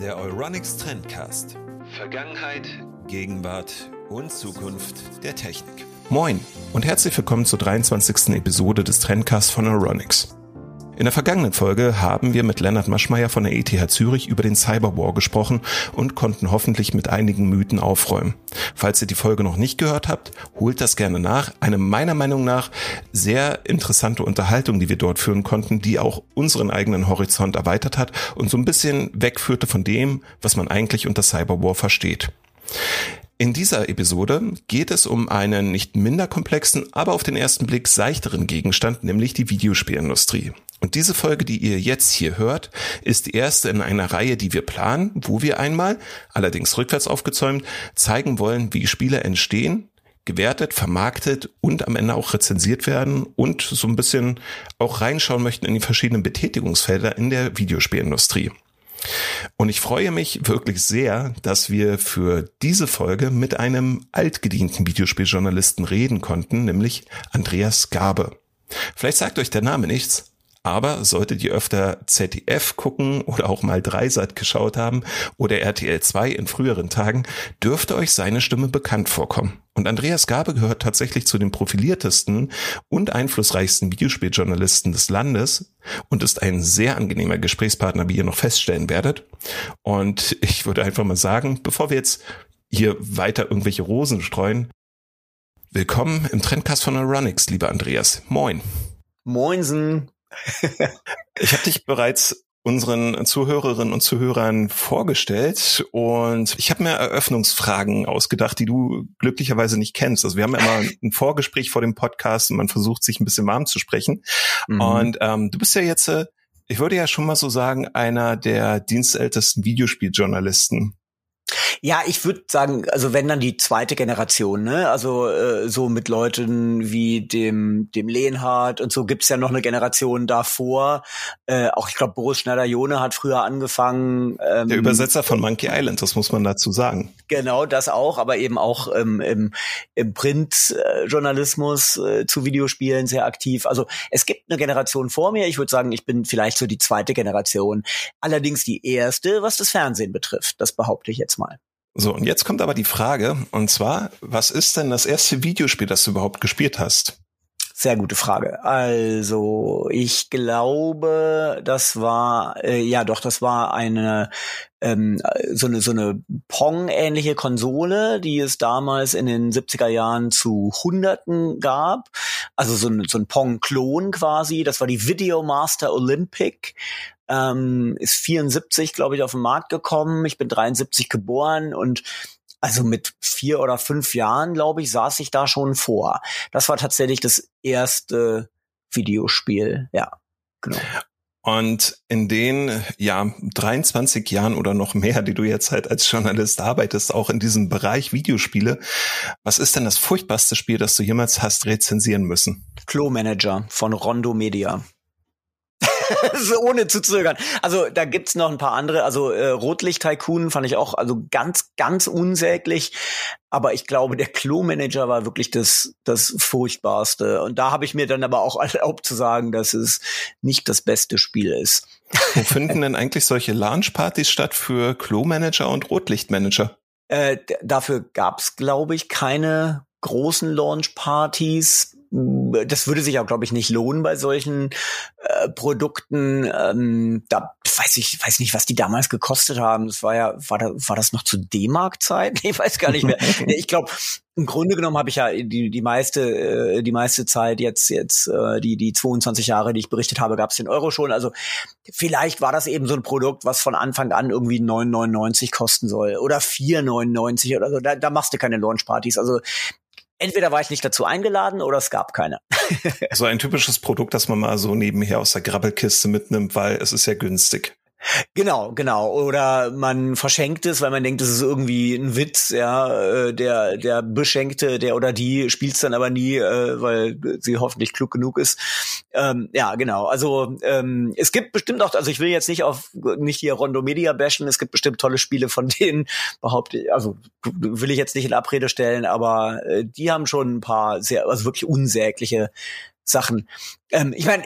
Der Euronics Trendcast. Vergangenheit, Gegenwart und Zukunft der Technik. Moin und herzlich willkommen zur 23. Episode des Trendcasts von Euronics. In der vergangenen Folge haben wir mit Lennart Maschmeyer von der ETH Zürich über den Cyberwar gesprochen und konnten hoffentlich mit einigen Mythen aufräumen. Falls ihr die Folge noch nicht gehört habt, holt das gerne nach. Eine meiner Meinung nach sehr interessante Unterhaltung, die wir dort führen konnten, die auch unseren eigenen Horizont erweitert hat und so ein bisschen wegführte von dem, was man eigentlich unter Cyberwar versteht. In dieser Episode geht es um einen nicht minder komplexen, aber auf den ersten Blick seichteren Gegenstand, nämlich die Videospielindustrie. Und diese Folge, die ihr jetzt hier hört, ist die erste in einer Reihe, die wir planen, wo wir einmal, allerdings rückwärts aufgezäumt, zeigen wollen, wie Spiele entstehen, gewertet, vermarktet und am Ende auch rezensiert werden und so ein bisschen auch reinschauen möchten in die verschiedenen Betätigungsfelder in der Videospielindustrie. Und ich freue mich wirklich sehr, dass wir für diese Folge mit einem altgedienten Videospieljournalisten reden konnten, nämlich Andreas Gabe. Vielleicht sagt euch der Name nichts, aber solltet ihr öfter ZDF gucken oder auch mal Dreisat geschaut haben oder RTL 2 in früheren Tagen, dürfte euch seine Stimme bekannt vorkommen. Und Andreas Gabe gehört tatsächlich zu den profiliertesten und einflussreichsten Videospieljournalisten des Landes und ist ein sehr angenehmer Gesprächspartner, wie ihr noch feststellen werdet. Und ich würde einfach mal sagen, bevor wir jetzt hier weiter irgendwelche Rosen streuen, willkommen im Trendcast von Euronics, lieber Andreas. Moin. Moinsen. ich habe dich bereits unseren Zuhörerinnen und Zuhörern vorgestellt und ich habe mir Eröffnungsfragen ausgedacht, die du glücklicherweise nicht kennst. Also wir haben ja immer ein Vorgespräch vor dem Podcast und man versucht sich ein bisschen warm zu sprechen. Mhm. Und ähm, du bist ja jetzt, äh, ich würde ja schon mal so sagen, einer der dienstältesten Videospieljournalisten ja, ich würde sagen, also wenn dann die zweite Generation, ne? Also äh, so mit Leuten wie dem dem Lehnhardt und so gibt's ja noch eine Generation davor. Äh, auch ich glaube, Boris Schneider-Jone hat früher angefangen. Ähm, Der Übersetzer von Monkey Island, das muss man dazu sagen. Genau, das auch, aber eben auch ähm, im, im Printjournalismus äh, zu Videospielen sehr aktiv. Also es gibt eine Generation vor mir. Ich würde sagen, ich bin vielleicht so die zweite Generation. Allerdings die erste, was das Fernsehen betrifft. Das behaupte ich jetzt mal. So, und jetzt kommt aber die Frage, und zwar, was ist denn das erste Videospiel, das du überhaupt gespielt hast? Sehr gute Frage. Also ich glaube, das war äh, ja doch, das war eine ähm, so eine so eine Pong-ähnliche Konsole, die es damals in den 70er Jahren zu Hunderten gab. Also so ein, so ein Pong-Klon quasi. Das war die Videomaster Olympic ähm, ist 74, glaube ich, auf den Markt gekommen. Ich bin 73 geboren und also mit vier oder fünf Jahren, glaube ich, saß ich da schon vor. Das war tatsächlich das erste Videospiel, ja, genau. Und in den ja 23 Jahren oder noch mehr, die du jetzt halt als Journalist arbeitest, auch in diesem Bereich Videospiele, was ist denn das furchtbarste Spiel, das du jemals hast rezensieren müssen? Klo Manager von Rondo Media. so ohne zu zögern. Also da gibt's noch ein paar andere. Also äh, Rotlicht Tycoon fand ich auch also ganz ganz unsäglich. Aber ich glaube, der Klo-Manager war wirklich das das furchtbarste. Und da habe ich mir dann aber auch erlaubt zu sagen, dass es nicht das beste Spiel ist. Wo finden denn eigentlich solche Launch-Partys statt für Klo-Manager und Rotlichtmanager? Äh, dafür gab's, glaube ich, keine großen Launch-Partys das würde sich auch, glaube ich, nicht lohnen bei solchen äh, Produkten. Ähm, da weiß ich, weiß nicht, was die damals gekostet haben. Das war ja, war, da, war das noch zu D-Mark-Zeit? Ich weiß gar nicht mehr. ich glaube, im Grunde genommen habe ich ja die, die meiste, äh, die meiste Zeit jetzt, jetzt äh, die, die 22 Jahre, die ich berichtet habe, gab es den Euro schon. Also vielleicht war das eben so ein Produkt, was von Anfang an irgendwie 9,99 kosten soll oder 4,99 oder so. Da, da machst du keine Launchpartys. Also entweder war ich nicht dazu eingeladen oder es gab keine. so ein typisches Produkt, das man mal so nebenher aus der Grabbelkiste mitnimmt, weil es ist ja günstig. Genau, genau. Oder man verschenkt es, weil man denkt, es ist irgendwie ein Witz, ja. Äh, der, der Beschenkte, der oder die spielt es dann aber nie, äh, weil sie hoffentlich klug genug ist. Ähm, ja, genau. Also ähm, es gibt bestimmt auch, also ich will jetzt nicht auf nicht hier Rondo Media bashen, es gibt bestimmt tolle Spiele von denen, behaupte ich, also will ich jetzt nicht in Abrede stellen, aber äh, die haben schon ein paar sehr, also wirklich unsägliche Sachen. Ähm, ich meine,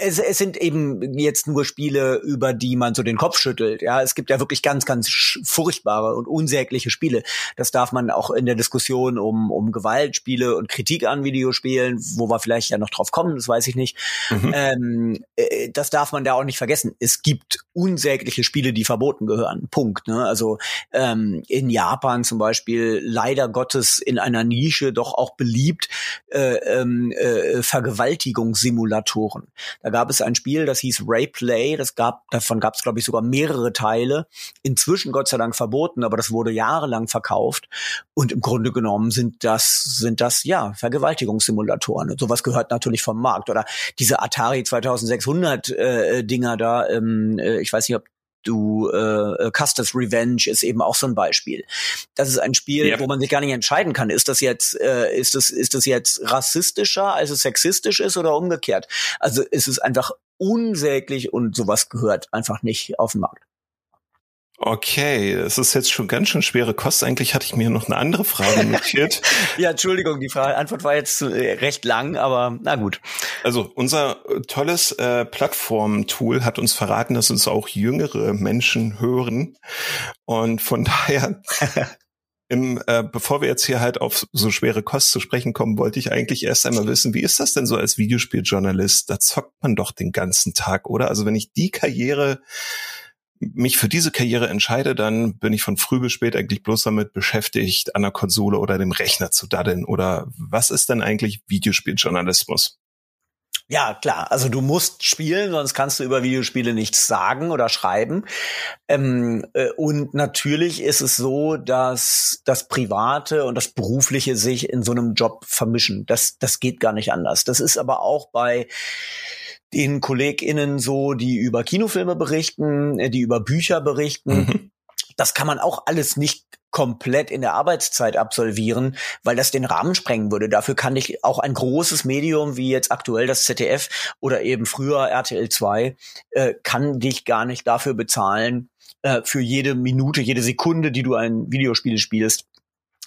es, es sind eben jetzt nur Spiele, über die man so den Kopf schüttelt. Ja, es gibt ja wirklich ganz, ganz furchtbare und unsägliche Spiele. Das darf man auch in der Diskussion um, um Gewaltspiele und Kritik an Videospielen, wo wir vielleicht ja noch drauf kommen, das weiß ich nicht. Mhm. Ähm, äh, das darf man da auch nicht vergessen. Es gibt unsägliche Spiele, die verboten gehören. Punkt. Ne? Also ähm, in Japan zum Beispiel leider Gottes in einer Nische doch auch beliebt äh, ähm, äh, Vergewaltigungs Simulatoren. Da gab es ein Spiel, das hieß Rayplay, das gab, davon gab es, glaube ich, sogar mehrere Teile. Inzwischen Gott sei Dank verboten, aber das wurde jahrelang verkauft. Und im Grunde genommen sind das, sind das, ja, Vergewaltigungssimulatoren. Und sowas gehört natürlich vom Markt. Oder diese Atari 2600 äh, Dinger da, ähm, äh, ich weiß nicht, ob du äh, äh, Custer's Revenge ist eben auch so ein Beispiel. Das ist ein Spiel, ja. wo man sich gar nicht entscheiden kann, ist das jetzt äh, ist das ist das jetzt rassistischer, als es sexistisch ist oder umgekehrt. Also ist es einfach unsäglich und sowas gehört einfach nicht auf den Markt. Okay, es ist jetzt schon ganz schön schwere Kost. Eigentlich hatte ich mir noch eine andere Frage notiert. ja, Entschuldigung, die Frage, Antwort war jetzt äh, recht lang, aber na gut. Also unser tolles äh, Plattform-Tool hat uns verraten, dass uns auch jüngere Menschen hören. Und von daher Im, äh, bevor wir jetzt hier halt auf so schwere Kost zu sprechen kommen, wollte ich eigentlich erst einmal wissen, wie ist das denn so als Videospieljournalist? Da zockt man doch den ganzen Tag, oder? Also wenn ich die Karriere mich für diese Karriere entscheide, dann bin ich von früh bis spät eigentlich bloß damit beschäftigt, an der Konsole oder dem Rechner zu daddeln. Oder was ist denn eigentlich Videospieljournalismus? Ja, klar. Also du musst spielen, sonst kannst du über Videospiele nichts sagen oder schreiben. Ähm, äh, und natürlich ist es so, dass das Private und das Berufliche sich in so einem Job vermischen. Das, das geht gar nicht anders. Das ist aber auch bei den KollegInnen so, die über Kinofilme berichten, äh, die über Bücher berichten. Mhm. Das kann man auch alles nicht komplett in der Arbeitszeit absolvieren, weil das den Rahmen sprengen würde. Dafür kann ich auch ein großes Medium wie jetzt aktuell das ZDF oder eben früher RTL 2 äh, kann dich gar nicht dafür bezahlen äh, für jede Minute, jede Sekunde, die du ein Videospiel spielst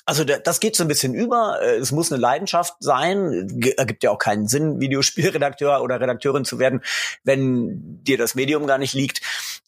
also das geht so ein bisschen über. Äh, es muss eine Leidenschaft sein. Ergibt ja auch keinen Sinn, Videospielredakteur oder Redakteurin zu werden, wenn dir das Medium gar nicht liegt.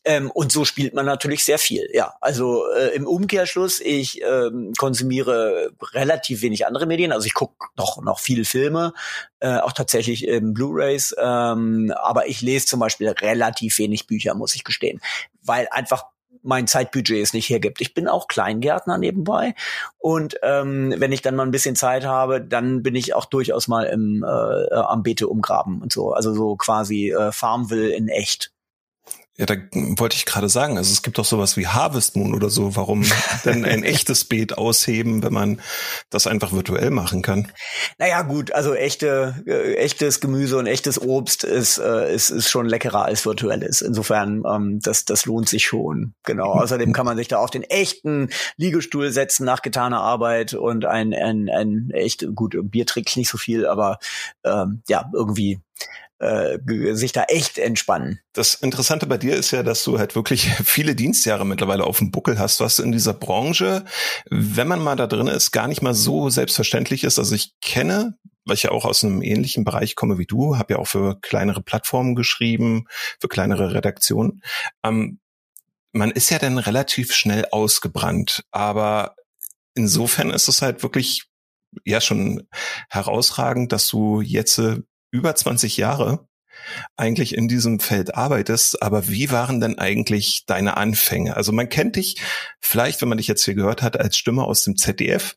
Ähm, und so spielt man natürlich sehr viel. Ja, also äh, im Umkehrschluss, ich ähm, konsumiere relativ wenig andere Medien. Also ich gucke noch noch viele Filme, äh, auch tatsächlich im Blu-rays. Ähm, aber ich lese zum Beispiel relativ wenig Bücher, muss ich gestehen, weil einfach mein Zeitbudget es nicht hergibt. Ich bin auch Kleingärtner nebenbei und ähm, wenn ich dann mal ein bisschen Zeit habe, dann bin ich auch durchaus mal im äh, am Beete umgraben und so. Also so quasi äh, Farmville in echt. Ja, da wollte ich gerade sagen, also es gibt doch sowas wie Harvest Moon oder so. Warum denn ein echtes Beet ausheben, wenn man das einfach virtuell machen kann? Naja, gut, also echte, äh, echtes Gemüse und echtes Obst ist, äh, ist, ist schon leckerer als virtuelles. Insofern, ähm, das, das lohnt sich schon. Genau. Außerdem kann man sich da auf den echten Liegestuhl setzen nach getaner Arbeit und ein, ein, ein echt, gut, Bier trinkt nicht so viel, aber ähm, ja, irgendwie äh, sich da echt entspannen. Das Interessante bei dir ist ja, dass du halt wirklich viele Dienstjahre mittlerweile auf dem Buckel hast, was in dieser Branche, wenn man mal da drin ist, gar nicht mal so selbstverständlich ist. Also ich kenne weil ich ja auch aus einem ähnlichen Bereich komme wie du, habe ja auch für kleinere Plattformen geschrieben, für kleinere Redaktionen. Ähm, man ist ja dann relativ schnell ausgebrannt, aber insofern ist es halt wirklich ja schon herausragend, dass du jetzt äh, über 20 Jahre eigentlich in diesem Feld arbeitest, aber wie waren denn eigentlich deine Anfänge? Also man kennt dich vielleicht, wenn man dich jetzt hier gehört hat, als Stimme aus dem ZDF,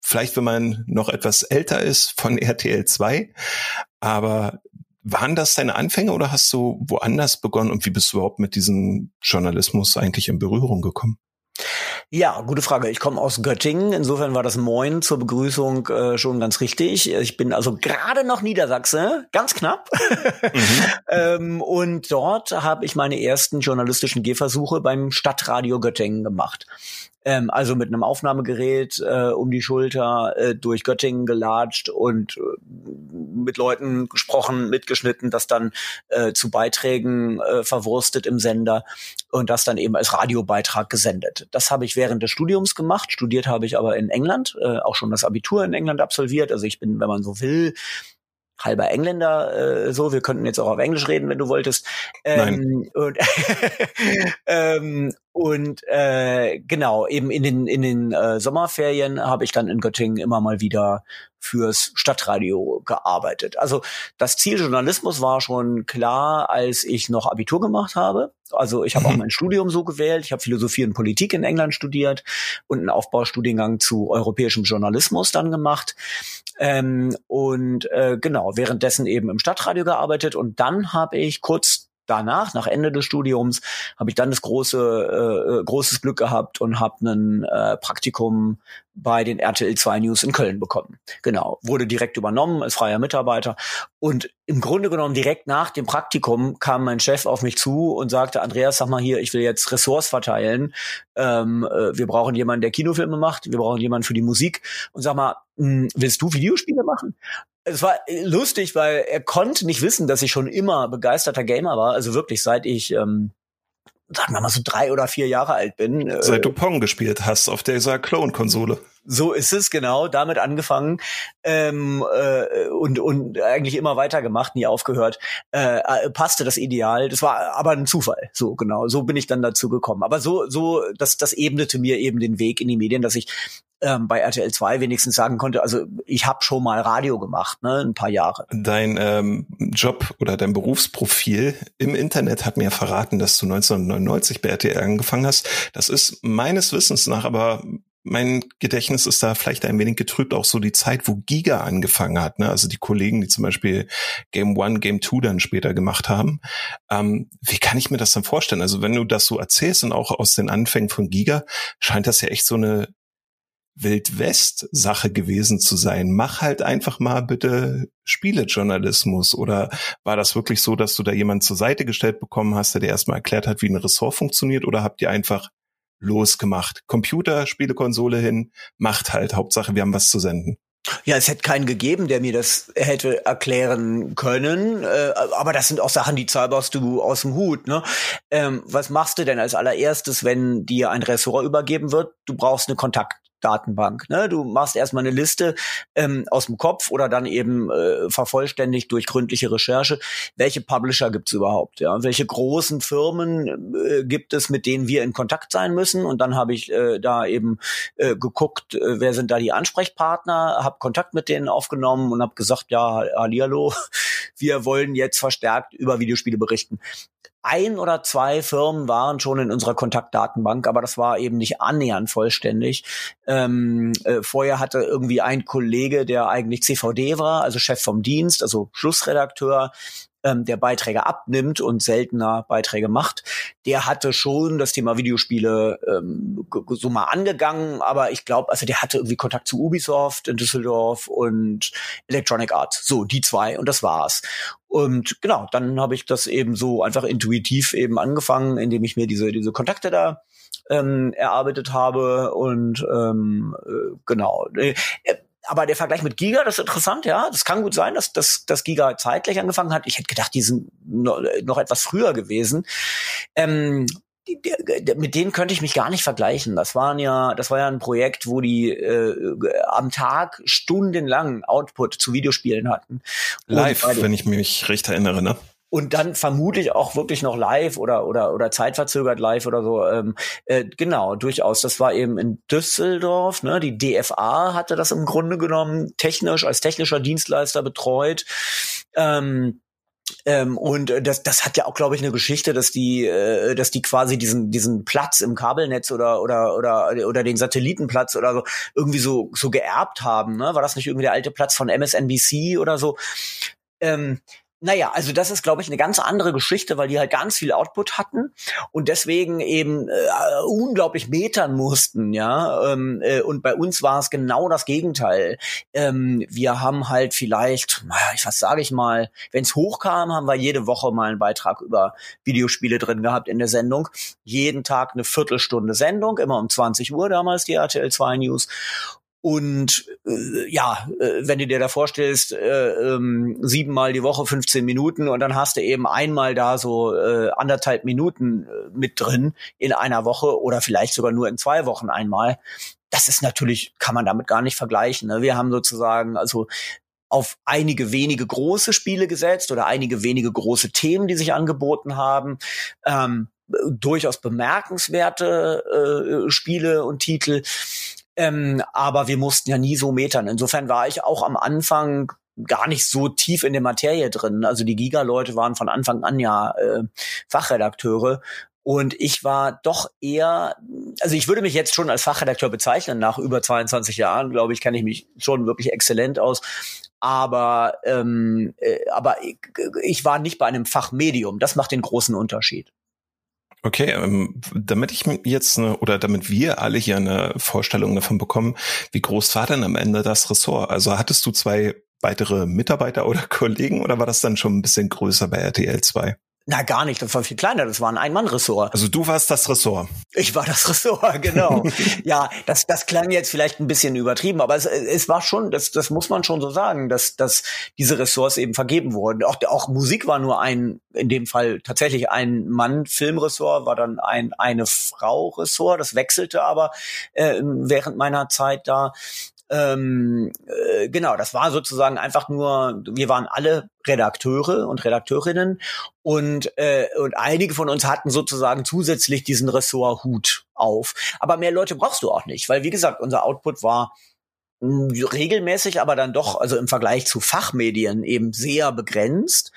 vielleicht wenn man noch etwas älter ist von RTL 2, aber waren das deine Anfänge oder hast du woanders begonnen und wie bist du überhaupt mit diesem Journalismus eigentlich in Berührung gekommen? Ja, gute Frage. Ich komme aus Göttingen. Insofern war das Moin zur Begrüßung äh, schon ganz richtig. Ich bin also gerade noch Niedersachse, ganz knapp. Mhm. ähm, und dort habe ich meine ersten journalistischen Gehversuche beim Stadtradio Göttingen gemacht. Ähm, also mit einem Aufnahmegerät äh, um die Schulter äh, durch Göttingen gelatscht und äh, mit Leuten gesprochen, mitgeschnitten, das dann äh, zu Beiträgen äh, verwurstet im Sender und das dann eben als Radiobeitrag gesendet. Das habe ich während des Studiums gemacht. Studiert habe ich aber in England, äh, auch schon das Abitur in England absolviert. Also ich bin, wenn man so will, halber Engländer, äh, so, wir könnten jetzt auch auf Englisch reden, wenn du wolltest. Ähm, Nein. Und, ähm, und äh, genau, eben in den, in den äh, Sommerferien habe ich dann in Göttingen immer mal wieder fürs Stadtradio gearbeitet. Also das Ziel Journalismus war schon klar, als ich noch Abitur gemacht habe. Also ich habe mhm. auch mein Studium so gewählt. Ich habe Philosophie und Politik in England studiert und einen Aufbaustudiengang zu europäischem Journalismus dann gemacht. Ähm, und äh, genau, währenddessen eben im Stadtradio gearbeitet. Und dann habe ich kurz danach, nach Ende des Studiums, habe ich dann das große, äh, äh großes Glück gehabt und habe ein äh, Praktikum bei den RTL 2 News in Köln bekommen. Genau, wurde direkt übernommen als freier Mitarbeiter und im Grunde genommen direkt nach dem Praktikum kam mein Chef auf mich zu und sagte, Andreas, sag mal hier, ich will jetzt Ressorts verteilen. Ähm, äh, wir brauchen jemanden, der Kinofilme macht, wir brauchen jemanden für die Musik und sag mal, mh, hm, willst du Videospiele machen? Es war lustig, weil er konnte nicht wissen, dass ich schon immer begeisterter Gamer war. Also wirklich, seit ich, ähm, sagen wir mal so drei oder vier Jahre alt bin. Äh, seit du Pong gespielt hast auf dieser Clone-Konsole. So ist es, genau, damit angefangen ähm, äh, und, und eigentlich immer weitergemacht, nie aufgehört. Äh, äh, passte das Ideal. Das war aber ein Zufall. So, genau, so bin ich dann dazu gekommen. Aber so, so, das, das ebnete mir eben den Weg in die Medien, dass ich ähm, bei RTL 2 wenigstens sagen konnte, also ich habe schon mal Radio gemacht, ne, ein paar Jahre. Dein ähm, Job oder dein Berufsprofil im Internet hat mir verraten, dass du 1999 bei RTL angefangen hast. Das ist meines Wissens nach aber mein Gedächtnis ist da vielleicht ein wenig getrübt, auch so die Zeit, wo Giga angefangen hat. Ne? Also die Kollegen, die zum Beispiel Game One, Game Two dann später gemacht haben. Ähm, wie kann ich mir das dann vorstellen? Also wenn du das so erzählst und auch aus den Anfängen von Giga, scheint das ja echt so eine Wildwest-Sache gewesen zu sein. Mach halt einfach mal bitte Spielejournalismus. Oder war das wirklich so, dass du da jemanden zur Seite gestellt bekommen hast, der dir erstmal erklärt hat, wie ein Ressort funktioniert? Oder habt ihr einfach losgemacht. Computer, Spielekonsole hin, macht halt. Hauptsache, wir haben was zu senden. Ja, es hätte keinen gegeben, der mir das hätte erklären können. Äh, aber das sind auch Sachen, die zauberst du aus dem Hut. Ne? Ähm, was machst du denn als allererstes, wenn dir ein Ressort übergeben wird? Du brauchst eine Kontakt Datenbank. Ne? Du machst erstmal eine Liste ähm, aus dem Kopf oder dann eben äh, vervollständigt durch gründliche Recherche, welche Publisher gibt es überhaupt, ja, welche großen Firmen äh, gibt es, mit denen wir in Kontakt sein müssen. Und dann habe ich äh, da eben äh, geguckt, äh, wer sind da die Ansprechpartner, habe Kontakt mit denen aufgenommen und habe gesagt, ja, hallihallo, wir wollen jetzt verstärkt über Videospiele berichten ein oder zwei Firmen waren schon in unserer Kontaktdatenbank, aber das war eben nicht annähernd vollständig. Ähm, äh, vorher hatte irgendwie ein Kollege, der eigentlich CVD war, also Chef vom Dienst, also Schlussredakteur, ähm, der Beiträge abnimmt und seltener Beiträge macht, der hatte schon das Thema Videospiele ähm, so mal angegangen, aber ich glaube, also der hatte irgendwie Kontakt zu Ubisoft in Düsseldorf und Electronic Arts, so die zwei und das war's. Und genau, dann habe ich das eben so einfach intuitiv eben angefangen, indem ich mir diese diese Kontakte da ähm, erarbeitet habe und ähm, äh, genau. Äh, aber der Vergleich mit Giga, das ist interessant, ja. Das kann gut sein, dass, dass, dass Giga zeitgleich angefangen hat. Ich hätte gedacht, die sind noch, noch etwas früher gewesen. Ähm, die, die, mit denen könnte ich mich gar nicht vergleichen. Das waren ja, das war ja ein Projekt, wo die äh, am Tag stundenlang Output zu Videospielen hatten. Live, wenn ich mich recht erinnere, ne? Und dann vermutlich auch wirklich noch live oder oder oder zeitverzögert live oder so. Ähm, äh, genau, durchaus. Das war eben in Düsseldorf. Ne? Die DFA hatte das im Grunde genommen technisch als technischer Dienstleister betreut. Ähm, ähm, und das, das hat ja auch, glaube ich, eine Geschichte, dass die, äh, dass die quasi diesen, diesen Platz im Kabelnetz oder oder oder oder den Satellitenplatz oder so irgendwie so so geerbt haben. Ne? War das nicht irgendwie der alte Platz von MSNBC oder so? Ähm, naja, also das ist, glaube ich, eine ganz andere Geschichte, weil die halt ganz viel Output hatten und deswegen eben äh, unglaublich metern mussten, ja. Ähm, äh, und bei uns war es genau das Gegenteil. Ähm, wir haben halt vielleicht, naja, ich was sage ich mal, wenn es hochkam, haben wir jede Woche mal einen Beitrag über Videospiele drin gehabt in der Sendung. Jeden Tag eine Viertelstunde Sendung, immer um 20 Uhr damals die RTL 2 News. Und äh, ja, äh, wenn du dir da vorstellst, äh, ähm, siebenmal die Woche 15 Minuten und dann hast du eben einmal da so äh, anderthalb Minuten äh, mit drin in einer Woche oder vielleicht sogar nur in zwei Wochen einmal. Das ist natürlich, kann man damit gar nicht vergleichen. Ne? Wir haben sozusagen, also auf einige wenige große Spiele gesetzt oder einige wenige große Themen, die sich angeboten haben. Ähm, durchaus bemerkenswerte äh, Spiele und Titel. Ähm, aber wir mussten ja nie so metern. Insofern war ich auch am Anfang gar nicht so tief in der Materie drin. Also die Giga-Leute waren von Anfang an ja äh, Fachredakteure. Und ich war doch eher, also ich würde mich jetzt schon als Fachredakteur bezeichnen. Nach über 22 Jahren, glaube ich, kenne ich mich schon wirklich exzellent aus. Aber, ähm, äh, aber ich, ich war nicht bei einem Fachmedium. Das macht den großen Unterschied. Okay, ähm, damit ich jetzt eine, oder damit wir alle hier eine Vorstellung davon bekommen, wie groß war denn am Ende das Ressort? Also hattest du zwei weitere Mitarbeiter oder Kollegen oder war das dann schon ein bisschen größer bei RTL 2? Na, gar nicht. Das war viel kleiner. Das war ein Ein-Mann-Ressort. Also du warst das Ressort. Ich war das Ressort, genau. ja, das, das klang jetzt vielleicht ein bisschen übertrieben, aber es, es war schon, das, das muss man schon so sagen, dass, dass diese Ressorts eben vergeben wurden. Auch, auch Musik war nur ein, in dem Fall tatsächlich ein Mann-Filmressort, war dann ein eine Frau-Ressort. Das wechselte aber äh, während meiner Zeit da. Ähm, äh, genau, das war sozusagen einfach nur, wir waren alle Redakteure und Redakteurinnen und, äh, und einige von uns hatten sozusagen zusätzlich diesen Ressorthut auf. Aber mehr Leute brauchst du auch nicht, weil wie gesagt, unser Output war hm, regelmäßig, aber dann doch, also im Vergleich zu Fachmedien eben sehr begrenzt.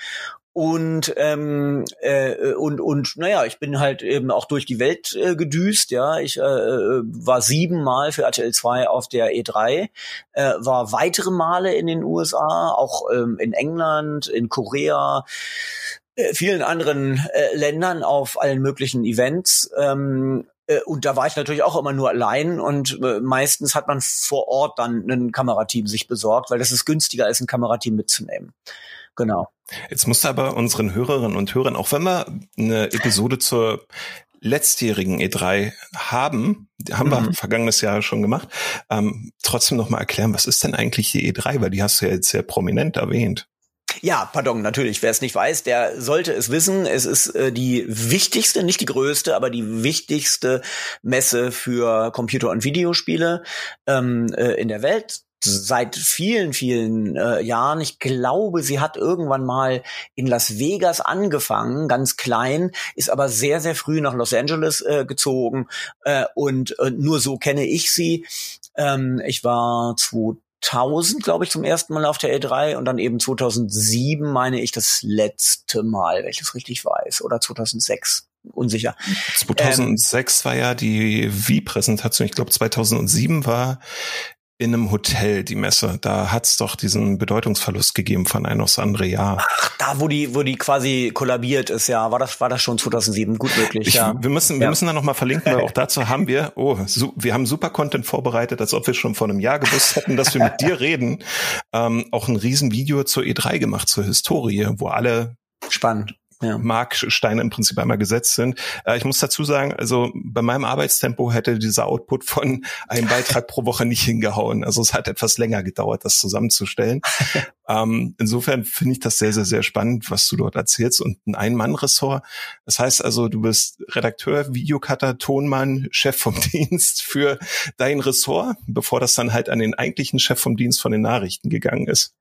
Und ähm, äh, und und naja, ich bin halt eben auch durch die Welt äh, gedüst. Ja, ich äh, äh war siebenmal für RTL 2 auf der E3, äh, war weitere Male in den USA, auch ähm, in England, in Korea, äh, vielen anderen äh, Ländern auf allen möglichen Events. Ähm, äh, und da war ich natürlich auch immer nur allein und äh, meistens hat man vor Ort dann ein Kamerateam sich besorgt, weil das ist günstiger, als ein Kamerateam mitzunehmen. Genau. Jetzt musst du aber unseren Hörerinnen und Hörern, auch wenn wir eine Episode zur letztjährigen E3 haben, haben mhm. wir vergangenes Jahr schon gemacht, ähm, trotzdem noch mal erklären, was ist denn eigentlich die E3, weil die hast du ja jetzt sehr prominent erwähnt. Ja, pardon, natürlich. Wer es nicht weiß, der sollte es wissen. Es ist äh, die wichtigste, nicht die größte, aber die wichtigste Messe für Computer- und Videospiele ähm, äh, in der Welt seit vielen, vielen äh, Jahren. Ich glaube, sie hat irgendwann mal in Las Vegas angefangen, ganz klein, ist aber sehr, sehr früh nach Los Angeles äh, gezogen äh, und äh, nur so kenne ich sie. Ähm, ich war 2000, glaube ich, zum ersten Mal auf der E3 und dann eben 2007 meine ich das letzte Mal, welches richtig weiß, oder 2006 unsicher. 2006 ähm, war ja die Wie-Präsentation. Ich glaube, 2007 war in einem Hotel die Messe. Da hat's doch diesen Bedeutungsverlust gegeben von ein aufs andere Jahr. Ach, da wo die wo die quasi kollabiert ist, ja, war das war das schon 2007 gut möglich. Ich, ja. Wir müssen wir ja. müssen da noch mal verlinken, weil auch dazu haben wir oh so, wir haben super Content vorbereitet, als ob wir schon vor einem Jahr gewusst hätten, dass wir mit dir reden. Ähm, auch ein Riesenvideo zur E3 gemacht zur Historie, wo alle spannend ja. Marksteine im Prinzip einmal gesetzt sind. Äh, ich muss dazu sagen, also bei meinem Arbeitstempo hätte dieser Output von einem Beitrag pro Woche nicht hingehauen. Also es hat etwas länger gedauert, das zusammenzustellen. ähm, insofern finde ich das sehr, sehr, sehr spannend, was du dort erzählst. Und ein Ein-Mann-Ressort. Das heißt also, du bist Redakteur, Videocutter, Tonmann, Chef vom Dienst für dein Ressort, bevor das dann halt an den eigentlichen Chef vom Dienst von den Nachrichten gegangen ist.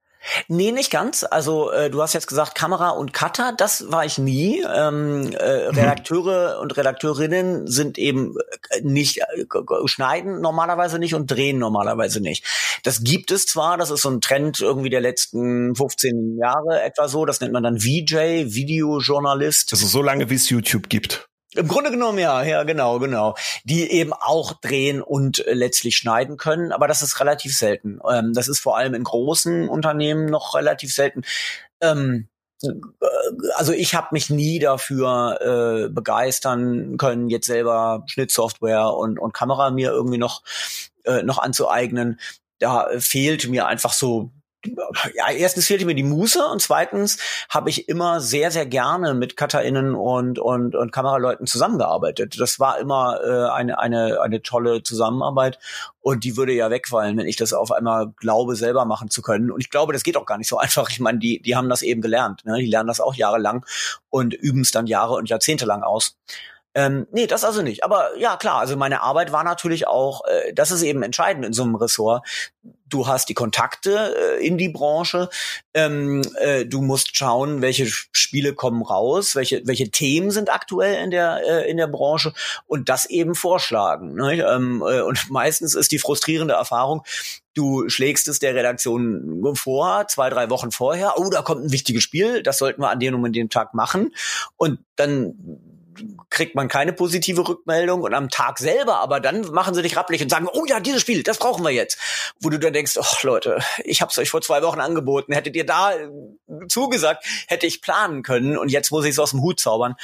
Nee, nicht ganz. Also äh, du hast jetzt gesagt Kamera und Cutter, das war ich nie. Ähm, äh. Redakteure mhm. und Redakteurinnen sind eben äh, nicht äh, schneiden normalerweise nicht und drehen normalerweise nicht. Das gibt es zwar, das ist so ein Trend irgendwie der letzten 15 Jahre etwa so. Das nennt man dann VJ, Videojournalist. Also so lange wie es YouTube gibt. Im Grunde genommen ja, ja, genau, genau. Die eben auch drehen und äh, letztlich schneiden können, aber das ist relativ selten. Ähm, das ist vor allem in großen Unternehmen noch relativ selten. Ähm, äh, also ich habe mich nie dafür äh, begeistern können, jetzt selber Schnittsoftware und, und Kamera mir irgendwie noch, äh, noch anzueignen. Da fehlt mir einfach so ja, erstens fehlte mir die Muße und zweitens habe ich immer sehr, sehr gerne mit CutterInnen und, und, und Kameraleuten zusammengearbeitet. Das war immer äh, eine, eine, eine tolle Zusammenarbeit und die würde ja wegfallen, wenn ich das auf einmal glaube, selber machen zu können. Und ich glaube, das geht auch gar nicht so einfach. Ich meine, die, die haben das eben gelernt. Ne? Die lernen das auch jahrelang und üben es dann Jahre und Jahrzehnte lang aus. Ähm, nee, das also nicht. Aber ja, klar, also meine Arbeit war natürlich auch, äh, das ist eben entscheidend in so einem Ressort. Du hast die Kontakte äh, in die Branche. Ähm, äh, du musst schauen, welche Spiele kommen raus, welche welche Themen sind aktuell in der äh, in der Branche und das eben vorschlagen. Ne? Ähm, äh, und meistens ist die frustrierende Erfahrung, du schlägst es der Redaktion vor, zwei drei Wochen vorher. Oh, da kommt ein wichtiges Spiel, das sollten wir an dem und dem Tag machen. Und dann kriegt man keine positive Rückmeldung und am Tag selber, aber dann machen sie dich rappelig und sagen, oh ja, dieses Spiel, das brauchen wir jetzt. Wo du dann denkst, ach Leute, ich habe es euch vor zwei Wochen angeboten, hättet ihr da zugesagt, hätte ich planen können und jetzt muss ich es aus dem Hut zaubern.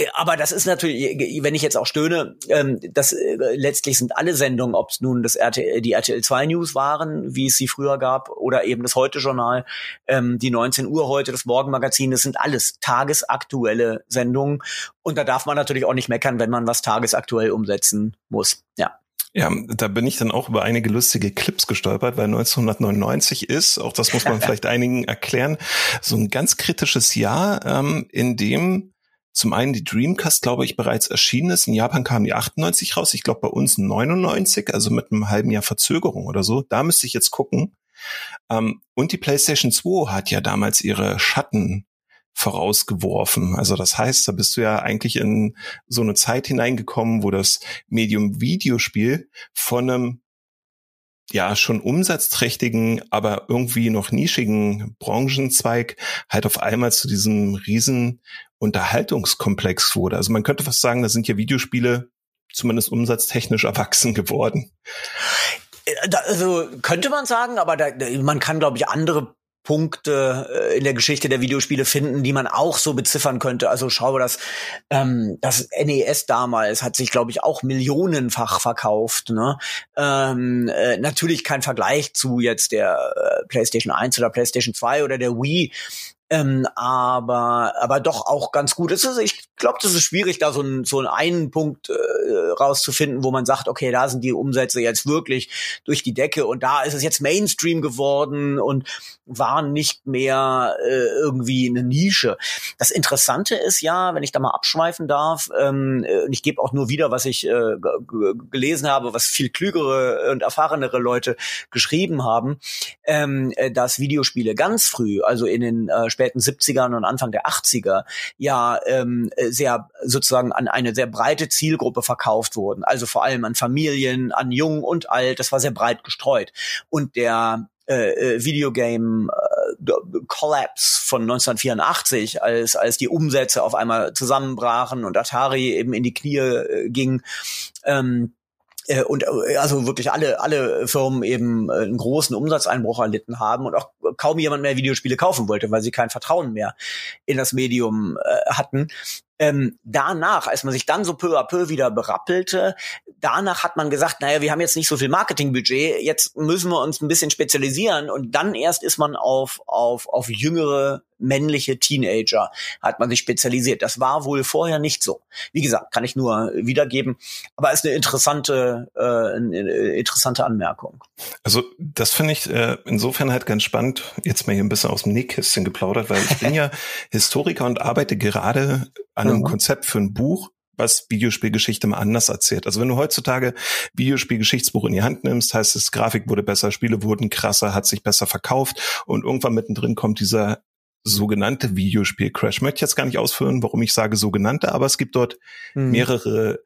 Äh, aber das ist natürlich, wenn ich jetzt auch stöhne, ähm, das äh, letztlich sind alle Sendungen, ob es nun das RTL, die RTL 2 News waren, wie es sie früher gab, oder eben das Heute-Journal, ähm, die 19 Uhr heute, das Morgenmagazin, das sind alles tagesaktuelle Sendungen. Und da darf man natürlich auch nicht meckern, wenn man was tagesaktuell umsetzen muss. Ja. Ja, da bin ich dann auch über einige lustige Clips gestolpert, weil 1999 ist, auch das muss man vielleicht einigen erklären, so ein ganz kritisches Jahr, ähm, in dem zum einen die Dreamcast, glaube ich, bereits erschienen ist. In Japan kam die 98 raus. Ich glaube bei uns 99, also mit einem halben Jahr Verzögerung oder so. Da müsste ich jetzt gucken. Ähm, und die PlayStation 2 hat ja damals ihre Schatten vorausgeworfen. Also das heißt, da bist du ja eigentlich in so eine Zeit hineingekommen, wo das Medium Videospiel von einem ja schon umsatzträchtigen, aber irgendwie noch nischigen Branchenzweig halt auf einmal zu diesem riesen Unterhaltungskomplex wurde. Also man könnte fast sagen, da sind ja Videospiele zumindest umsatztechnisch erwachsen geworden. Äh, also könnte man sagen, aber da, man kann, glaube ich, andere Punkte äh, in der Geschichte der Videospiele finden, die man auch so beziffern könnte. Also schau das, ähm, das NES damals hat sich, glaube ich, auch millionenfach verkauft. Ne? Ähm, äh, natürlich kein Vergleich zu jetzt der äh, PlayStation 1 oder PlayStation 2 oder der Wii. Ähm, aber aber doch auch ganz gut. Es ist, ich glaube, das ist schwierig, da so, ein, so einen Punkt äh, rauszufinden, wo man sagt, okay, da sind die Umsätze jetzt wirklich durch die Decke und da ist es jetzt Mainstream geworden und war nicht mehr äh, irgendwie eine Nische. Das Interessante ist ja, wenn ich da mal abschweifen darf, ähm, äh, ich gebe auch nur wieder, was ich äh, gelesen habe, was viel klügere und erfahrenere Leute geschrieben haben, ähm, äh, dass Videospiele ganz früh, also in den äh, späten 70ern und Anfang der 80er ja ähm, sehr sozusagen an eine sehr breite Zielgruppe verkauft wurden. Also vor allem an Familien, an Jung und Alt. Das war sehr breit gestreut. Und der äh, äh Videogame äh, Collapse von 1984, als als die Umsätze auf einmal zusammenbrachen und Atari eben in die Knie äh, ging. Ähm, äh, und äh, also wirklich alle alle Firmen eben äh, einen großen Umsatzeinbruch erlitten haben und auch kaum jemand mehr Videospiele kaufen wollte, weil sie kein Vertrauen mehr in das Medium äh, hatten. Ähm, danach, als man sich dann so peu à peu wieder berappelte, danach hat man gesagt, naja, wir haben jetzt nicht so viel Marketingbudget, jetzt müssen wir uns ein bisschen spezialisieren und dann erst ist man auf, auf, auf jüngere männliche Teenager hat man sich spezialisiert. Das war wohl vorher nicht so. Wie gesagt, kann ich nur wiedergeben, aber ist eine interessante, äh, eine interessante Anmerkung. Also das finde ich äh, insofern halt ganz spannend, jetzt mal hier ein bisschen aus dem Nähkästchen geplaudert, weil ich bin ja Historiker und arbeite gerade an einem mhm. Konzept für ein Buch, was Videospielgeschichte mal anders erzählt. Also wenn du heutzutage Videospielgeschichtsbuch in die Hand nimmst, heißt es, Grafik wurde besser, Spiele wurden krasser, hat sich besser verkauft und irgendwann mittendrin kommt dieser sogenannte Videospiel-Crash. Möchte ich jetzt gar nicht ausführen, warum ich sage sogenannte, aber es gibt dort mhm. mehrere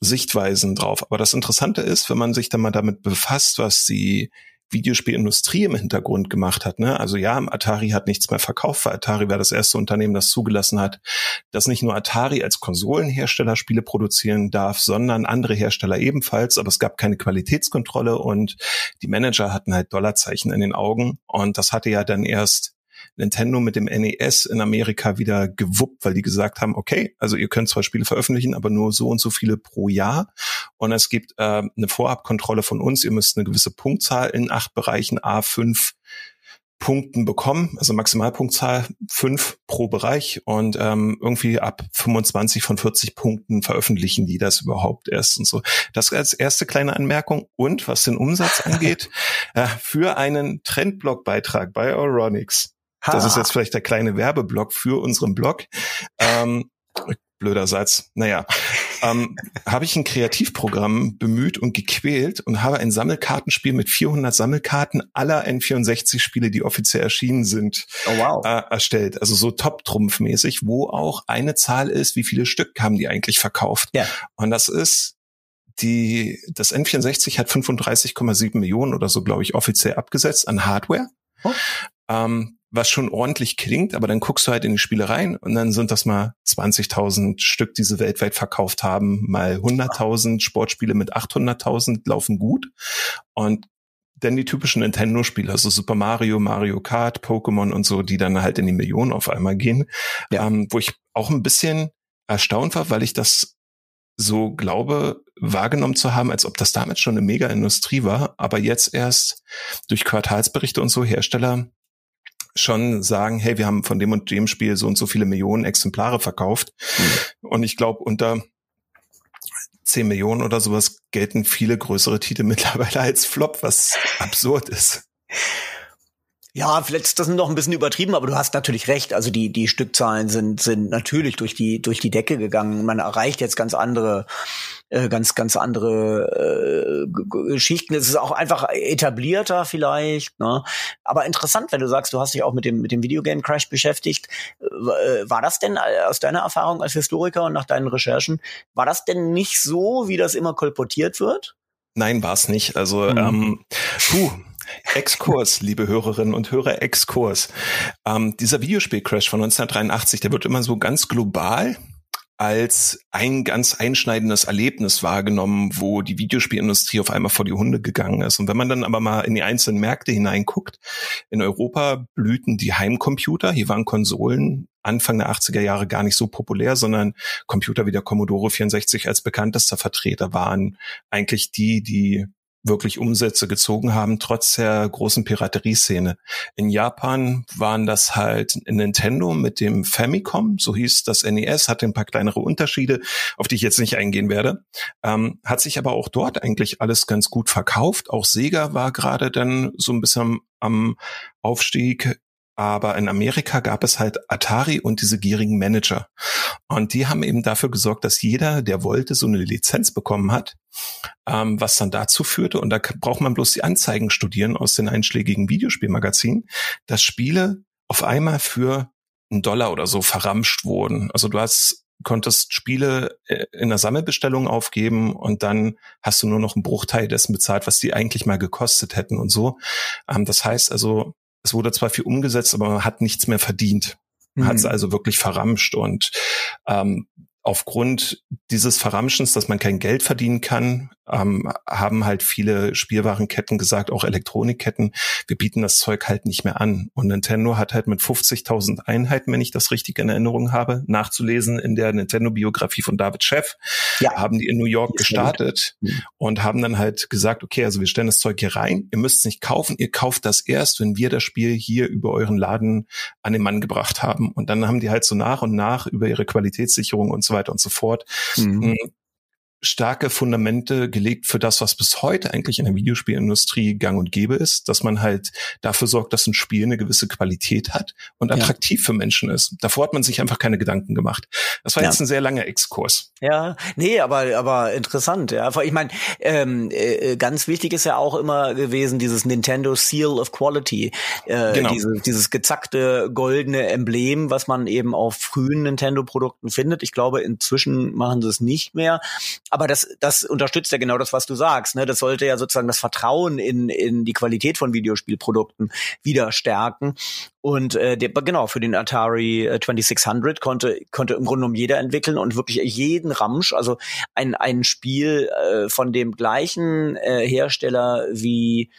Sichtweisen drauf. Aber das Interessante ist, wenn man sich dann mal damit befasst, was die Videospielindustrie im Hintergrund gemacht hat. Ne? Also ja, Atari hat nichts mehr verkauft, weil Atari war das erste Unternehmen, das zugelassen hat, dass nicht nur Atari als Konsolenhersteller Spiele produzieren darf, sondern andere Hersteller ebenfalls. Aber es gab keine Qualitätskontrolle und die Manager hatten halt Dollarzeichen in den Augen. Und das hatte ja dann erst Nintendo mit dem NES in Amerika wieder gewuppt, weil die gesagt haben, okay, also ihr könnt zwar Spiele veröffentlichen, aber nur so und so viele pro Jahr. Und es gibt äh, eine Vorabkontrolle von uns. Ihr müsst eine gewisse Punktzahl in acht Bereichen A5 Punkten bekommen, also Maximalpunktzahl fünf pro Bereich und ähm, irgendwie ab 25 von 40 Punkten veröffentlichen die das überhaupt erst und so. Das als erste kleine Anmerkung. Und was den Umsatz angeht, äh, für einen Trendblogbeitrag bei Euronics das ist jetzt vielleicht der kleine Werbeblock für unseren Blog. Ähm, blöder Satz. Naja, ähm, habe ich ein Kreativprogramm bemüht und gequält und habe ein Sammelkartenspiel mit 400 Sammelkarten aller N64-Spiele, die offiziell erschienen sind, oh, wow. äh, erstellt. Also so Top-Trumpf-mäßig, wo auch eine Zahl ist, wie viele Stück haben die eigentlich verkauft. Ja. Und das ist die, das N64 hat 35,7 Millionen oder so, glaube ich, offiziell abgesetzt an Hardware. Oh. Ähm, was schon ordentlich klingt, aber dann guckst du halt in die Spiele rein und dann sind das mal 20.000 Stück, die sie weltweit verkauft haben, mal 100.000 Sportspiele mit 800.000 laufen gut und dann die typischen Nintendo-Spiele, also Super Mario, Mario Kart, Pokémon und so, die dann halt in die Millionen auf einmal gehen, ja. ähm, wo ich auch ein bisschen erstaunt war, weil ich das so glaube, wahrgenommen zu haben, als ob das damit schon eine Mega-Industrie war, aber jetzt erst durch Quartalsberichte und so Hersteller schon sagen, hey, wir haben von dem und dem Spiel so und so viele Millionen Exemplare verkauft. Mhm. Und ich glaube, unter 10 Millionen oder sowas gelten viele größere Titel mittlerweile als Flop, was absurd ist. Ja, vielleicht ist das noch ein bisschen übertrieben, aber du hast natürlich recht. Also die, die Stückzahlen sind, sind natürlich durch die, durch die Decke gegangen. Man erreicht jetzt ganz andere, äh, ganz, ganz andere äh, Geschichten. Es ist auch einfach etablierter vielleicht. Ne? Aber interessant, wenn du sagst, du hast dich auch mit dem, mit dem Videogame Crash beschäftigt. Äh, war das denn äh, aus deiner Erfahrung als Historiker und nach deinen Recherchen, war das denn nicht so, wie das immer kolportiert wird? Nein, war es nicht. Also, mhm. ähm, puh, Exkurs, liebe Hörerinnen und Hörer, Exkurs. Ähm, dieser Videospielcrash von 1983, der wird immer so ganz global als ein ganz einschneidendes Erlebnis wahrgenommen, wo die Videospielindustrie auf einmal vor die Hunde gegangen ist. Und wenn man dann aber mal in die einzelnen Märkte hineinguckt, in Europa blühten die Heimcomputer, hier waren Konsolen Anfang der 80er Jahre gar nicht so populär, sondern Computer wie der Commodore 64 als bekanntester Vertreter waren eigentlich die, die wirklich Umsätze gezogen haben, trotz der großen Piraterieszene. In Japan waren das halt Nintendo mit dem Famicom, so hieß das NES, hatte ein paar kleinere Unterschiede, auf die ich jetzt nicht eingehen werde. Ähm, hat sich aber auch dort eigentlich alles ganz gut verkauft. Auch Sega war gerade dann so ein bisschen am Aufstieg. Aber in Amerika gab es halt Atari und diese gierigen Manager. Und die haben eben dafür gesorgt, dass jeder, der wollte, so eine Lizenz bekommen hat, ähm, was dann dazu führte, und da braucht man bloß die Anzeigen studieren aus den einschlägigen Videospielmagazinen, dass Spiele auf einmal für einen Dollar oder so verramscht wurden. Also du hast konntest Spiele äh, in der Sammelbestellung aufgeben und dann hast du nur noch einen Bruchteil dessen bezahlt, was die eigentlich mal gekostet hätten und so. Ähm, das heißt also, es wurde zwar viel umgesetzt, aber man hat nichts mehr verdient. Man mhm. hat es also wirklich verramscht und ähm, aufgrund dieses Verramschens, dass man kein Geld verdienen kann, ähm, haben halt viele Spielwarenketten gesagt, auch Elektronikketten, wir bieten das Zeug halt nicht mehr an. Und Nintendo hat halt mit 50.000 Einheiten, wenn ich das richtig in Erinnerung habe, nachzulesen in der Nintendo-Biografie von David Sheff, ja. haben die in New York gestartet mhm. und haben dann halt gesagt, okay, also wir stellen das Zeug hier rein, ihr müsst es nicht kaufen, ihr kauft das erst, wenn wir das Spiel hier über euren Laden an den Mann gebracht haben. Und dann haben die halt so nach und nach über ihre Qualitätssicherung und so weiter und so fort mhm. Starke Fundamente gelegt für das, was bis heute eigentlich in der Videospielindustrie gang und gäbe ist, dass man halt dafür sorgt, dass ein Spiel eine gewisse Qualität hat und attraktiv ja. für Menschen ist. Davor hat man sich einfach keine Gedanken gemacht. Das war ja. jetzt ein sehr langer Exkurs. Ja, nee, aber aber interessant. Ja, ich meine, ähm, äh, ganz wichtig ist ja auch immer gewesen dieses Nintendo Seal of Quality, äh, genau. diese, dieses gezackte goldene Emblem, was man eben auf frühen Nintendo-Produkten findet. Ich glaube, inzwischen machen sie es nicht mehr aber das, das unterstützt ja genau das, was du sagst. Ne? Das sollte ja sozusagen das Vertrauen in, in die Qualität von Videospielprodukten wieder stärken. Und äh, der, genau, für den Atari 2600 äh, konnte, konnte im Grunde genommen jeder entwickeln und wirklich jeden Ramsch, also ein, ein Spiel äh, von dem gleichen äh, Hersteller wie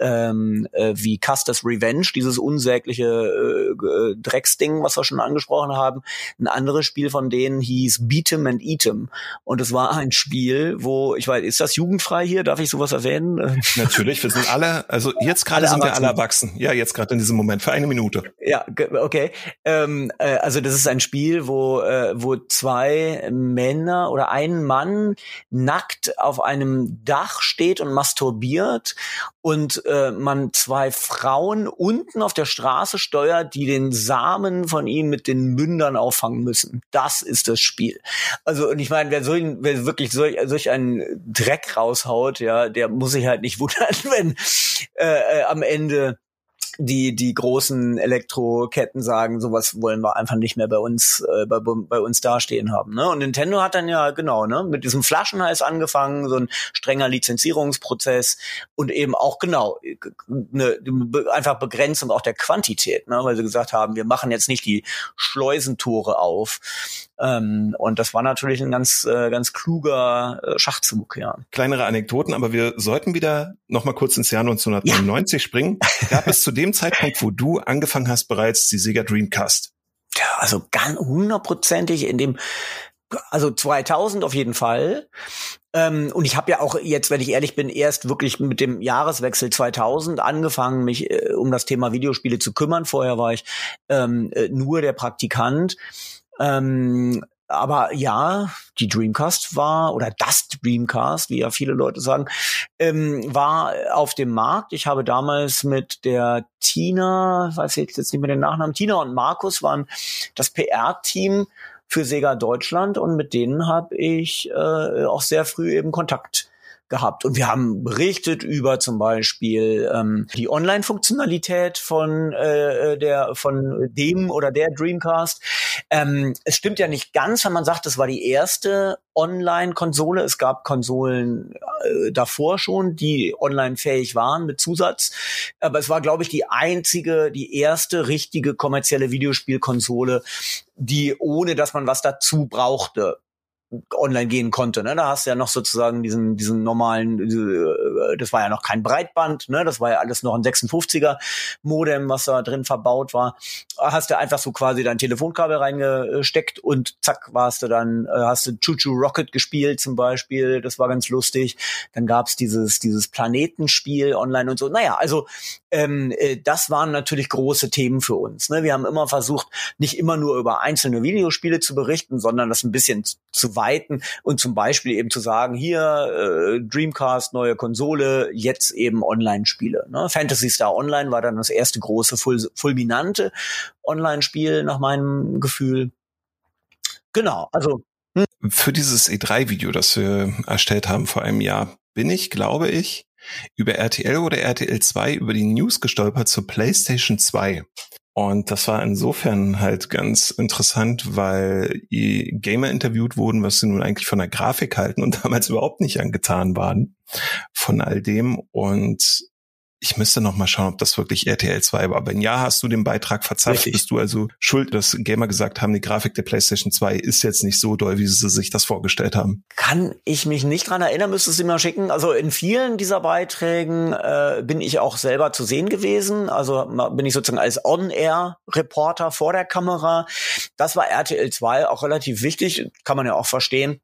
ähm, äh, wie Custer's Revenge, dieses unsägliche äh, äh, Drecksding, was wir schon angesprochen haben. Ein anderes Spiel von denen hieß Beat'em and Eat'em. Und es war ein Spiel, wo, ich weiß, ist das jugendfrei hier? Darf ich sowas erwähnen? Natürlich, wir sind alle, also jetzt gerade sind wir alle erwachsen. Ja, jetzt gerade in diesem Moment, für eine Minute. Ja, okay. Ähm, äh, also das ist ein Spiel, wo, äh, wo zwei Männer oder ein Mann nackt auf einem Dach steht und masturbiert und äh, man zwei Frauen unten auf der Straße steuert, die den Samen von ihm mit den Mündern auffangen müssen. Das ist das Spiel. Also und ich meine, wer, so, wer wirklich solch, solch einen Dreck raushaut, ja, der muss sich halt nicht wundern, wenn äh, äh, am Ende die die großen Elektroketten sagen, sowas wollen wir einfach nicht mehr bei uns äh, bei, bei uns dastehen haben. Ne? Und Nintendo hat dann ja genau ne mit diesem Flaschenhals angefangen, so ein strenger Lizenzierungsprozess und eben auch genau eine einfach Begrenzung auch der Quantität, ne? weil sie gesagt haben, wir machen jetzt nicht die Schleusentore auf, ähm, und das war natürlich ein ganz, äh, ganz kluger äh, Schachzug, ja. Kleinere Anekdoten, aber wir sollten wieder noch mal kurz ins Jahr 1999 ja. springen. Gab es zu dem Zeitpunkt, wo du angefangen hast, bereits die Sega Dreamcast? Ja, also ganz hundertprozentig in dem, also 2000 auf jeden Fall. Ähm, und ich habe ja auch jetzt, wenn ich ehrlich bin, erst wirklich mit dem Jahreswechsel 2000 angefangen, mich äh, um das Thema Videospiele zu kümmern. Vorher war ich ähm, äh, nur der Praktikant. Ähm, aber ja, die Dreamcast war, oder das Dreamcast, wie ja viele Leute sagen, ähm, war auf dem Markt. Ich habe damals mit der Tina, weiß ich jetzt nicht mehr den Nachnamen, Tina und Markus waren das PR-Team für Sega Deutschland und mit denen habe ich äh, auch sehr früh eben Kontakt gehabt. Und wir haben berichtet über zum Beispiel ähm, die Online-Funktionalität von äh, der von dem oder der Dreamcast. Ähm, es stimmt ja nicht ganz, wenn man sagt, es war die erste Online-Konsole. Es gab Konsolen äh, davor schon, die online fähig waren mit Zusatz. Aber es war, glaube ich, die einzige, die erste richtige kommerzielle Videospielkonsole, die ohne dass man was dazu brauchte, online gehen konnte. Ne? Da hast du ja noch sozusagen diesen, diesen normalen, äh, das war ja noch kein Breitband, ne? das war ja alles noch ein 56er Modem, was da drin verbaut war. Hast du einfach so quasi dein Telefonkabel reingesteckt und zack, warst du dann, äh, hast du Choo Choo Rocket gespielt zum Beispiel, das war ganz lustig. Dann gab's dieses, dieses Planetenspiel online und so. Naja, also ähm, äh, das waren natürlich große Themen für uns. Ne? Wir haben immer versucht, nicht immer nur über einzelne Videospiele zu berichten, sondern das ein bisschen zu weiten und zum Beispiel eben zu sagen, hier äh, Dreamcast, neue Konsole, jetzt eben Online-Spiele. Ne? Fantasy Star Online war dann das erste große, ful fulminante Online-Spiel nach meinem Gefühl. Genau, also hm. für dieses E3-Video, das wir erstellt haben vor einem Jahr, bin ich, glaube ich, über RTL oder RTL 2 über die News gestolpert zur PlayStation 2. Und das war insofern halt ganz interessant, weil die Gamer interviewt wurden, was sie nun eigentlich von der Grafik halten und damals überhaupt nicht angetan waren von all dem. Und ich müsste noch mal schauen, ob das wirklich RTL 2 war. Wenn ja, hast du den Beitrag verzapft, bist du also schuld, dass Gamer gesagt haben, die Grafik der PlayStation 2 ist jetzt nicht so doll, wie sie sich das vorgestellt haben. Kann ich mich nicht dran erinnern, müsstest du mir schicken. Also in vielen dieser Beiträgen äh, bin ich auch selber zu sehen gewesen. Also bin ich sozusagen als On-Air-Reporter vor der Kamera. Das war RTL 2 auch relativ wichtig, kann man ja auch verstehen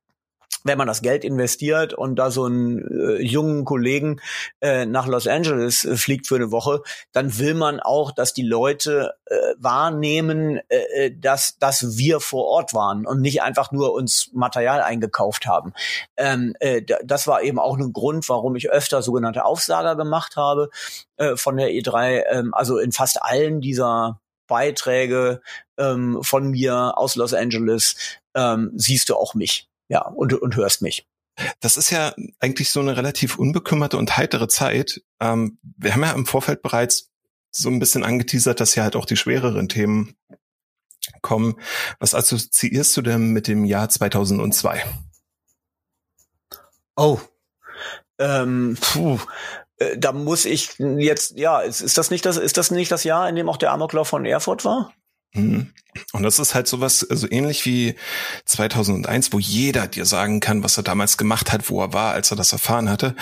wenn man das Geld investiert und da so einen äh, jungen Kollegen äh, nach Los Angeles äh, fliegt für eine Woche, dann will man auch, dass die Leute äh, wahrnehmen, äh, äh dass, dass wir vor Ort waren und nicht einfach nur uns Material eingekauft haben. Ähm, äh, das war eben auch ein Grund, warum ich öfter sogenannte Aufsager gemacht habe äh, von der E3. Ähm, also in fast allen dieser Beiträge ähm, von mir aus Los Angeles ähm, siehst du auch mich ja, und, und hörst mich. Das ist ja eigentlich so eine relativ unbekümmerte und heitere Zeit. Ähm, wir haben ja im Vorfeld bereits so ein bisschen angeteasert, dass ja halt auch die schwereren Themen kommen. Was assoziierst du denn mit dem Jahr 2002? Oh, ähm, puh, äh, da muss ich jetzt, ja, ist, ist das nicht das, ist das nicht das Jahr, in dem auch der Amoklauf von Erfurt war? Mhm. Und das ist halt sowas, so also ähnlich wie 2001, wo jeder dir sagen kann, was er damals gemacht hat, wo er war, als er das erfahren hatte,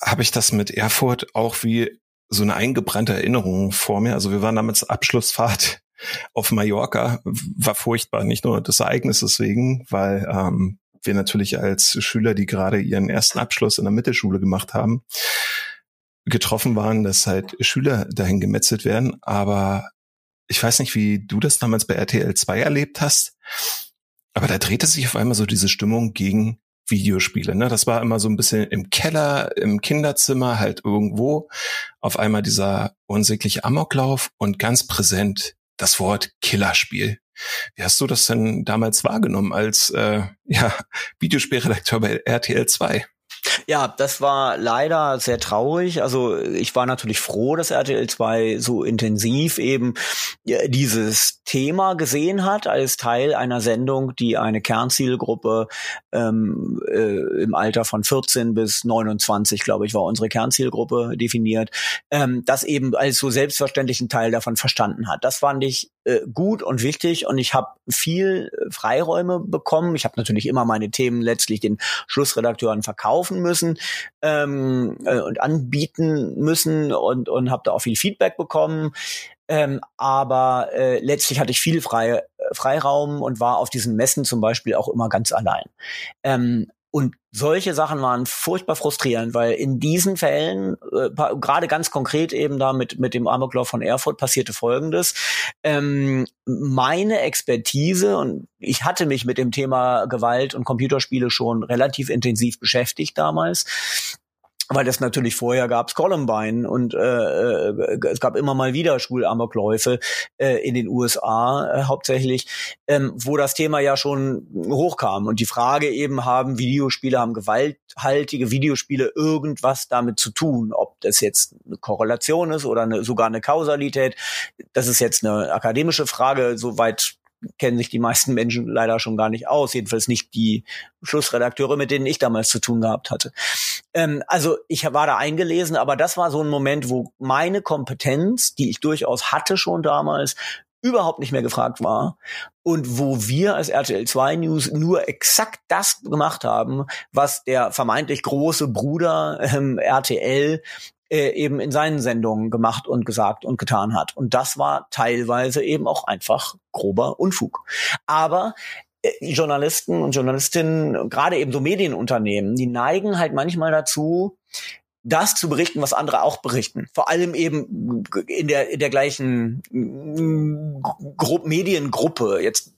habe ich das mit Erfurt auch wie so eine eingebrannte Erinnerung vor mir. Also wir waren damals Abschlussfahrt auf Mallorca, war furchtbar, nicht nur des Ereignisses wegen, weil ähm, wir natürlich als Schüler, die gerade ihren ersten Abschluss in der Mittelschule gemacht haben, getroffen waren, dass halt Schüler dahin gemetzelt werden, aber ich weiß nicht, wie du das damals bei RTL 2 erlebt hast, aber da drehte sich auf einmal so diese Stimmung gegen Videospiele. Ne? Das war immer so ein bisschen im Keller, im Kinderzimmer, halt irgendwo. Auf einmal dieser unsägliche Amoklauf und ganz präsent das Wort Killerspiel. Wie hast du das denn damals wahrgenommen als äh, ja, Videospielredakteur bei RTL 2? Ja, das war leider sehr traurig. Also ich war natürlich froh, dass RTL 2 so intensiv eben dieses Thema gesehen hat als Teil einer Sendung, die eine Kernzielgruppe ähm, äh, im Alter von 14 bis 29, glaube ich, war unsere Kernzielgruppe definiert, ähm, das eben als so selbstverständlichen Teil davon verstanden hat. Das fand ich äh, gut und wichtig und ich habe viel äh, Freiräume bekommen. Ich habe natürlich immer meine Themen letztlich den Schlussredakteuren verkaufen müssen ähm, äh, und anbieten müssen und, und habe da auch viel Feedback bekommen. Ähm, aber äh, letztlich hatte ich viel freie, Freiraum und war auf diesen Messen zum Beispiel auch immer ganz allein. Ähm, und solche Sachen waren furchtbar frustrierend, weil in diesen Fällen, äh, gerade ganz konkret eben da mit, mit dem Amoklauf von Erfurt passierte Folgendes. Ähm, meine Expertise, und ich hatte mich mit dem Thema Gewalt und Computerspiele schon relativ intensiv beschäftigt damals, weil das natürlich vorher gab's Columbine und äh, äh, es gab immer mal wieder Schulamokläufe äh, in den USA äh, hauptsächlich, ähm, wo das Thema ja schon hochkam. Und die Frage eben haben Videospiele haben gewalthaltige Videospiele irgendwas damit zu tun, ob das jetzt eine Korrelation ist oder eine, sogar eine Kausalität, das ist jetzt eine akademische Frage, soweit kennen sich die meisten Menschen leider schon gar nicht aus, jedenfalls nicht die Schlussredakteure, mit denen ich damals zu tun gehabt hatte. Ähm, also ich war da eingelesen, aber das war so ein Moment, wo meine Kompetenz, die ich durchaus hatte schon damals, überhaupt nicht mehr gefragt war und wo wir als RTL 2 News nur exakt das gemacht haben, was der vermeintlich große Bruder ähm, RTL äh, eben in seinen Sendungen gemacht und gesagt und getan hat. Und das war teilweise eben auch einfach grober Unfug. Aber äh, Journalisten und Journalistinnen, gerade eben so Medienunternehmen, die neigen halt manchmal dazu, das zu berichten, was andere auch berichten. Vor allem eben in der, in der gleichen Gru Mediengruppe. Jetzt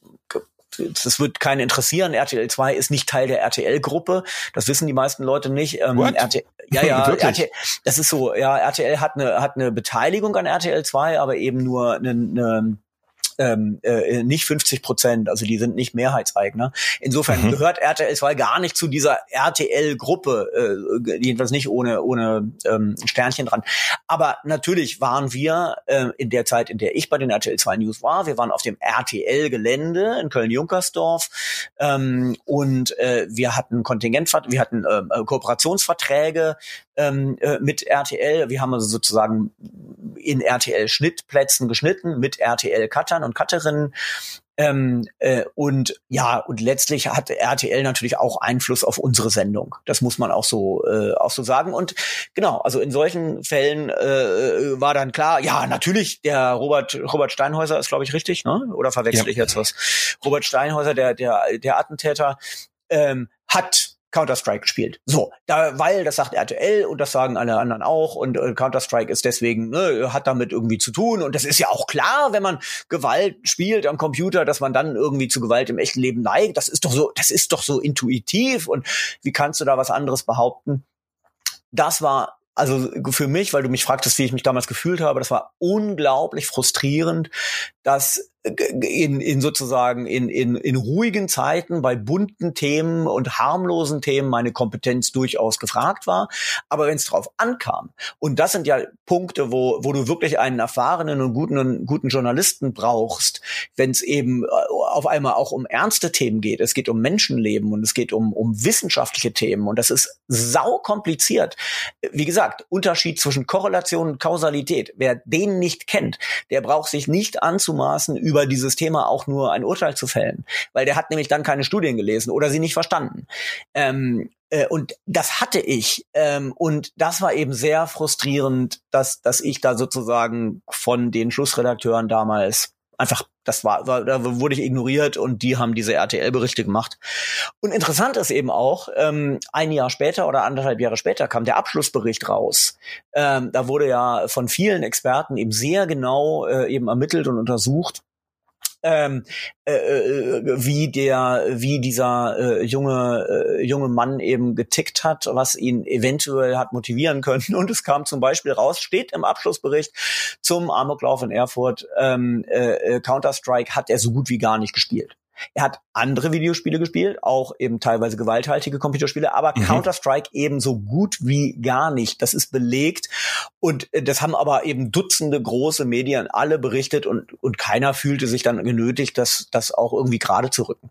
das wird keinen interessieren. RTL 2 ist nicht Teil der RTL-Gruppe. Das wissen die meisten Leute nicht. Ähm, RTL, ja, ja, RTL, das ist so. Ja, RTL hat eine hat eine Beteiligung an RTL 2, aber eben nur eine, eine ähm, äh, nicht 50 Prozent, also die sind nicht Mehrheitseigner. Insofern mhm. gehört RTL 2 gar nicht zu dieser RTL-Gruppe, äh, jedenfalls nicht ohne ohne ähm, Sternchen dran. Aber natürlich waren wir äh, in der Zeit, in der ich bei den RTL 2 News war, wir waren auf dem RTL-Gelände in Köln-Junkersdorf ähm, und äh, wir hatten Kontingent, wir hatten äh, Kooperationsverträge ähm, äh, mit RTL. Wir haben also sozusagen in RTL-Schnittplätzen geschnitten mit RTL-Cuttern und Cutterinnen. Ähm, äh, und ja, und letztlich hat RTL natürlich auch Einfluss auf unsere Sendung. Das muss man auch so äh, auch so sagen. Und genau, also in solchen Fällen äh, war dann klar, ja, natürlich, der Robert Robert Steinhäuser ist, glaube ich, richtig, ne? Oder verwechsel ja. ich jetzt was? Robert Steinhäuser, der der der Attentäter, ähm, hat Counter-Strike gespielt. So, da, weil das sagt RTL und das sagen alle anderen auch und äh, Counter-Strike ist deswegen, ne, hat damit irgendwie zu tun und das ist ja auch klar, wenn man Gewalt spielt am Computer, dass man dann irgendwie zu Gewalt im echten Leben neigt. Das ist doch so, das ist doch so intuitiv und wie kannst du da was anderes behaupten? Das war also für mich, weil du mich fragtest, wie ich mich damals gefühlt habe, das war unglaublich frustrierend, dass in, in sozusagen in, in, in ruhigen Zeiten bei bunten Themen und harmlosen Themen meine Kompetenz durchaus gefragt war. Aber wenn es drauf ankam, und das sind ja Punkte, wo, wo du wirklich einen erfahrenen und guten, guten Journalisten brauchst, wenn es eben äh, auf einmal auch um ernste Themen geht. Es geht um Menschenleben und es geht um, um wissenschaftliche Themen und das ist sau kompliziert. Wie gesagt, Unterschied zwischen Korrelation und Kausalität. Wer den nicht kennt, der braucht sich nicht anzumaßen, über dieses Thema auch nur ein Urteil zu fällen, weil der hat nämlich dann keine Studien gelesen oder sie nicht verstanden. Ähm, äh, und das hatte ich. Ähm, und das war eben sehr frustrierend, dass, dass ich da sozusagen von den Schlussredakteuren damals einfach, das war, da wurde ich ignoriert und die haben diese RTL-Berichte gemacht. Und interessant ist eben auch, ähm, ein Jahr später oder anderthalb Jahre später kam der Abschlussbericht raus. Ähm, da wurde ja von vielen Experten eben sehr genau äh, eben ermittelt und untersucht, ähm, äh, äh, wie der, wie dieser äh, junge äh, junge Mann eben getickt hat, was ihn eventuell hat motivieren können. Und es kam zum Beispiel raus, steht im Abschlussbericht zum Amoklauf in Erfurt, ähm, äh, äh Counter Strike hat er so gut wie gar nicht gespielt. Er hat andere Videospiele gespielt, auch eben teilweise gewalthaltige Computerspiele, aber mhm. Counter-Strike eben so gut wie gar nicht. Das ist belegt. Und äh, das haben aber eben Dutzende große Medien alle berichtet und, und keiner fühlte sich dann genötigt, das, das auch irgendwie gerade zu rücken.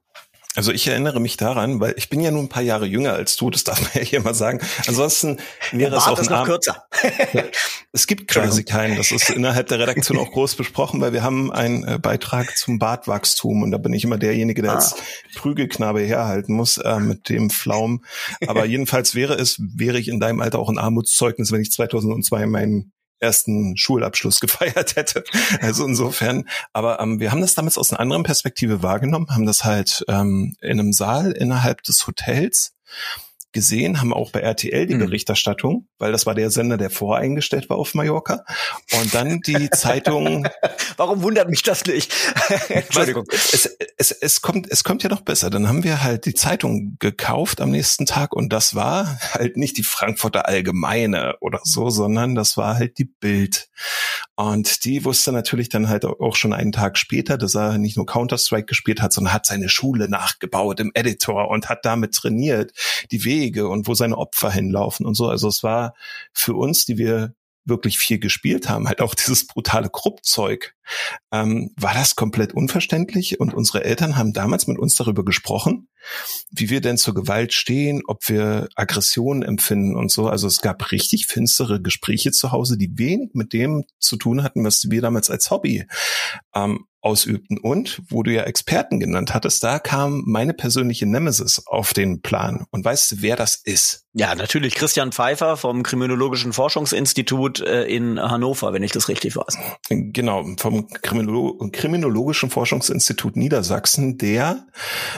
Also ich erinnere mich daran, weil ich bin ja nur ein paar Jahre jünger als du, das darf man ja hier mal sagen. Ansonsten wäre es auch ein noch kürzer. es gibt quasi keinen. Das ist innerhalb der Redaktion auch groß besprochen, weil wir haben einen äh, Beitrag zum Bartwachstum und da bin ich immer derjenige, der ah. als Prügelknabe herhalten muss äh, mit dem Flaum. Aber jedenfalls wäre es, wäre ich in deinem Alter auch ein Armutszeugnis, wenn ich 2002 meinen ersten Schulabschluss gefeiert hätte. Also insofern, aber ähm, wir haben das damals aus einer anderen Perspektive wahrgenommen, haben das halt ähm, in einem Saal innerhalb des Hotels gesehen, haben auch bei RTL die hm. Berichterstattung, weil das war der Sender, der voreingestellt war auf Mallorca. Und dann die Zeitung. Warum wundert mich das nicht? Entschuldigung. Es, es, es, kommt, es kommt ja noch besser. Dann haben wir halt die Zeitung gekauft am nächsten Tag und das war halt nicht die Frankfurter Allgemeine oder so, sondern das war halt die Bild. Und die wusste natürlich dann halt auch schon einen Tag später, dass er nicht nur Counter-Strike gespielt hat, sondern hat seine Schule nachgebaut im Editor und hat damit trainiert, die Wege und wo seine Opfer hinlaufen und so. Also es war für uns, die wir wirklich viel gespielt haben, halt auch dieses brutale Kruppzeug, ähm, war das komplett unverständlich und unsere Eltern haben damals mit uns darüber gesprochen, wie wir denn zur Gewalt stehen, ob wir Aggressionen empfinden und so. Also es gab richtig finstere Gespräche zu Hause, die wenig mit dem zu tun hatten, was wir damals als Hobby ähm, ausübten. Und wo du ja Experten genannt hattest, da kam meine persönliche Nemesis auf den Plan. Und weißt du, wer das ist? Ja, natürlich Christian Pfeiffer vom Kriminologischen Forschungsinstitut äh, in Hannover, wenn ich das richtig weiß. Genau, vom Kriminolo Kriminologischen Forschungsinstitut Niedersachsen, der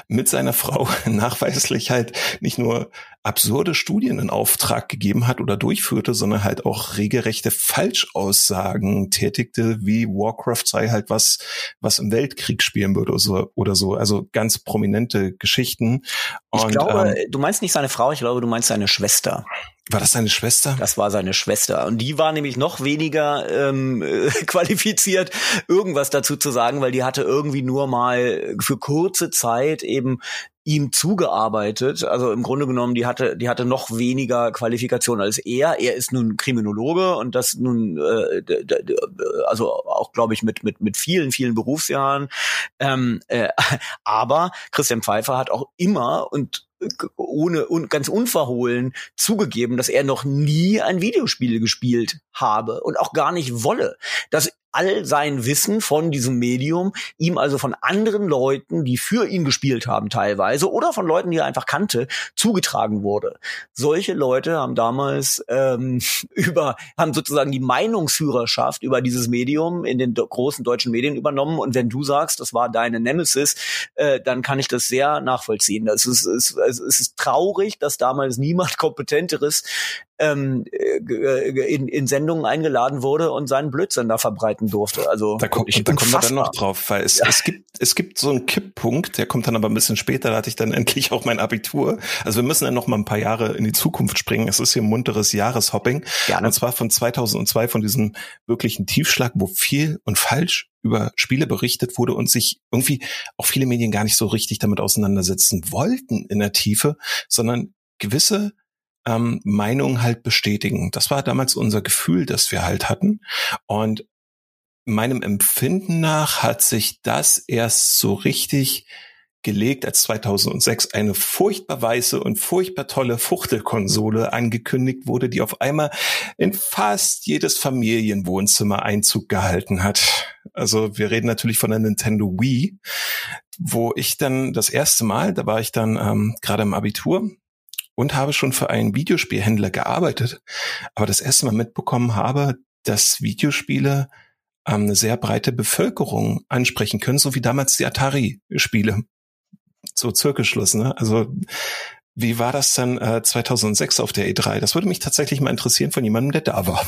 mit seiner Frau nachweislich halt nicht nur absurde Studien in Auftrag gegeben hat oder durchführte, sondern halt auch regelrechte Falschaussagen tätigte, wie Warcraft sei halt was, was im Weltkrieg spielen würde oder so. Oder so. Also ganz prominente Geschichten. Und, ich glaube, ähm, du meinst nicht seine Frau, ich glaube, du meinst seine Schwester. War das seine Schwester? Das war seine Schwester. Und die war nämlich noch weniger ähm, qualifiziert, irgendwas dazu zu sagen, weil die hatte irgendwie nur mal für kurze Zeit eben ihm zugearbeitet. Also im Grunde genommen, die hatte, die hatte noch weniger Qualifikation als er. Er ist nun Kriminologe und das nun, äh, also auch glaube ich mit mit mit vielen vielen Berufsjahren. Ähm, äh, aber Christian Pfeiffer hat auch immer und ohne und ganz unverhohlen zugegeben, dass er noch nie ein Videospiel gespielt habe und auch gar nicht wolle. Das all sein Wissen von diesem Medium ihm also von anderen Leuten, die für ihn gespielt haben teilweise oder von Leuten, die er einfach kannte, zugetragen wurde. Solche Leute haben damals ähm, über haben sozusagen die Meinungsführerschaft über dieses Medium in den großen deutschen Medien übernommen und wenn du sagst, das war deine Nemesis, äh, dann kann ich das sehr nachvollziehen. Das ist, ist, es ist traurig, dass damals niemand kompetenteres ähm, äh, in, in Sendungen eingeladen wurde und seinen Blödsinn da verbreiten durfte. Also da, kommt, da kommen wir dann noch drauf, weil es, ja. es gibt es gibt so einen Kipppunkt, der kommt dann aber ein bisschen später. Da hatte ich dann endlich auch mein Abitur. Also wir müssen dann noch mal ein paar Jahre in die Zukunft springen. Es ist hier munteres Jahreshopping Gerne. und zwar von 2002 von diesem wirklichen Tiefschlag, wo viel und falsch über Spiele berichtet wurde und sich irgendwie auch viele Medien gar nicht so richtig damit auseinandersetzen wollten in der Tiefe, sondern gewisse ähm, Meinung halt bestätigen. Das war damals unser Gefühl, das wir halt hatten. Und meinem Empfinden nach hat sich das erst so richtig gelegt, als 2006 eine furchtbar weiße und furchtbar tolle Fuchtelkonsole angekündigt wurde, die auf einmal in fast jedes Familienwohnzimmer Einzug gehalten hat. Also wir reden natürlich von der Nintendo Wii, wo ich dann das erste Mal, da war ich dann ähm, gerade im Abitur, und habe schon für einen Videospielhändler gearbeitet, aber das erste Mal mitbekommen habe, dass Videospiele ähm, eine sehr breite Bevölkerung ansprechen können, so wie damals die Atari-Spiele. So Zirkelschluss, ne? Also wie war das dann äh, 2006 auf der E3? Das würde mich tatsächlich mal interessieren von jemandem, der da war.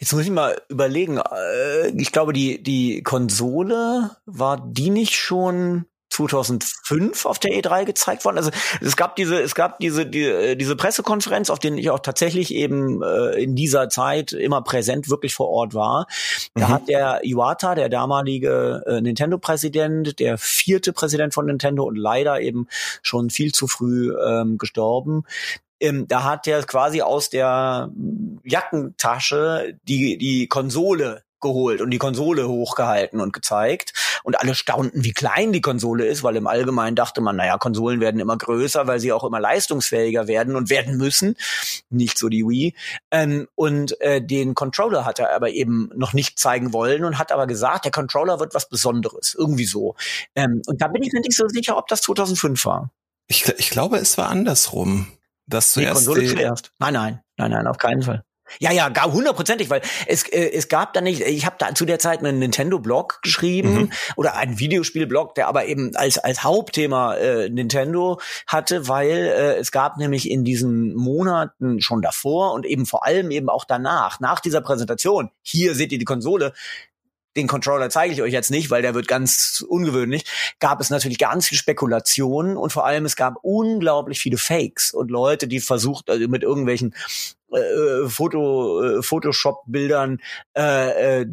Jetzt muss ich mal überlegen. Äh, ich glaube, die, die Konsole, war die nicht schon 2005 auf der E3 gezeigt worden. Also es gab diese, es gab diese, die, äh, diese Pressekonferenz, auf denen ich auch tatsächlich eben äh, in dieser Zeit immer präsent wirklich vor Ort war. Da mhm. hat der Iwata, der damalige äh, Nintendo-Präsident, der vierte Präsident von Nintendo und leider eben schon viel zu früh ähm, gestorben, ähm, da hat er quasi aus der Jackentasche die, die Konsole geholt und die Konsole hochgehalten und gezeigt. Und alle staunten, wie klein die Konsole ist, weil im Allgemeinen dachte man, naja, Konsolen werden immer größer, weil sie auch immer leistungsfähiger werden und werden müssen. Nicht so die Wii. Ähm, und äh, den Controller hat er aber eben noch nicht zeigen wollen und hat aber gesagt, der Controller wird was Besonderes. Irgendwie so. Ähm, und da bin ich mir nicht so sicher, ob das 2005 war. Ich, ich glaube, es war andersrum. Das zuerst die Konsole zuerst. Nein, nein, nein, nein, auf keinen Fall. Ja, ja, gar hundertprozentig, weil es äh, es gab da nicht, ich habe da zu der Zeit einen Nintendo-Blog geschrieben mhm. oder einen Videospiel-Blog, der aber eben als als Hauptthema äh, Nintendo hatte, weil äh, es gab nämlich in diesen Monaten schon davor und eben vor allem eben auch danach, nach dieser Präsentation, hier seht ihr die Konsole, den Controller zeige ich euch jetzt nicht, weil der wird ganz ungewöhnlich, gab es natürlich ganz viel Spekulationen und vor allem es gab unglaublich viele Fakes und Leute, die versucht also mit irgendwelchen äh, Foto, äh, Photoshop-Bildern äh, äh,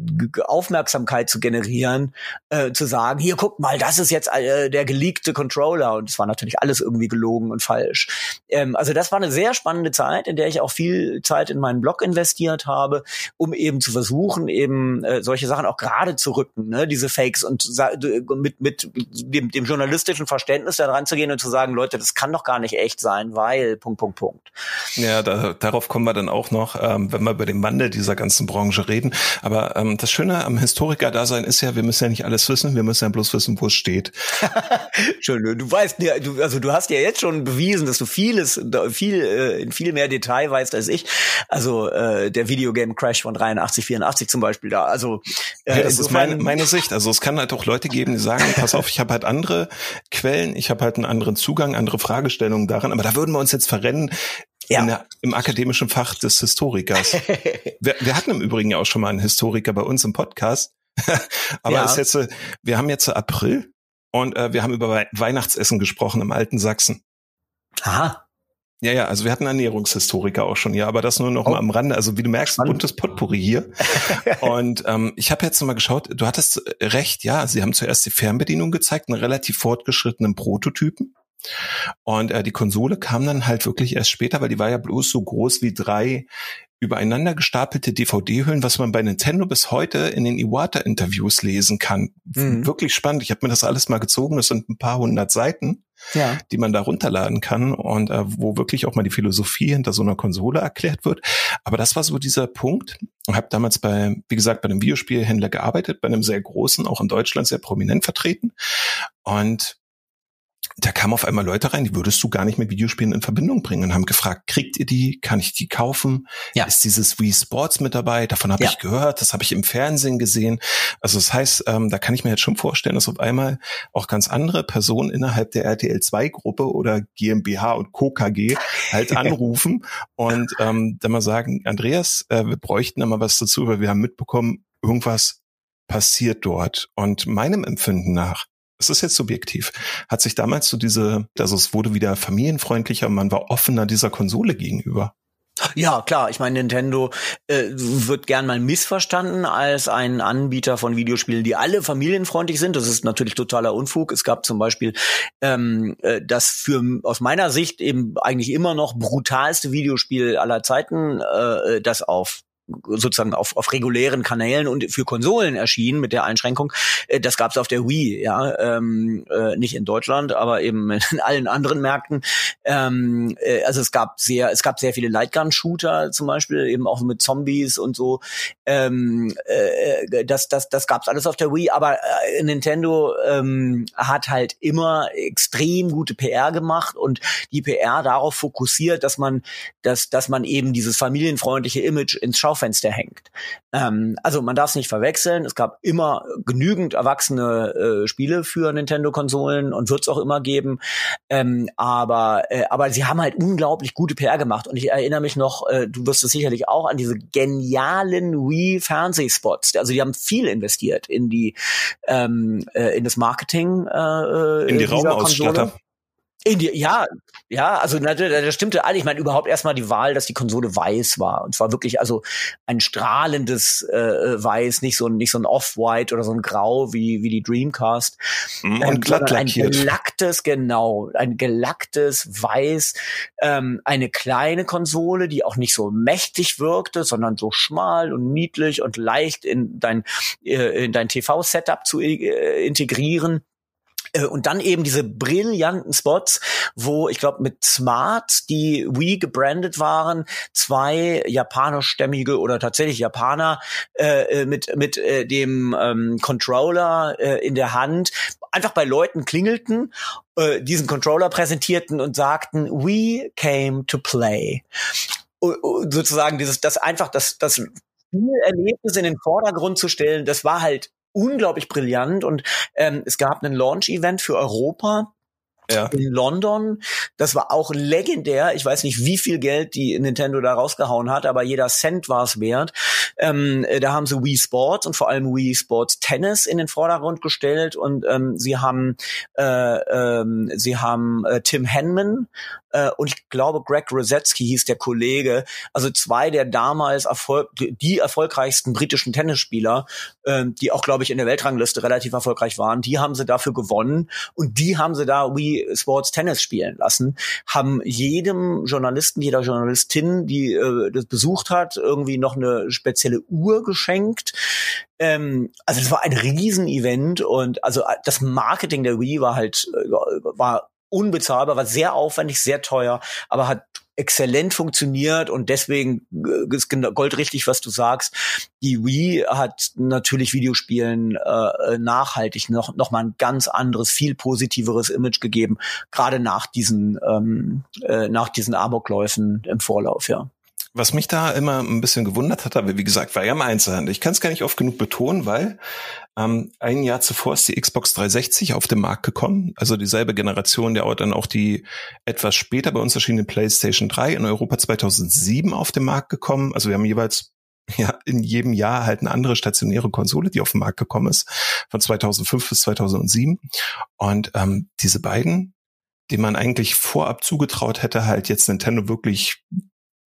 Aufmerksamkeit zu generieren, äh, zu sagen, hier guckt mal, das ist jetzt äh, der geleakte Controller und es war natürlich alles irgendwie gelogen und falsch. Ähm, also das war eine sehr spannende Zeit, in der ich auch viel Zeit in meinen Blog investiert habe, um eben zu versuchen, eben äh, solche Sachen auch gerade zu rücken, ne? diese Fakes und mit, mit dem, dem journalistischen Verständnis da dran zu gehen und zu sagen, Leute, das kann doch gar nicht echt sein, weil Punkt, Punkt, Punkt. Ja, da, darauf kommen wir wir dann auch noch, ähm, wenn wir über den Wandel dieser ganzen Branche reden. Aber ähm, das Schöne am Historiker-Dasein ist ja, wir müssen ja nicht alles wissen, wir müssen ja bloß wissen, wo es steht. Schön, du weißt ja, du, also du hast ja jetzt schon bewiesen, dass du vieles, viel, äh, in viel mehr Detail weißt als ich. Also äh, der Videogame Crash von 83, 84 zum Beispiel da. Also äh, ja, das ist meine, meine Sicht. Also es kann halt auch Leute geben, die sagen, pass auf, ich habe halt andere Quellen, ich habe halt einen anderen Zugang, andere Fragestellungen daran, aber da würden wir uns jetzt verrennen ja. Der, im akademischen Fach des Historikers. wir, wir, hatten im Übrigen ja auch schon mal einen Historiker bei uns im Podcast. Aber ja. ist jetzt, wir haben jetzt April und äh, wir haben über Weihnachtsessen gesprochen im alten Sachsen. Aha. Ja, ja, also wir hatten Ernährungshistoriker auch schon, ja, aber das nur noch oh. mal am Rande. Also wie du merkst, Spannend. buntes Potpourri hier. und ähm, ich habe jetzt mal geschaut, du hattest recht, ja, sie haben zuerst die Fernbedienung gezeigt, einen relativ fortgeschrittenen Prototypen. Und äh, die Konsole kam dann halt wirklich erst später, weil die war ja bloß so groß wie drei übereinander gestapelte DVD-Hüllen, was man bei Nintendo bis heute in den Iwata-Interviews lesen kann. Mhm. Wirklich spannend. Ich habe mir das alles mal gezogen. Das sind ein paar hundert Seiten, ja. die man da runterladen kann und äh, wo wirklich auch mal die Philosophie hinter so einer Konsole erklärt wird. Aber das war so dieser Punkt. Ich habe damals bei, wie gesagt, bei einem Videospielhändler gearbeitet, bei einem sehr großen, auch in Deutschland sehr prominent vertreten. Und da kamen auf einmal Leute rein, die würdest du gar nicht mit Videospielen in Verbindung bringen und haben gefragt, kriegt ihr die? Kann ich die kaufen? Ja. Ist dieses Wii Sports mit dabei? Davon habe ja. ich gehört, das habe ich im Fernsehen gesehen. Also das heißt, ähm, da kann ich mir jetzt schon vorstellen, dass auf einmal auch ganz andere Personen innerhalb der RTL 2 Gruppe oder GmbH und Co. KG halt anrufen und ähm, dann mal sagen, Andreas, äh, wir bräuchten da mal was dazu, weil wir haben mitbekommen, irgendwas passiert dort. Und meinem Empfinden nach es ist jetzt subjektiv, hat sich damals so diese, also es wurde wieder familienfreundlicher, man war offener dieser Konsole gegenüber. Ja, klar. Ich meine, Nintendo äh, wird gern mal missverstanden als ein Anbieter von Videospielen, die alle familienfreundlich sind. Das ist natürlich totaler Unfug. Es gab zum Beispiel ähm, äh, das für aus meiner Sicht eben eigentlich immer noch brutalste Videospiel aller Zeiten, äh, das auf sozusagen auf, auf regulären Kanälen und für Konsolen erschienen mit der Einschränkung. Äh, das gab es auf der Wii, ja, ähm, äh, nicht in Deutschland, aber eben in allen anderen Märkten. Ähm, äh, also es gab sehr, es gab sehr viele Lightgun-Shooter zum Beispiel, eben auch mit Zombies und so. Ähm, äh, das, das, das gab's alles auf der Wii, aber äh, Nintendo ähm, hat halt immer extrem gute PR gemacht und die PR darauf fokussiert, dass man, dass, dass man eben dieses familienfreundliche Image ins Schaufenster Schaufenster hängt. Ähm, also man darf es nicht verwechseln. Es gab immer genügend erwachsene äh, Spiele für Nintendo-Konsolen und wird es auch immer geben. Ähm, aber, äh, aber sie haben halt unglaublich gute PR gemacht. Und ich erinnere mich noch, äh, du wirst es sicherlich auch, an diese genialen Wii-Fernsehspots. Also die haben viel investiert in die ähm, äh, in das Marketing. Äh, in die Raumausstatter. In die, ja, ja, also das stimmte alle. Ich meine überhaupt erstmal die Wahl, dass die Konsole weiß war und zwar wirklich also ein strahlendes äh, Weiß, nicht so ein nicht so ein Off-White oder so ein Grau wie wie die Dreamcast. Mm, und ähm, glatt lackiert. Ein gelacktes, genau, ein gelacktes Weiß, ähm, eine kleine Konsole, die auch nicht so mächtig wirkte, sondern so schmal und niedlich und leicht in dein äh, in dein TV-Setup zu äh, integrieren äh, und dann eben diese brillanten Spots, wo ich glaube mit Smart, die Wii gebrandet waren, zwei japanischstämmige oder tatsächlich Japaner äh, äh, mit mit äh, dem ähm, Controller äh, in der Hand einfach bei Leuten klingelten, äh, diesen Controller präsentierten und sagten, "We came to play." Und sozusagen dieses, das einfach das das Erlebnis in den Vordergrund zu stellen, das war halt unglaublich brillant. Und ähm, es gab einen Launch-Event für Europa ja. in London. Das war auch legendär. Ich weiß nicht, wie viel Geld die Nintendo da rausgehauen hat, aber jeder Cent war es wert. Ähm, äh, da haben sie Wii Sports und vor allem Wii Sports Tennis in den Vordergrund gestellt und ähm, sie haben äh, ähm, sie haben äh, Tim Henman äh, und ich glaube Greg Rosetsky hieß der Kollege, also zwei der damals Erfolg die erfolgreichsten britischen Tennisspieler, äh, die auch glaube ich in der Weltrangliste relativ erfolgreich waren, die haben sie dafür gewonnen und die haben sie da Wii Sports Tennis spielen lassen, haben jedem Journalisten, jeder Journalistin, die äh, das besucht hat, irgendwie noch eine spezielle Uhr geschenkt. Ähm, also es war ein Riesenevent und also das Marketing der Wii war halt äh, war unbezahlbar, war sehr aufwendig, sehr teuer, aber hat exzellent funktioniert und deswegen äh, ist goldrichtig, was du sagst. Die Wii hat natürlich Videospielen äh, nachhaltig noch noch mal ein ganz anderes, viel positiveres Image gegeben, gerade nach diesen ähm, äh, nach diesen Amokläufen im Vorlauf, ja. Was mich da immer ein bisschen gewundert hat, aber wie gesagt, war ja im Einzelhandel. Ich kann es gar nicht oft genug betonen, weil ähm, ein Jahr zuvor ist die Xbox 360 auf den Markt gekommen, also dieselbe Generation, der dann auch die etwas später bei uns erschienene PlayStation 3 in Europa 2007 auf den Markt gekommen. Also wir haben jeweils ja in jedem Jahr halt eine andere stationäre Konsole, die auf den Markt gekommen ist, von 2005 bis 2007. Und ähm, diese beiden die man eigentlich vorab zugetraut hätte, halt jetzt Nintendo wirklich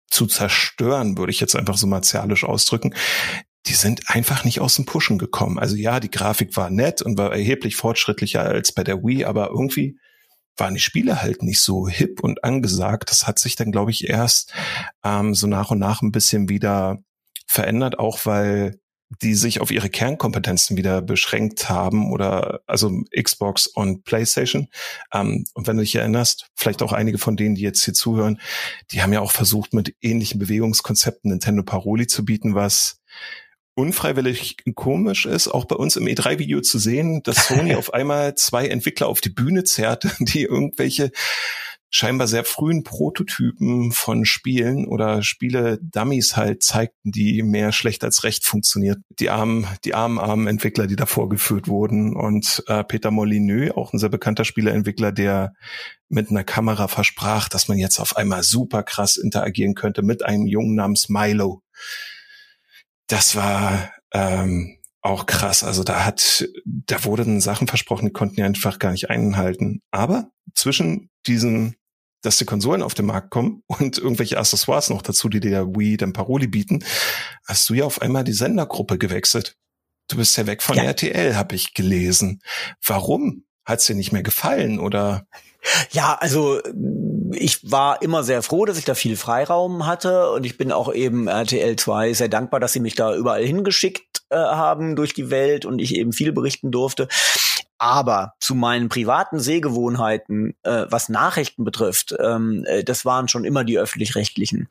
zu zerstören, würde ich jetzt einfach so martialisch ausdrücken, die sind einfach nicht aus dem Pushen gekommen. Also ja, die Grafik war nett und war erheblich fortschrittlicher als bei der Wii, aber irgendwie waren die Spiele halt nicht so hip und angesagt. Das hat sich dann, glaube ich, erst ähm, so nach und nach ein bisschen wieder verändert, auch weil die sich auf ihre Kernkompetenzen wieder beschränkt haben oder also Xbox und PlayStation. Ähm, und wenn du dich erinnerst, vielleicht auch einige von denen, die jetzt hier zuhören, die haben ja auch versucht, mit ähnlichen Bewegungskonzepten Nintendo Paroli zu bieten, was unfreiwillig komisch ist, auch bei uns im E3-Video zu sehen, dass Sony auf einmal zwei Entwickler auf die Bühne zerrte, die irgendwelche scheinbar sehr frühen Prototypen von Spielen oder Spiele-Dummies halt zeigten, die mehr schlecht als recht funktioniert. Die armen, die armen, armen Entwickler, die da vorgeführt wurden. Und äh, Peter Molyneux, auch ein sehr bekannter Spieleentwickler, der mit einer Kamera versprach, dass man jetzt auf einmal super krass interagieren könnte mit einem Jungen namens Milo. Das war ähm, auch krass. Also da hat, da wurden Sachen versprochen, die konnten ja einfach gar nicht einhalten. Aber zwischen diesen dass die Konsolen auf den Markt kommen und irgendwelche Accessoires noch dazu, die der Wii dann Paroli bieten, hast du ja auf einmal die Sendergruppe gewechselt. Du bist ja weg von ja. RTL, habe ich gelesen. Warum? Hat's dir nicht mehr gefallen oder? Ja, also ich war immer sehr froh, dass ich da viel Freiraum hatte und ich bin auch eben RTL 2 sehr dankbar, dass sie mich da überall hingeschickt äh, haben durch die Welt und ich eben viel berichten durfte. Aber zu meinen privaten Sehgewohnheiten, äh, was Nachrichten betrifft, ähm, äh, das waren schon immer die öffentlich-rechtlichen.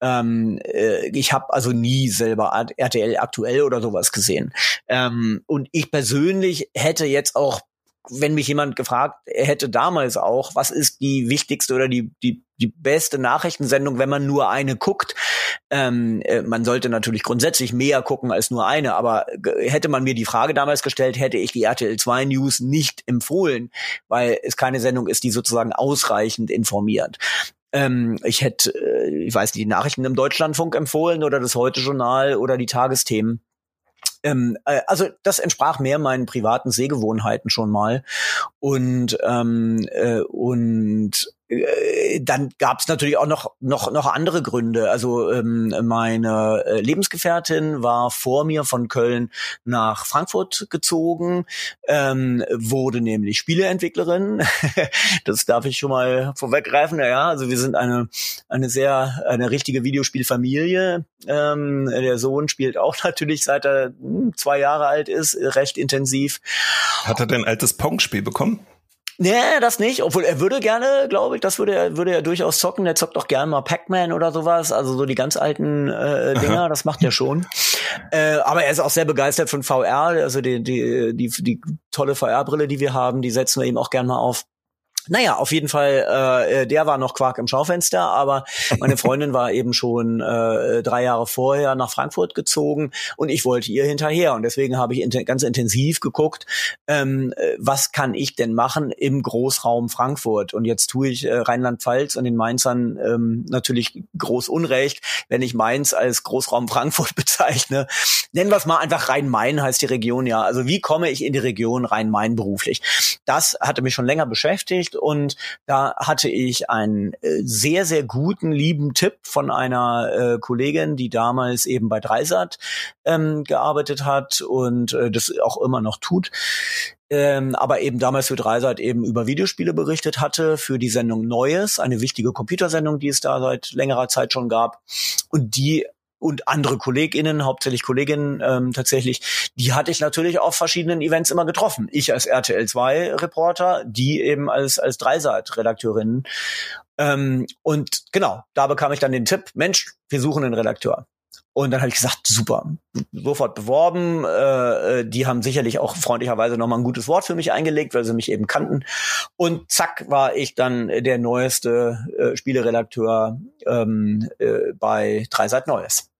Ähm, äh, ich habe also nie selber RTL aktuell oder sowas gesehen. Ähm, und ich persönlich hätte jetzt auch wenn mich jemand gefragt hätte damals auch, was ist die wichtigste oder die, die, die beste Nachrichtensendung, wenn man nur eine guckt, Ähm, äh, man sollte natürlich grundsätzlich mehr gucken als nur eine, aber hätte man mir die Frage damals gestellt, hätte ich die RTL 2 News nicht empfohlen, weil es keine Sendung ist, die sozusagen ausreichend informiert. Ähm, ich hätte, äh, ich weiß nicht, die Nachrichten im Deutschlandfunk empfohlen oder das Heute-Journal oder die Tagesthemen. Ähm, äh, also das entsprach mehr meinen privaten Sehgewohnheiten schon mal. Und, ähm, äh, und dann gab es natürlich auch noch noch noch andere Gründe. Also ähm, meine äh, Lebensgefährtin war vor mir von Köln nach Frankfurt gezogen, ähm, wurde nämlich Spieleentwicklerin. das darf ich schon mal vorweggreifen. Ja, also wir sind eine eine sehr eine richtige Videospielfamilie. Ähm, der Sohn spielt auch natürlich seit er hm, zwei Jahre alt ist recht intensiv. Hat er denn ein altes Pong-Spiel bekommen? Nee, das nicht. Obwohl er würde gerne, glaube ich, das würde er, würde er durchaus zocken. Der zockt auch gerne mal Pac-Man oder sowas. Also so die ganz alten äh, Dinger, Aha. das macht er schon. Äh, aber er ist auch sehr begeistert von VR. Also die, die, die, die tolle VR-Brille, die wir haben, die setzen wir ihm auch gerne mal auf. Naja, auf jeden Fall, äh, der war noch Quark im Schaufenster, aber meine Freundin war eben schon äh, drei Jahre vorher nach Frankfurt gezogen und ich wollte ihr hinterher. Und deswegen habe ich int ganz intensiv geguckt, ähm, äh, was kann ich denn machen im Großraum Frankfurt? Und jetzt tue ich äh, Rheinland-Pfalz und den Mainzern ähm, natürlich groß Unrecht, wenn ich Mainz als Großraum Frankfurt bezeichne. Nennen wir es mal einfach Rhein-Main heißt die Region ja. Also wie komme ich in die Region Rhein-Main beruflich? Das hatte mich schon länger beschäftigt und da hatte ich einen äh, sehr, sehr guten, lieben Tipp von einer äh, Kollegin, die damals eben bei Dreisat ähm, gearbeitet hat und äh, das auch immer noch tut. Ähm, aber eben damals für Dreisat eben über Videospiele berichtet hatte, für die Sendung Neues, eine wichtige Computersendung, die es da seit längerer Zeit schon gab. Und die und andere KollegInnen, hauptsächlich Kolleginnen ähm, tatsächlich, die hatte ich natürlich auf verschiedenen Events immer getroffen. Ich als RTL 2 Reporter, die eben als als Dreisat-Redakteurin. Ähm, und genau, da bekam ich dann den Tipp, Mensch, wir suchen einen Redakteur. Und dann habe ich gesagt, super, sofort beworben. Äh, äh, die haben sicherlich auch freundlicherweise nochmal ein gutes Wort für mich eingelegt, weil sie mich eben kannten. Und zack war ich dann der neueste äh, Spieleredakteur ähm, äh, bei Dreisat Neues.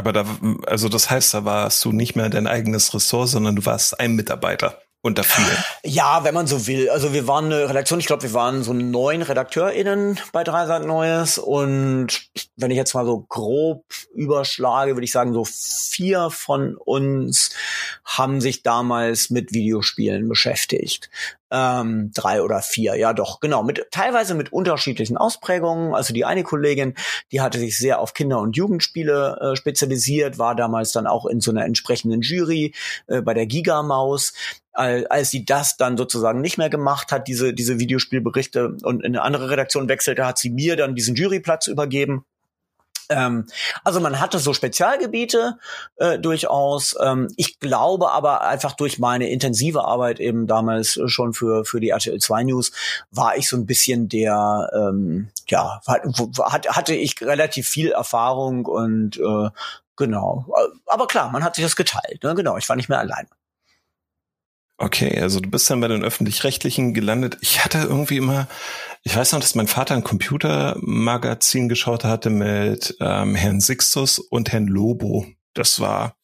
Aber da, also das heißt, da warst du nicht mehr dein eigenes Ressort, sondern du warst ein Mitarbeiter unter vielen. Ja, wenn man so will. Also wir waren eine Redaktion, ich glaube, wir waren so neun RedakteurInnen bei Dreisat Neues und wenn ich jetzt mal so grob überschlage, würde ich sagen, so vier von uns haben sich damals mit Videospielen beschäftigt ähm, drei oder vier, ja doch, genau, mit teilweise mit unterschiedlichen Ausprägungen. Also die eine Kollegin, die hatte sich sehr auf Kinder- und Jugendspiele äh, spezialisiert, war damals dann auch in so einer entsprechenden Jury äh, bei der Gigamaus. Als sie das dann sozusagen nicht mehr gemacht hat, diese, diese Videospielberichte und in eine andere Redaktion wechselte, hat sie mir dann diesen Juryplatz übergeben. Ähm, also man hatte so Spezialgebiete äh, durchaus. Ähm, ich glaube aber einfach durch meine intensive Arbeit eben damals schon für für die RTL 2 News war ich so ein bisschen der ähm, ja hat, hatte ich relativ viel Erfahrung und äh, genau. Aber klar, man hat sich das geteilt. Ne? Genau, ich war nicht mehr allein. Okay, also du bist dann bei den öffentlich-rechtlichen gelandet. Ich hatte irgendwie immer, ich weiß noch, dass mein Vater ein Computermagazin geschaut hatte mit ähm, Herrn Sixtus und Herrn Lobo. Das war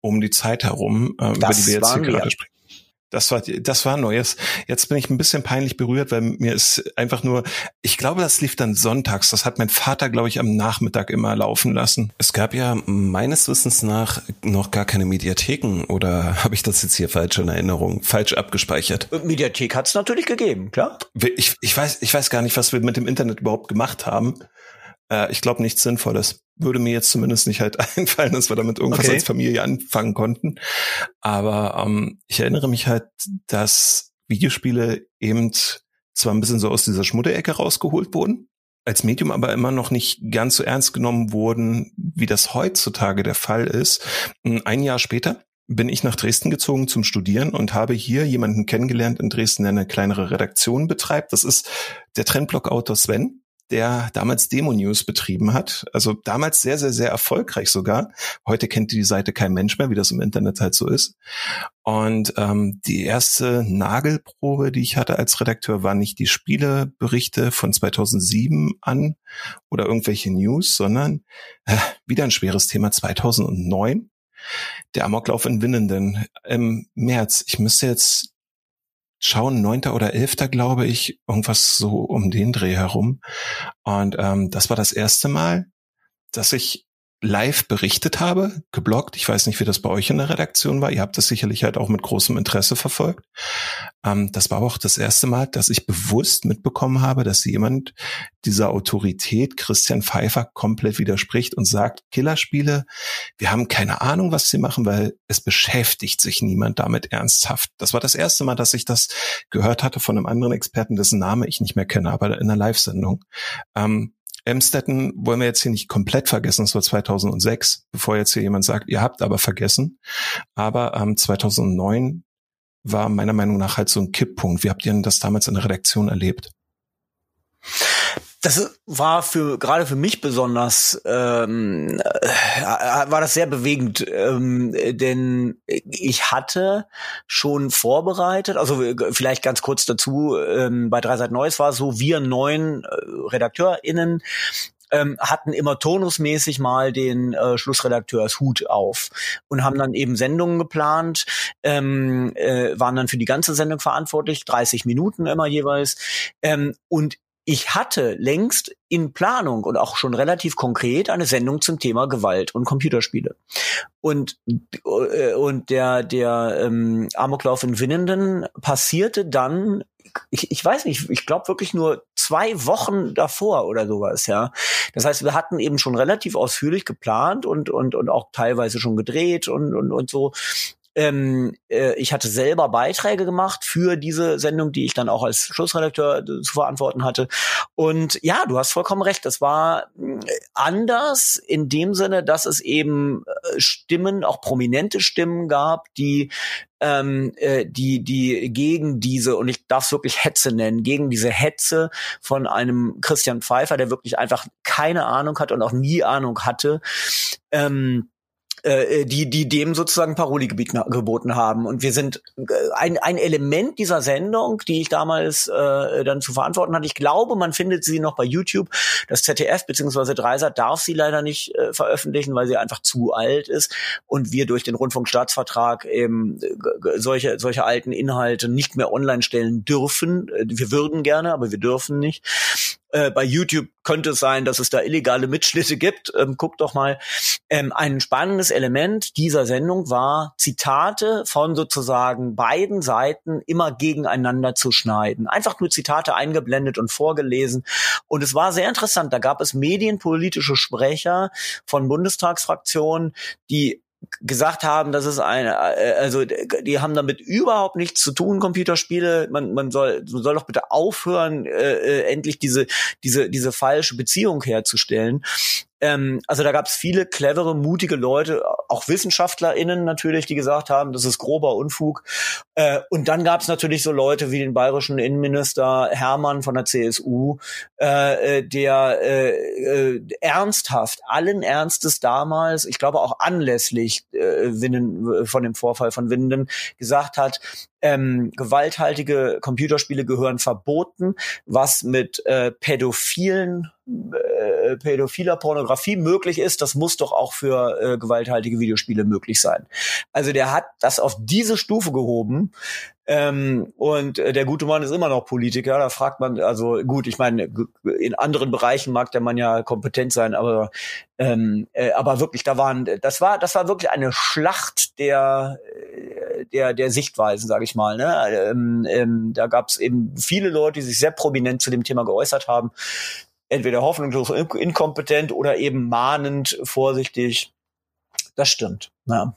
um die Zeit herum, äh, über die wir jetzt hier gerade sprechen. Das war, das war Neues. Jetzt bin ich ein bisschen peinlich berührt, weil mir ist einfach nur, ich glaube, das lief dann sonntags. Das hat mein Vater, glaube ich, am Nachmittag immer laufen lassen. Es gab ja meines Wissens nach noch gar keine Mediatheken oder habe ich das jetzt hier falsch in Erinnerung, falsch abgespeichert? Mediathek hat es natürlich gegeben, klar. Ich, ich weiß, ich weiß gar nicht, was wir mit dem Internet überhaupt gemacht haben. Äh, ich glaube nichts Sinnvolles würde mir jetzt zumindest nicht halt einfallen, dass wir damit irgendwas okay. als Familie anfangen konnten. Aber ähm, ich erinnere mich halt, dass Videospiele eben zwar ein bisschen so aus dieser Schmudderecke rausgeholt wurden, als Medium aber immer noch nicht ganz so ernst genommen wurden, wie das heutzutage der Fall ist. Ein Jahr später bin ich nach Dresden gezogen zum Studieren und habe hier jemanden kennengelernt in Dresden, der eine kleinere Redaktion betreibt. Das ist der Trendblock-Autor Sven der damals Demo News betrieben hat. Also damals sehr, sehr, sehr erfolgreich sogar. Heute kennt die Seite kein Mensch mehr, wie das im Internet halt so ist. Und ähm, die erste Nagelprobe, die ich hatte als Redakteur, war nicht die Spieleberichte von 2007 an oder irgendwelche News, sondern äh, wieder ein schweres Thema 2009. Der Amoklauf in Winnenden im März. Ich müsste jetzt schauen, neunter oder elfter, glaube ich, irgendwas so um den Dreh herum. Und ähm, das war das erste Mal, dass ich live berichtet habe, geblockt. Ich weiß nicht, wie das bei euch in der Redaktion war. Ihr habt das sicherlich halt auch mit großem Interesse verfolgt. Ähm, das war auch das erste Mal, dass ich bewusst mitbekommen habe, dass jemand dieser Autorität Christian Pfeiffer komplett widerspricht und sagt, Killerspiele, wir haben keine Ahnung, was sie machen, weil es beschäftigt sich niemand damit ernsthaft. Das war das erste Mal, dass ich das gehört hatte von einem anderen Experten, dessen Name ich nicht mehr kenne, aber in einer Live-Sendung. Ähm, Emstetten wollen wir jetzt hier nicht komplett vergessen, das war 2006, bevor jetzt hier jemand sagt, ihr habt aber vergessen. Aber ähm, 2009 war meiner Meinung nach halt so ein Kipppunkt. Wie habt ihr denn das damals in der Redaktion erlebt? Das war für gerade für mich besonders ähm, äh, war das sehr bewegend, ähm, denn ich hatte schon vorbereitet, also vielleicht ganz kurz dazu, ähm, bei Dreiseit Neues war es so, wir neun äh, RedakteurInnen ähm, hatten immer turnusmäßig mal den äh, Schlussredakteurshut auf und haben dann eben Sendungen geplant, ähm, äh, waren dann für die ganze Sendung verantwortlich, 30 Minuten immer jeweils. Ähm, und ich hatte längst in Planung und auch schon relativ konkret eine Sendung zum Thema Gewalt und Computerspiele. Und, äh, und der, der ähm, Amoklauf in Winnenden passierte dann, ich, ich weiß nicht, ich glaube wirklich nur zwei Wochen davor oder sowas, ja. Das heißt, wir hatten eben schon relativ ausführlich geplant und, und, und auch teilweise schon gedreht und, und, und so. Ähm, äh, ich hatte selber Beiträge gemacht für diese Sendung, die ich dann auch als Schlussredakteur äh, zu verantworten hatte. Und ja, du hast vollkommen recht. Das war äh, anders in dem Sinne, dass es eben äh, Stimmen, auch prominente Stimmen gab, die ähm, äh, die die gegen diese und ich darf es wirklich Hetze nennen, gegen diese Hetze von einem Christian Pfeiffer, der wirklich einfach keine Ahnung hat und auch nie Ahnung hatte. Ähm, äh, äh, die, die dem sozusagen Paroli geboten haben. Und wir sind äh, ein, ein Element dieser Sendung, die ich damals äh, dann zu verantworten hatte. Ich glaube, man findet sie noch bei YouTube. Das ZDF bzw. Dreisat darf sie leider nicht äh, veröffentlichen, weil sie einfach zu alt ist und wir durch den Rundfunkstaatsvertrag eben äh, solche, solche alten Inhalte nicht mehr online stellen dürfen. Wir würden gerne, aber wir dürfen nicht. Äh, bei YouTube könnte es sein, dass es da illegale Mitschnitte gibt. Ähm, guckt doch mal. Ähm, ein spannendes Element dieser Sendung war, Zitate von sozusagen beiden Seiten immer gegeneinander zu schneiden. Einfach nur Zitate eingeblendet und vorgelesen. Und es war sehr interessant. Da gab es medienpolitische Sprecher von Bundestagsfraktionen, die gesagt haben, dass es eine, äh, also die haben damit überhaupt nichts zu tun, Computerspiele. Man, man soll, man soll doch bitte aufhören, äh, äh endlich diese, diese, diese falsche Beziehung herzustellen. Ähm, also da gab es viele clevere, mutige Leute, auch WissenschaftlerInnen natürlich, die gesagt haben, das ist grober Unfug. Äh, und dann gab es natürlich so Leute wie den bayerischen Innenminister Hermann von der CSU, äh, äh, der äh, äh, ernsthaft, allen Ernstes damals, ich glaube auch anlässlich äh, Winnen, von dem Vorfall von Winden, gesagt hat, ähm, gewalthaltige Computerspiele gehören verboten, was mit äh, pädophilen äh, pädophiler Pornografie möglich ist, das muss doch auch für äh, gewalthaltige Videospiele möglich sein. Also der hat das auf diese Stufe gehoben. Ähm, und äh, der gute Mann ist immer noch Politiker. Da fragt man, also gut, ich meine, in anderen Bereichen mag der Mann ja kompetent sein, aber ähm, äh, aber wirklich, da waren, das war, das war wirklich eine Schlacht der äh, der der Sichtweisen, sage ich mal. Ne? Ähm, ähm, da gab es eben viele Leute, die sich sehr prominent zu dem Thema geäußert haben entweder hoffnungslos inkompetent oder eben mahnend vorsichtig. Das stimmt. Ja.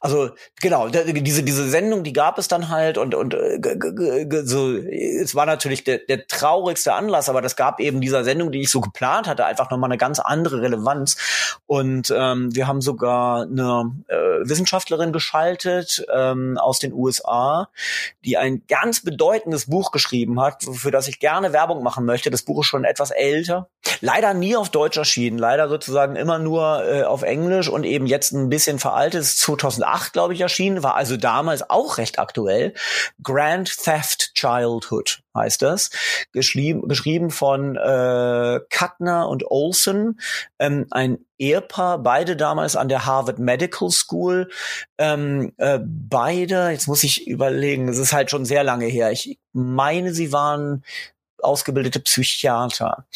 Also genau, diese diese Sendung, die gab es dann halt und und äh, so es war natürlich der, der traurigste Anlass, aber das gab eben dieser Sendung, die ich so geplant hatte, einfach nochmal eine ganz andere Relevanz und ähm, wir haben sogar eine äh, Wissenschaftlerin geschaltet ähm, aus den USA, die ein ganz bedeutendes Buch geschrieben hat, für das ich gerne Werbung machen möchte. Das Buch ist schon etwas älter, leider nie auf Deutsch erschienen, leider sozusagen immer nur äh, auf Englisch und eben jetzt ein bisschen veraltet. 2008, glaube ich, erschienen, war also damals auch recht aktuell. Grand Theft Childhood heißt das, geschrieben, geschrieben von äh, Kuttner und Olson, ähm, ein Ehepaar, beide damals an der Harvard Medical School, ähm, äh, beide, jetzt muss ich überlegen, es ist halt schon sehr lange her, ich meine, sie waren ausgebildete Psychiater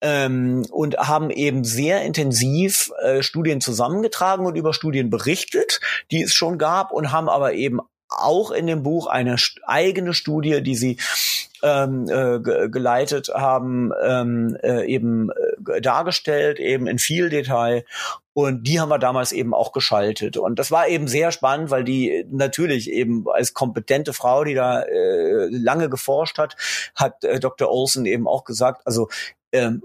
ähm, und haben eben sehr intensiv äh, Studien zusammengetragen und über Studien berichtet, die es schon gab und haben aber eben auch in dem Buch eine eigene Studie, die sie ähm, äh, geleitet haben, ähm, äh, eben äh, dargestellt, eben in viel Detail. Und die haben wir damals eben auch geschaltet. Und das war eben sehr spannend, weil die natürlich eben als kompetente Frau, die da äh, lange geforscht hat, hat äh, Dr. Olsen eben auch gesagt, also ähm,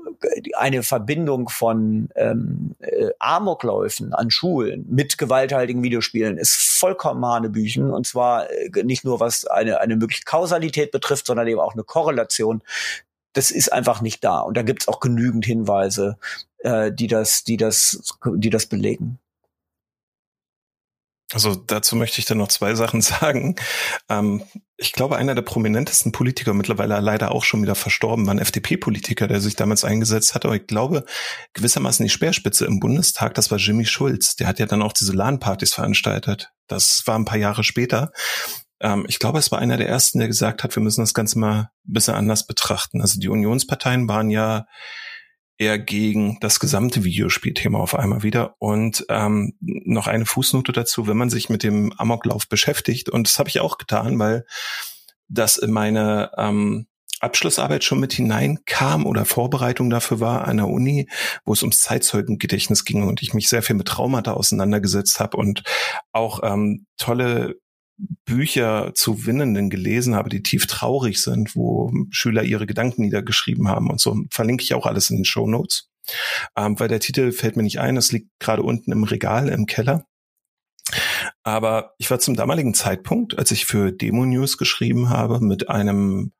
eine Verbindung von ähm, äh, Amokläufen an Schulen mit gewalthaltigen Videospielen ist vollkommen Hanebüchen und zwar äh, nicht nur was eine, eine mögliche Kausalität betrifft, sondern eben auch eine Korrelation. Das ist einfach nicht da und da gibt es auch genügend Hinweise, äh, die das, die das, die das belegen. Also dazu möchte ich dann noch zwei Sachen sagen. Ähm, ich glaube, einer der prominentesten Politiker, mittlerweile leider auch schon wieder verstorben, war ein FDP-Politiker, der sich damals eingesetzt hat. Aber ich glaube, gewissermaßen die Speerspitze im Bundestag, das war Jimmy Schulz. Der hat ja dann auch diese LAN-Partys veranstaltet. Das war ein paar Jahre später. Ähm, ich glaube, es war einer der ersten, der gesagt hat, wir müssen das Ganze mal ein bisschen anders betrachten. Also die Unionsparteien waren ja eher gegen das gesamte Videospielthema auf einmal wieder. Und ähm, noch eine Fußnote dazu, wenn man sich mit dem Amoklauf beschäftigt, und das habe ich auch getan, weil das in meine ähm, Abschlussarbeit schon mit hineinkam oder Vorbereitung dafür war an der Uni, wo es ums Zeitzeugengedächtnis ging und ich mich sehr viel mit Traumata auseinandergesetzt habe und auch ähm, tolle Bücher zu Winnenden gelesen habe, die tief traurig sind, wo Schüler ihre Gedanken niedergeschrieben haben und so. Verlinke ich auch alles in den Show Notes. Ähm, weil der Titel fällt mir nicht ein, es liegt gerade unten im Regal im Keller. Aber ich war zum damaligen Zeitpunkt, als ich für Demo News geschrieben habe, mit einem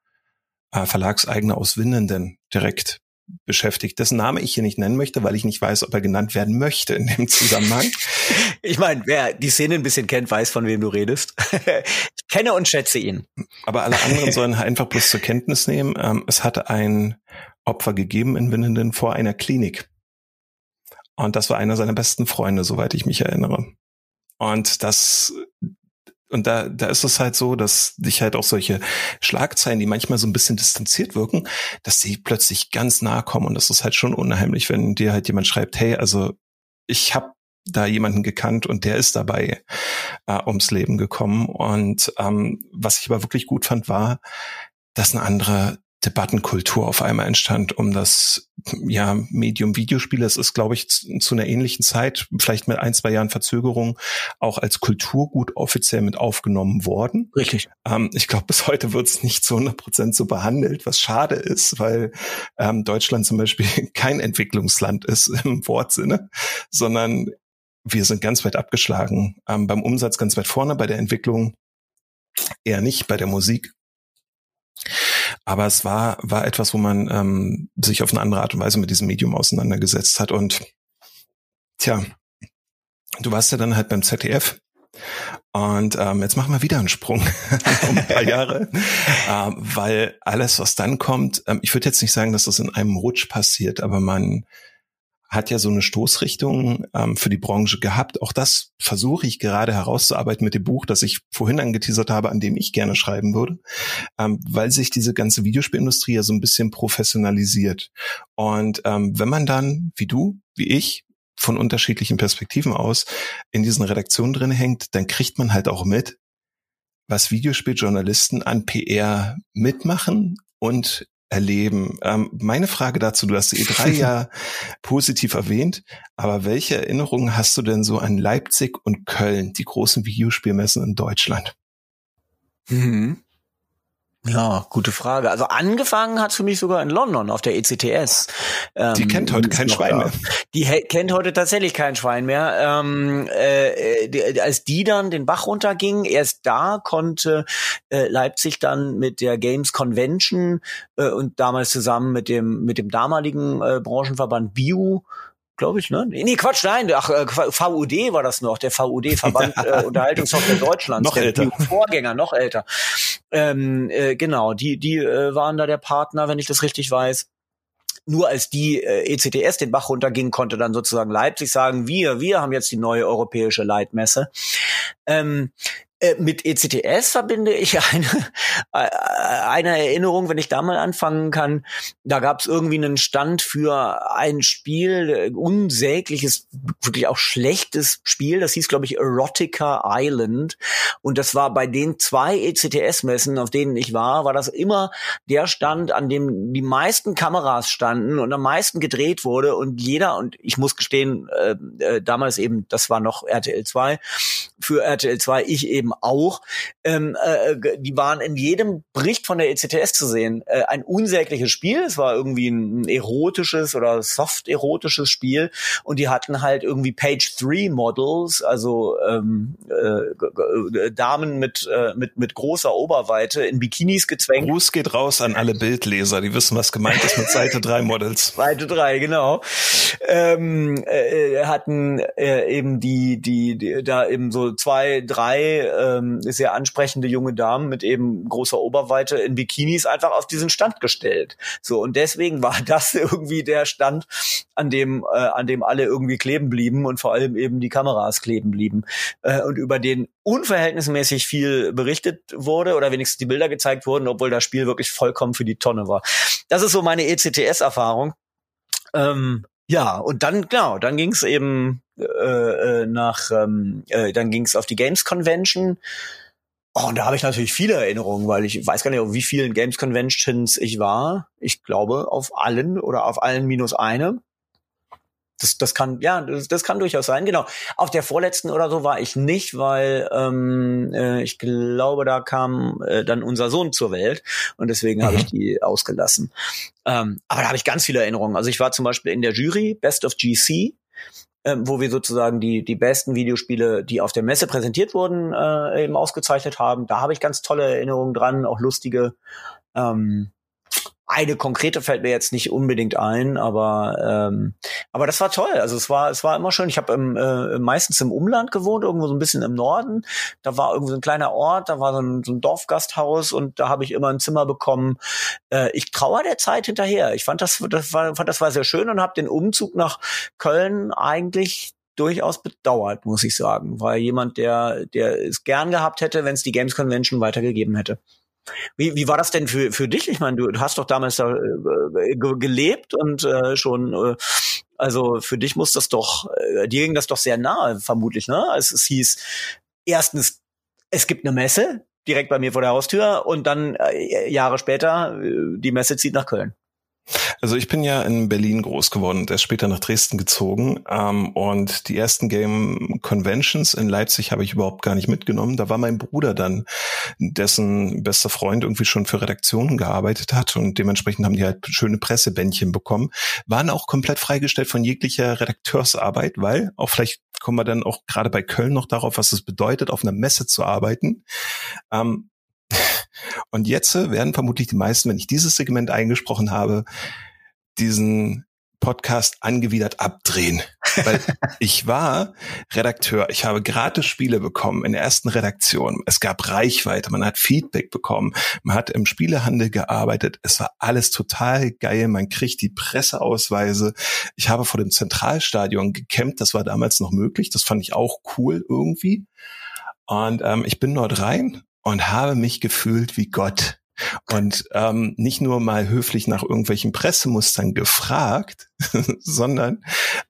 äh, Verlagseigner aus Winnenden direkt beschäftigt, dessen Name ich hier nicht nennen möchte, weil ich nicht weiß, ob er genannt werden möchte in dem Zusammenhang. ich meine, wer die Szene ein bisschen kennt, weiß, von wem du redest. ich kenne und schätze ihn. Aber alle anderen sollen einfach bloß zur Kenntnis nehmen, ähm, es hatte ein Opfer gegeben in Winnenden vor einer Klinik. Und das war einer seiner besten Freunde, soweit ich mich erinnere. Und das und da, da ist es halt so, dass dich halt auch solche Schlagzeilen, die manchmal so ein bisschen distanziert wirken, dass sie plötzlich ganz nahe kommen. Und das ist halt schon unheimlich, wenn dir halt jemand schreibt, hey, also ich habe da jemanden gekannt und der ist dabei äh, ums Leben gekommen. Und ähm, was ich aber wirklich gut fand, war, dass eine andere Debattenkultur auf einmal entstand um das ja Medium Videospiele. Es ist, glaube ich, zu, zu, einer ähnlichen Zeit, vielleicht mit ein, zwei Jahren Verzögerung, auch als Kulturgut offiziell mit aufgenommen worden. Richtig. Ähm, ich glaube, bis heute wird es nicht zu 100 Prozent so behandelt, was schade ist, weil ähm, Deutschland zum Beispiel kein Entwicklungsland ist im Wortsinne, sondern wir sind ganz weit abgeschlagen. Ähm, beim Umsatz ganz weit vorne, bei der Entwicklung eher nicht, bei der Musik aber es war, war etwas, wo man ähm, sich auf eine andere Art und Weise mit diesem Medium auseinandergesetzt hat. Und tja, du warst ja dann halt beim ZDF. Und ähm, jetzt machen wir wieder einen Sprung um ein paar Jahre, äh, weil alles, was dann kommt, ähm, ich würde jetzt nicht sagen, dass das in einem Rutsch passiert, aber man hat ja so eine Stoßrichtung ähm, für die Branche gehabt. Auch das versuche ich gerade herauszuarbeiten mit dem Buch, das ich vorhin angeteasert habe, an dem ich gerne schreiben würde, ähm, weil sich diese ganze Videospielindustrie ja so ein bisschen professionalisiert. Und ähm, wenn man dann, wie du, wie ich, von unterschiedlichen Perspektiven aus in diesen Redaktionen drin hängt, dann kriegt man halt auch mit, was Videospieljournalisten an PR mitmachen und erleben. Ähm, meine Frage dazu, du hast E3 ja positiv erwähnt, aber welche Erinnerungen hast du denn so an Leipzig und Köln, die großen Videospielmessen in Deutschland? Mhm. Ja, gute Frage. Also angefangen hat für mich sogar in London auf der ECTS. Ähm, die kennt heute kein Schwein mehr. Die kennt heute tatsächlich kein Schwein mehr. Ähm, äh, die, als die dann den Bach runterging, erst da konnte äh, Leipzig dann mit der Games Convention äh, und damals zusammen mit dem mit dem damaligen äh, Branchenverband Bio glaube ich, ne? Nee, Quatsch, nein, ach, äh, VUD war das noch, der VUD, Verband äh, Unterhaltungssoftware Deutschlands. noch älter. Vorgänger, noch älter. Ähm, äh, genau, die, die äh, waren da der Partner, wenn ich das richtig weiß nur als die äh, ECTS den Bach runterging, konnte dann sozusagen Leipzig sagen, wir, wir haben jetzt die neue europäische Leitmesse. Ähm, äh, mit ECTS verbinde ich eine, äh, eine Erinnerung, wenn ich da mal anfangen kann. Da gab es irgendwie einen Stand für ein Spiel, äh, unsägliches, wirklich auch schlechtes Spiel. Das hieß, glaube ich, Erotica Island. Und das war bei den zwei ECTS-Messen, auf denen ich war, war das immer der Stand, an dem die meisten Kameras standen und am meisten gedreht wurde. Und jeder, und ich muss gestehen, äh, äh, damals eben, das war noch RTL 2, für RTL 2, ich eben auch. Ähm, äh, die waren in jedem Bericht von der ECTS zu sehen. Äh, ein unsägliches Spiel. Es war irgendwie ein, erotisches oder soft-erotisches Spiel. Und die hatten halt irgendwie Page-3-Models, also ähm, äh, Damen mit, äh, mit, mit großer Oberweite in Bikinis gezwängt. Gruß geht raus an alle Bildleser, die wissen, was gemeint ist mit Seite 3 Models. Seite 3, genau. Ähm, äh, hatten äh, eben die, die, die, da eben so zwei, drei ähm, sehr ansprechende junge Damen mit eben großer Oberweite in Bikinis einfach auf diesen Stand gestellt. So und deswegen war das irgendwie der Stand, an dem äh, an dem alle irgendwie kleben blieben und vor allem eben die Kameras kleben blieben äh, und über den unverhältnismäßig viel berichtet wurde oder wenigstens die Bilder gezeigt wurden, obwohl das Spiel wirklich vollkommen für die Tonne war. Das ist so meine ECTS-Erfahrung. Ähm, ja, und dann, genau, dann ging's eben äh, äh, nach, ähm, äh, dann ging's auf die Games Convention. Oh, und da habe ich natürlich viele Erinnerungen, weil ich weiß gar nicht, auf wie vielen Games Conventions ich war. Ich glaube, auf allen oder auf allen minus eine das, das kann, ja, das, das kann durchaus sein, genau. Auf der vorletzten oder so war ich nicht, weil ähm, äh, ich glaube, da kam äh, dann unser Sohn zur Welt und deswegen mhm. habe ich die ausgelassen. Ähm, aber da habe ich ganz viele Erinnerungen. Also ich war zum Beispiel in der Jury Best of GC, ähm, wo wir sozusagen die, die besten Videospiele, die auf der Messe präsentiert wurden, äh, eben ausgezeichnet haben. Da habe ich ganz tolle Erinnerungen dran, auch lustige. Ähm, eine konkrete fällt mir jetzt nicht unbedingt ein, aber ähm, aber das war toll. Also es war es war immer schön. Ich habe äh, meistens im Umland gewohnt, irgendwo so ein bisschen im Norden. Da war irgendwo so ein kleiner Ort, da war so ein, so ein Dorfgasthaus und da habe ich immer ein Zimmer bekommen. Äh, ich trauere der Zeit hinterher. Ich fand das das war fand das war sehr schön und habe den Umzug nach Köln eigentlich durchaus bedauert, muss ich sagen, weil jemand, der der es gern gehabt hätte, wenn es die Games Convention weitergegeben hätte. Wie, wie war das denn für, für dich? Ich meine, du hast doch damals da äh, gelebt und äh, schon, äh, also für dich muss das doch, äh, dir ging das doch sehr nahe, vermutlich, ne? Als es hieß, erstens, es gibt eine Messe direkt bei mir vor der Haustür und dann äh, Jahre später, äh, die Messe zieht nach Köln. Also ich bin ja in Berlin groß geworden und erst später nach Dresden gezogen. Ähm, und die ersten Game Conventions in Leipzig habe ich überhaupt gar nicht mitgenommen. Da war mein Bruder dann, dessen bester Freund irgendwie schon für Redaktionen gearbeitet hat und dementsprechend haben die halt schöne Pressebändchen bekommen. Waren auch komplett freigestellt von jeglicher Redakteursarbeit, weil auch vielleicht kommen wir dann auch gerade bei Köln noch darauf, was es bedeutet, auf einer Messe zu arbeiten. Ähm, und jetzt werden vermutlich die meisten, wenn ich dieses Segment eingesprochen habe, diesen Podcast angewidert abdrehen. Weil ich war Redakteur, ich habe gratis Spiele bekommen in der ersten Redaktion. Es gab Reichweite, man hat Feedback bekommen, man hat im Spielehandel gearbeitet. Es war alles total geil, man kriegt die Presseausweise. Ich habe vor dem Zentralstadion gekämpft, das war damals noch möglich, das fand ich auch cool irgendwie. Und ähm, ich bin dort rein und habe mich gefühlt wie Gott. Und ähm, nicht nur mal höflich nach irgendwelchen Pressemustern gefragt, sondern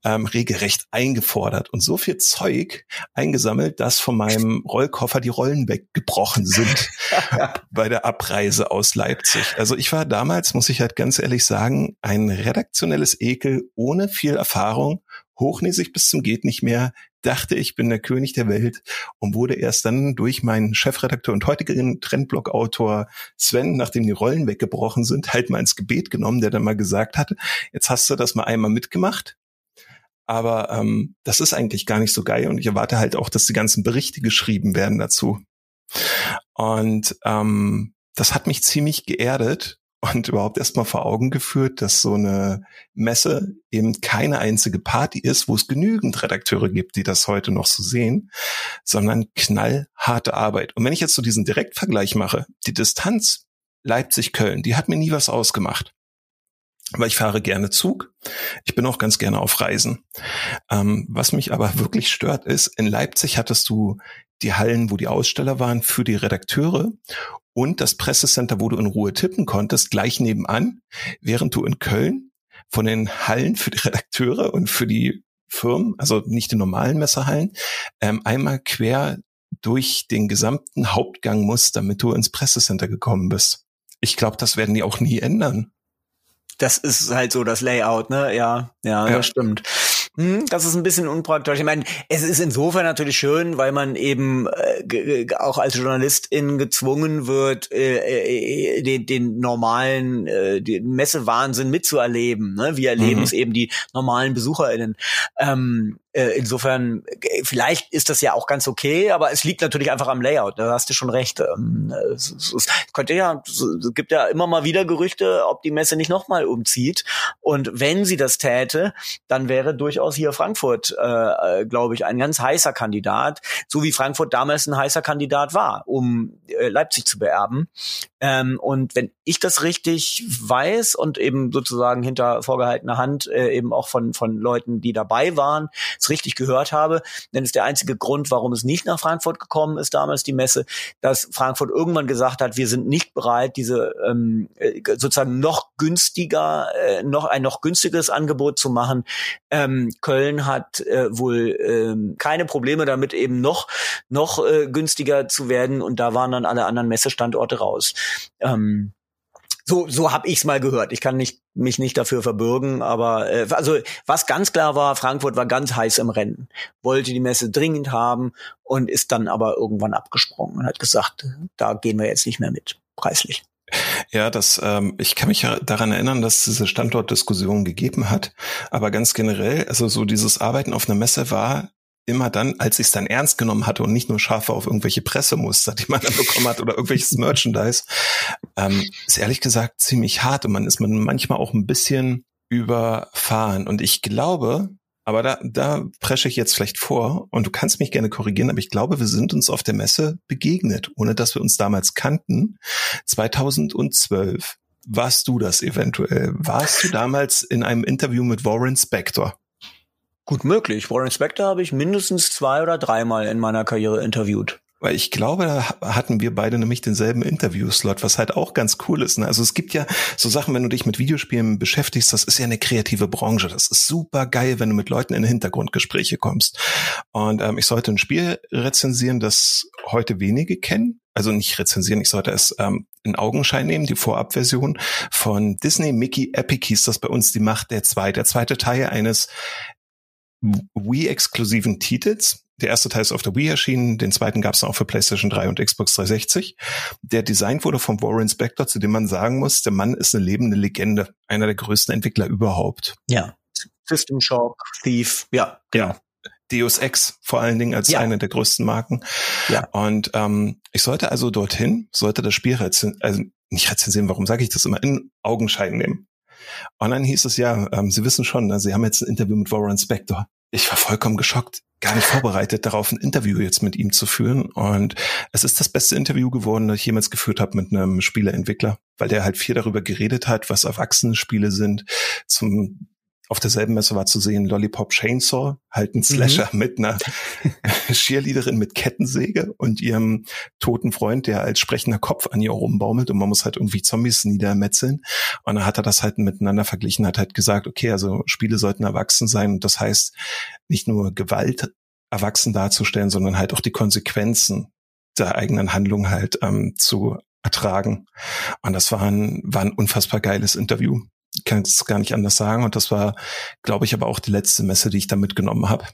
ähm, regelrecht eingefordert und so viel Zeug eingesammelt, dass von meinem Rollkoffer die Rollen weggebrochen sind bei der Abreise aus Leipzig. Also ich war damals, muss ich halt ganz ehrlich sagen, ein redaktionelles Ekel ohne viel Erfahrung, hochnäsig bis zum geht nicht mehr, dachte, ich bin der König der Welt und wurde erst dann durch meinen Chefredakteur und heutigen Trendblog-Autor Sven, nachdem die Rollen weggebrochen sind, halt mal ins Gebet genommen, der dann mal gesagt hatte, jetzt hast du das mal einmal mitgemacht. Aber ähm, das ist eigentlich gar nicht so geil und ich erwarte halt auch, dass die ganzen Berichte geschrieben werden dazu. Und ähm, das hat mich ziemlich geerdet, und überhaupt erstmal vor Augen geführt, dass so eine Messe eben keine einzige Party ist, wo es genügend Redakteure gibt, die das heute noch so sehen, sondern knallharte Arbeit. Und wenn ich jetzt so diesen Direktvergleich mache, die Distanz Leipzig-Köln, die hat mir nie was ausgemacht. Weil ich fahre gerne Zug. Ich bin auch ganz gerne auf Reisen. Ähm, was mich aber wirklich stört, ist, in Leipzig hattest du die Hallen, wo die Aussteller waren, für die Redakteure und das Pressecenter, wo du in Ruhe tippen konntest, gleich nebenan, während du in Köln von den Hallen für die Redakteure und für die Firmen, also nicht die normalen Messerhallen, ähm, einmal quer durch den gesamten Hauptgang musst, damit du ins Pressecenter gekommen bist. Ich glaube, das werden die auch nie ändern. Das ist halt so das Layout, ne? Ja, ja, ja. das stimmt. Hm, das ist ein bisschen unpraktisch. Ich meine, es ist insofern natürlich schön, weil man eben äh, auch als Journalistin gezwungen wird, äh, äh, den, den normalen äh, den Messewahnsinn mitzuerleben. Ne? Wir erleben mhm. es eben die normalen BesucherInnen. Ähm, äh, insofern, äh, vielleicht ist das ja auch ganz okay, aber es liegt natürlich einfach am Layout. Da hast du schon recht. Ähm, es, es, es könnte ja, es gibt ja immer mal wieder Gerüchte, ob die Messe nicht nochmal umzieht. Und wenn sie das täte, dann wäre durchaus hier Frankfurt, äh, äh, glaube ich, ein ganz heißer Kandidat, so wie Frankfurt damals ein heißer Kandidat war, um äh, Leipzig zu beerben. Ähm, und wenn ich das richtig weiß und eben sozusagen hinter vorgehaltener Hand äh, eben auch von, von Leuten, die dabei waren, es richtig gehört habe, denn ist der einzige Grund, warum es nicht nach Frankfurt gekommen ist, damals die Messe, dass Frankfurt irgendwann gesagt hat, wir sind nicht bereit, diese ähm, äh, sozusagen noch günstiger, äh, noch ein noch günstiges Angebot zu machen. Ähm, Köln hat äh, wohl ähm, keine Probleme damit, eben noch noch äh, günstiger zu werden und da waren dann alle anderen Messestandorte raus. Ähm, so, so habe ich's mal gehört. Ich kann nicht, mich nicht dafür verbürgen, aber äh, also was ganz klar war, Frankfurt war ganz heiß im Rennen, wollte die Messe dringend haben und ist dann aber irgendwann abgesprungen und hat gesagt, da gehen wir jetzt nicht mehr mit, preislich. Ja, das, ähm, ich kann mich ja daran erinnern, dass es diese Standortdiskussion gegeben hat. Aber ganz generell, also so dieses Arbeiten auf einer Messe war immer dann, als ich es dann ernst genommen hatte und nicht nur scharfe auf irgendwelche Pressemuster, die man dann bekommen hat oder irgendwelches Merchandise, ähm, ist ehrlich gesagt ziemlich hart und man ist man manchmal auch ein bisschen überfahren. Und ich glaube, aber da, da presche ich jetzt vielleicht vor und du kannst mich gerne korrigieren, aber ich glaube, wir sind uns auf der Messe begegnet, ohne dass wir uns damals kannten. 2012. Warst du das eventuell? Warst du damals in einem Interview mit Warren Spector? Gut möglich. Warren Spector habe ich mindestens zwei oder dreimal in meiner Karriere interviewt. Weil ich glaube, da hatten wir beide nämlich denselben Interviewslot, was halt auch ganz cool ist. Ne? Also es gibt ja so Sachen, wenn du dich mit Videospielen beschäftigst, das ist ja eine kreative Branche. Das ist super geil, wenn du mit Leuten in Hintergrundgespräche kommst. Und ähm, ich sollte ein Spiel rezensieren, das heute wenige kennen. Also nicht rezensieren, ich sollte es ähm, in Augenschein nehmen, die Vorabversion von Disney Mickey Epic hieß das bei uns, die Macht der zwei, der zweite Teil eines Wii-exklusiven Titels. Der erste Teil ist auf der Wii erschienen, den zweiten gab es auch für PlayStation 3 und Xbox 360. Der designt wurde von Warren Spector, zu dem man sagen muss, der Mann ist eine lebende Legende, einer der größten Entwickler überhaupt. Ja. System Shock, Thief, ja, genau. Deus Ex vor allen Dingen als ja. eine der größten Marken. Ja. Und ähm, ich sollte also dorthin, sollte das Spiel rezensieren, also nicht rezensieren, warum sage ich das immer, in Augenschein nehmen. Und dann hieß es ja, ähm, Sie wissen schon, ne, Sie haben jetzt ein Interview mit Warren Spector. Ich war vollkommen geschockt, gar nicht vorbereitet darauf, ein Interview jetzt mit ihm zu führen. Und es ist das beste Interview geworden, das ich jemals geführt habe mit einem Spieleentwickler, weil der halt viel darüber geredet hat, was Erwachsene Spiele sind, zum auf derselben Messe war zu sehen Lollipop Chainsaw, halt ein mhm. Slasher mhm. mit einer Cheerleaderin mit Kettensäge und ihrem toten Freund, der als sprechender Kopf an ihr rumbaumelt und man muss halt irgendwie Zombies niedermetzeln. Und dann hat er das halt miteinander verglichen, hat halt gesagt, okay, also Spiele sollten erwachsen sein und das heißt nicht nur Gewalt erwachsen darzustellen, sondern halt auch die Konsequenzen der eigenen Handlung halt ähm, zu ertragen. Und das war ein, war ein unfassbar geiles Interview kann es gar nicht anders sagen. Und das war, glaube ich, aber auch die letzte Messe, die ich da mitgenommen habe.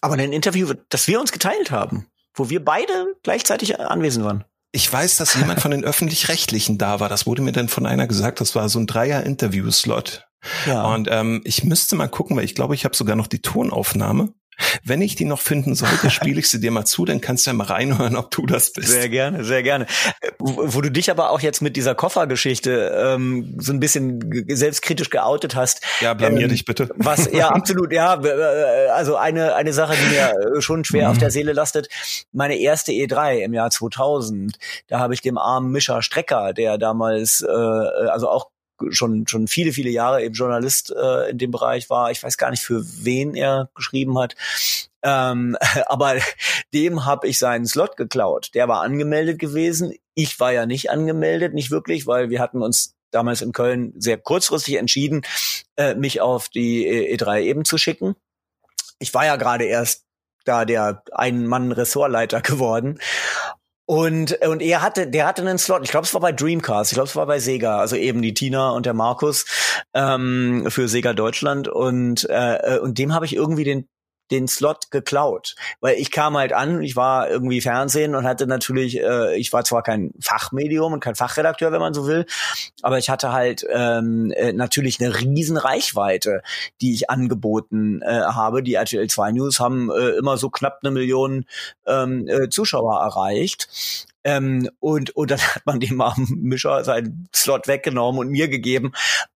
Aber ein Interview, das wir uns geteilt haben, wo wir beide gleichzeitig anwesend waren. Ich weiß, dass jemand von den öffentlich-rechtlichen da war. Das wurde mir dann von einer gesagt. Das war so ein Dreier-Interview-Slot. Ja. Und ähm, ich müsste mal gucken, weil ich glaube, ich habe sogar noch die Tonaufnahme. Wenn ich die noch finden sollte, spiele ich sie dir mal zu, dann kannst du ja mal reinhören, ob du das bist. Sehr gerne, sehr gerne. Wo, wo du dich aber auch jetzt mit dieser Koffergeschichte ähm, so ein bisschen selbstkritisch geoutet hast. Ja, blamier ähm, dich bitte. Was, ja, absolut, ja. Äh, also eine, eine Sache, die mir äh, schon schwer mhm. auf der Seele lastet. Meine erste E3 im Jahr 2000, da habe ich dem armen Mischer Strecker, der damals, äh, also auch schon schon viele viele Jahre eben Journalist äh, in dem Bereich war. Ich weiß gar nicht für wen er geschrieben hat. Ähm, aber dem habe ich seinen Slot geklaut. Der war angemeldet gewesen. Ich war ja nicht angemeldet, nicht wirklich, weil wir hatten uns damals in Köln sehr kurzfristig entschieden, äh, mich auf die E3 eben zu schicken. Ich war ja gerade erst da der Ein-Mann-Ressortleiter geworden. Und, und er hatte, der hatte einen Slot, ich glaube, es war bei Dreamcast, ich glaube, es war bei Sega, also eben die Tina und der Markus ähm, für Sega Deutschland. Und, äh, und dem habe ich irgendwie den den Slot geklaut, weil ich kam halt an, ich war irgendwie Fernsehen und hatte natürlich, äh, ich war zwar kein Fachmedium und kein Fachredakteur, wenn man so will, aber ich hatte halt ähm, äh, natürlich eine riesen Reichweite, die ich angeboten äh, habe. Die RTL 2 News haben äh, immer so knapp eine Million ähm, äh, Zuschauer erreicht. Ähm, und, und dann hat man dem armen Mischer seinen Slot weggenommen und mir gegeben.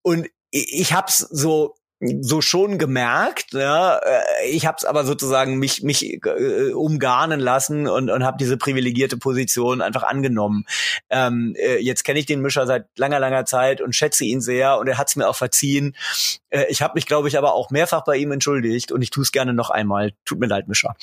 Und ich hab's so so schon gemerkt. Ja, äh, ich habe es aber sozusagen mich mich äh, umgarnen lassen und und habe diese privilegierte Position einfach angenommen. Ähm, äh, jetzt kenne ich den Mischer seit langer langer Zeit und schätze ihn sehr und er hat es mir auch verziehen. Äh, ich habe mich, glaube ich, aber auch mehrfach bei ihm entschuldigt und ich tue es gerne noch einmal. Tut mir leid, Mischer.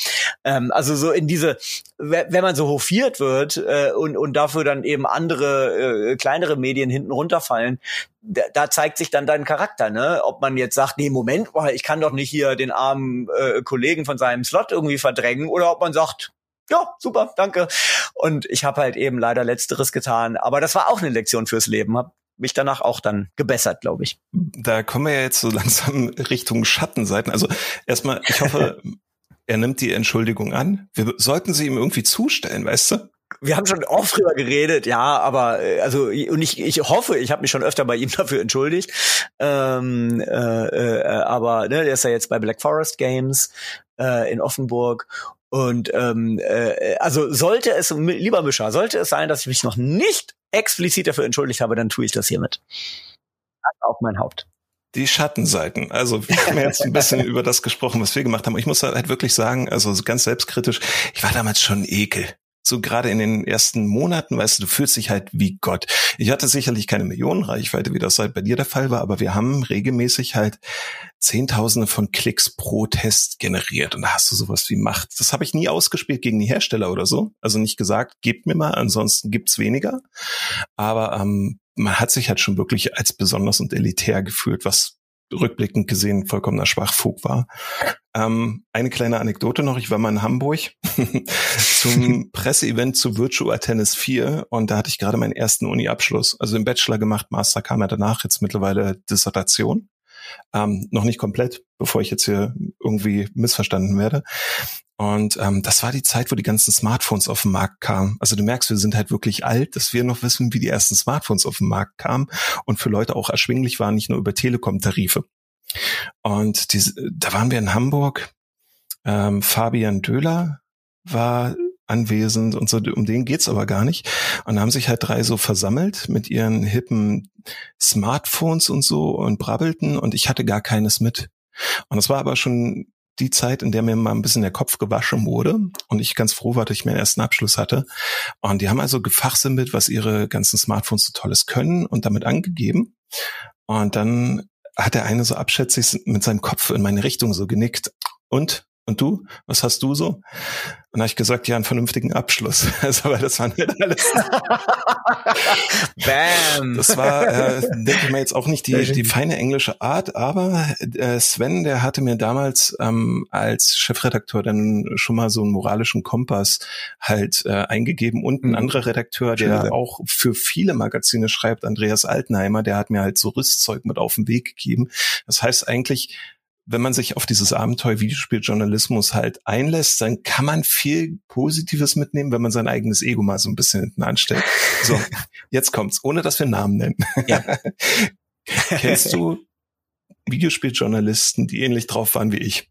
Ähm, also so in diese, wenn man so hofiert wird äh, und und dafür dann eben andere äh, kleinere Medien hinten runterfallen, da, da zeigt sich dann dein Charakter, ne? Ob man jetzt sagt, nee, Moment, boah, ich kann doch nicht hier den armen äh, Kollegen von seinem Slot irgendwie verdrängen, oder ob man sagt, ja, super, danke. Und ich habe halt eben leider letzteres getan, aber das war auch eine Lektion fürs Leben. Hab mich danach auch dann gebessert, glaube ich. Da kommen wir ja jetzt so langsam Richtung Schattenseiten. Also erstmal, ich hoffe, er nimmt die Entschuldigung an. Wir sollten sie ihm irgendwie zustellen, weißt du? wir haben schon oft drüber geredet, ja, aber äh, also und ich, ich hoffe, ich habe mich schon öfter bei ihm dafür entschuldigt. Ähm, äh, äh, aber ne, der ist ja jetzt bei Black Forest Games äh, in Offenburg und ähm, äh, also sollte es, lieber Mischer, sollte es sein, dass ich mich noch nicht explizit dafür entschuldigt habe, dann tue ich das hiermit. Auf mein Haupt. Die Schattenseiten. Also wir haben jetzt ein bisschen über das gesprochen, was wir gemacht haben. Ich muss halt wirklich sagen, also ganz selbstkritisch, ich war damals schon ekel so gerade in den ersten Monaten, weißt du, du fühlst dich halt wie Gott. Ich hatte sicherlich keine Millionenreichweite, wie das halt bei dir der Fall war, aber wir haben regelmäßig halt Zehntausende von Klicks pro Test generiert und da hast du sowas wie Macht. Das habe ich nie ausgespielt gegen die Hersteller oder so. Also nicht gesagt, gebt mir mal, ansonsten gibt's weniger. Aber ähm, man hat sich halt schon wirklich als besonders und elitär gefühlt, was rückblickend gesehen vollkommener Schwachfug war. Ähm, eine kleine Anekdote noch. Ich war mal in Hamburg zum Presseevent zu Virtual Tennis 4 und da hatte ich gerade meinen ersten Uni-Abschluss. Also im Bachelor gemacht, Master kam ja danach, jetzt mittlerweile Dissertation. Ähm, noch nicht komplett, bevor ich jetzt hier irgendwie missverstanden werde. Und ähm, das war die Zeit, wo die ganzen Smartphones auf den Markt kamen. Also du merkst, wir sind halt wirklich alt, dass wir noch wissen, wie die ersten Smartphones auf den Markt kamen und für Leute auch erschwinglich waren, nicht nur über Telekom-Tarife. Und diese, da waren wir in Hamburg. Ähm, Fabian Döhler war anwesend und so, um den geht's aber gar nicht. Und da haben sich halt drei so versammelt mit ihren hippen Smartphones und so und brabbelten und ich hatte gar keines mit. Und das war aber schon die Zeit, in der mir mal ein bisschen der Kopf gewaschen wurde und ich ganz froh war, dass ich meinen ersten Abschluss hatte. Und die haben also gefachsimpelt, was ihre ganzen Smartphones so tolles können und damit angegeben. Und dann hat der eine so abschätzig mit seinem Kopf in meine Richtung so genickt. Und? Und du? Was hast du so? Und habe ich gesagt, ja, einen vernünftigen Abschluss. Also, aber das war nicht alles. Bam! Das war, äh, denke ich mal, jetzt auch nicht die, die feine englische Art, aber äh, Sven, der hatte mir damals ähm, als Chefredakteur dann schon mal so einen moralischen Kompass halt äh, eingegeben und ein mhm. anderer Redakteur, der Schön. auch für viele Magazine schreibt, Andreas Altenheimer, der hat mir halt so Rüstzeug mit auf den Weg gegeben. Das heißt eigentlich, wenn man sich auf dieses Abenteuer Videospieljournalismus halt einlässt, dann kann man viel Positives mitnehmen, wenn man sein eigenes Ego mal so ein bisschen hinten anstellt. So, jetzt kommt's, ohne dass wir Namen nennen. Ja. Kennst du Videospieljournalisten, die ähnlich drauf waren wie ich?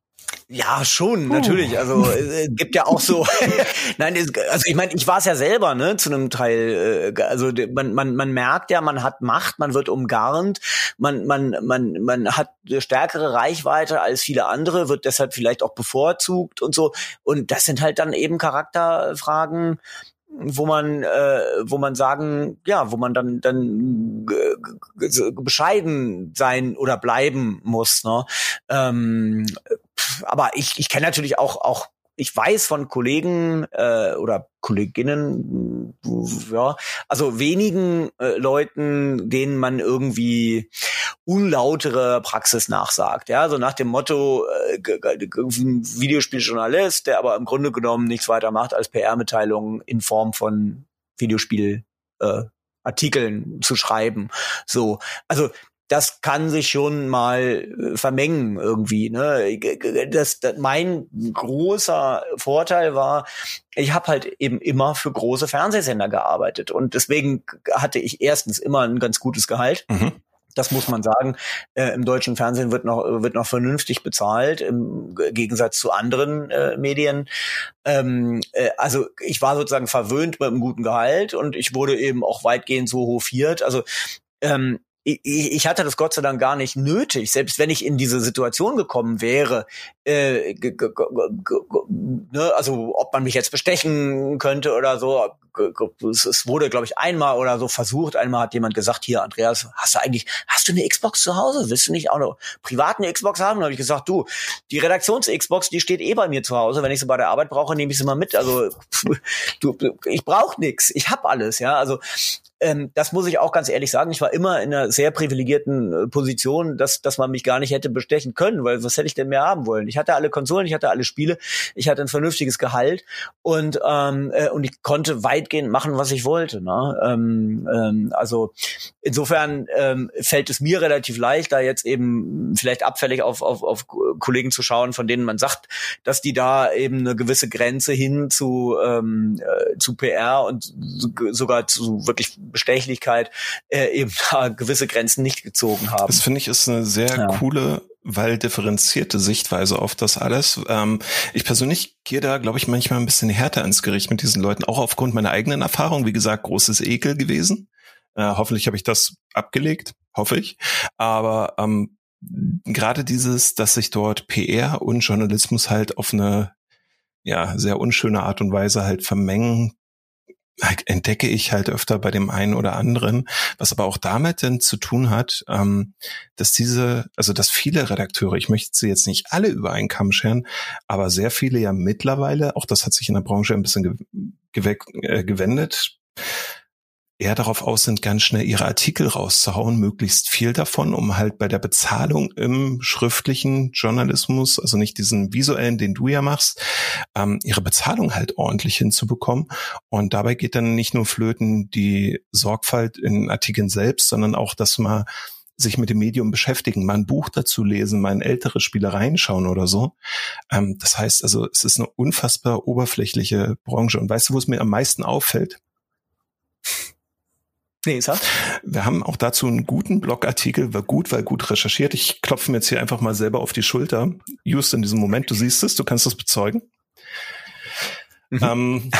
Ja, schon, natürlich. Also äh, gibt ja auch so. Nein, also ich meine, ich war es ja selber, ne, zu einem Teil. Äh, also man, man, man merkt ja, man hat Macht, man wird umgarnt, man, man, man, man hat eine stärkere Reichweite als viele andere, wird deshalb vielleicht auch bevorzugt und so. Und das sind halt dann eben Charakterfragen, wo man äh, wo man sagen ja wo man dann dann bescheiden sein oder bleiben muss ne? Ähm, aber ich ich kenne natürlich auch auch ich weiß von Kollegen äh, oder Kolleginnen, ja, also wenigen äh, Leuten, denen man irgendwie unlautere Praxis nachsagt. Ja, so nach dem Motto, äh, Videospieljournalist, der aber im Grunde genommen nichts weiter macht als PR-Mitteilungen in Form von Videospiel äh, Artikeln zu schreiben. So, also das kann sich schon mal äh, vermengen irgendwie. Ne? Das, das, mein großer Vorteil war, ich habe halt eben immer für große Fernsehsender gearbeitet und deswegen hatte ich erstens immer ein ganz gutes Gehalt. Mhm. Das muss man sagen. Äh, Im deutschen Fernsehen wird noch wird noch vernünftig bezahlt im Gegensatz zu anderen äh, Medien. Ähm, äh, also ich war sozusagen verwöhnt mit einem guten Gehalt und ich wurde eben auch weitgehend so hofiert. Also ähm, ich, ich hatte das Gott sei Dank gar nicht nötig. Selbst wenn ich in diese Situation gekommen wäre, äh, ne, also ob man mich jetzt bestechen könnte oder so, es wurde, glaube ich, einmal oder so versucht. Einmal hat jemand gesagt, hier, Andreas, hast du eigentlich, hast du eine Xbox zu Hause? Willst du nicht auch noch privat eine Xbox haben? Und habe ich gesagt, du, die Redaktions-Xbox, die steht eh bei mir zu Hause. Wenn ich sie bei der Arbeit brauche, nehme ich sie mal mit. Also du, ich brauche nichts. Ich habe alles, ja. Also ähm, das muss ich auch ganz ehrlich sagen. Ich war immer in einer sehr privilegierten äh, Position, dass, dass man mich gar nicht hätte bestechen können, weil was hätte ich denn mehr haben wollen? Ich hatte alle Konsolen, ich hatte alle Spiele, ich hatte ein vernünftiges Gehalt und, ähm, äh, und ich konnte weitgehend machen, was ich wollte. Ne? Ähm, ähm, also insofern ähm, fällt es mir relativ leicht, da jetzt eben vielleicht abfällig auf, auf, auf Kollegen zu schauen, von denen man sagt, dass die da eben eine gewisse Grenze hin zu, ähm, äh, zu PR und sogar zu wirklich Bestechlichkeit äh, eben da gewisse Grenzen nicht gezogen haben. Das finde ich ist eine sehr ja. coole weil differenzierte Sichtweise auf das alles. Ähm, ich persönlich gehe da, glaube ich, manchmal ein bisschen härter ins Gericht mit diesen Leuten, auch aufgrund meiner eigenen Erfahrung. Wie gesagt, großes Ekel gewesen. Äh, hoffentlich habe ich das abgelegt, hoffe ich. Aber ähm, gerade dieses, dass sich dort PR und Journalismus halt auf eine ja sehr unschöne Art und Weise halt vermengen, entdecke ich halt öfter bei dem einen oder anderen, was aber auch damit denn zu tun hat, ähm, dass diese, also dass viele Redakteure, ich möchte sie jetzt nicht alle über einen Kamm scheren, aber sehr viele ja mittlerweile, auch das hat sich in der Branche ein bisschen ge äh, gewendet, eher darauf aus sind, ganz schnell ihre Artikel rauszuhauen, möglichst viel davon, um halt bei der Bezahlung im schriftlichen Journalismus, also nicht diesen visuellen, den du ja machst, ähm, ihre Bezahlung halt ordentlich hinzubekommen. Und dabei geht dann nicht nur flöten die Sorgfalt in Artikeln selbst, sondern auch, dass man sich mit dem Medium beschäftigen, mal ein Buch dazu lesen, mal in ältere Spiele reinschauen oder so. Ähm, das heißt also, es ist eine unfassbar oberflächliche Branche. Und weißt du, wo es mir am meisten auffällt? Nee, sag. Wir haben auch dazu einen guten Blogartikel, war gut, weil gut recherchiert. Ich klopfe mir jetzt hier einfach mal selber auf die Schulter. Just in diesem Moment, du siehst es, du kannst es bezeugen. Mhm. Ähm,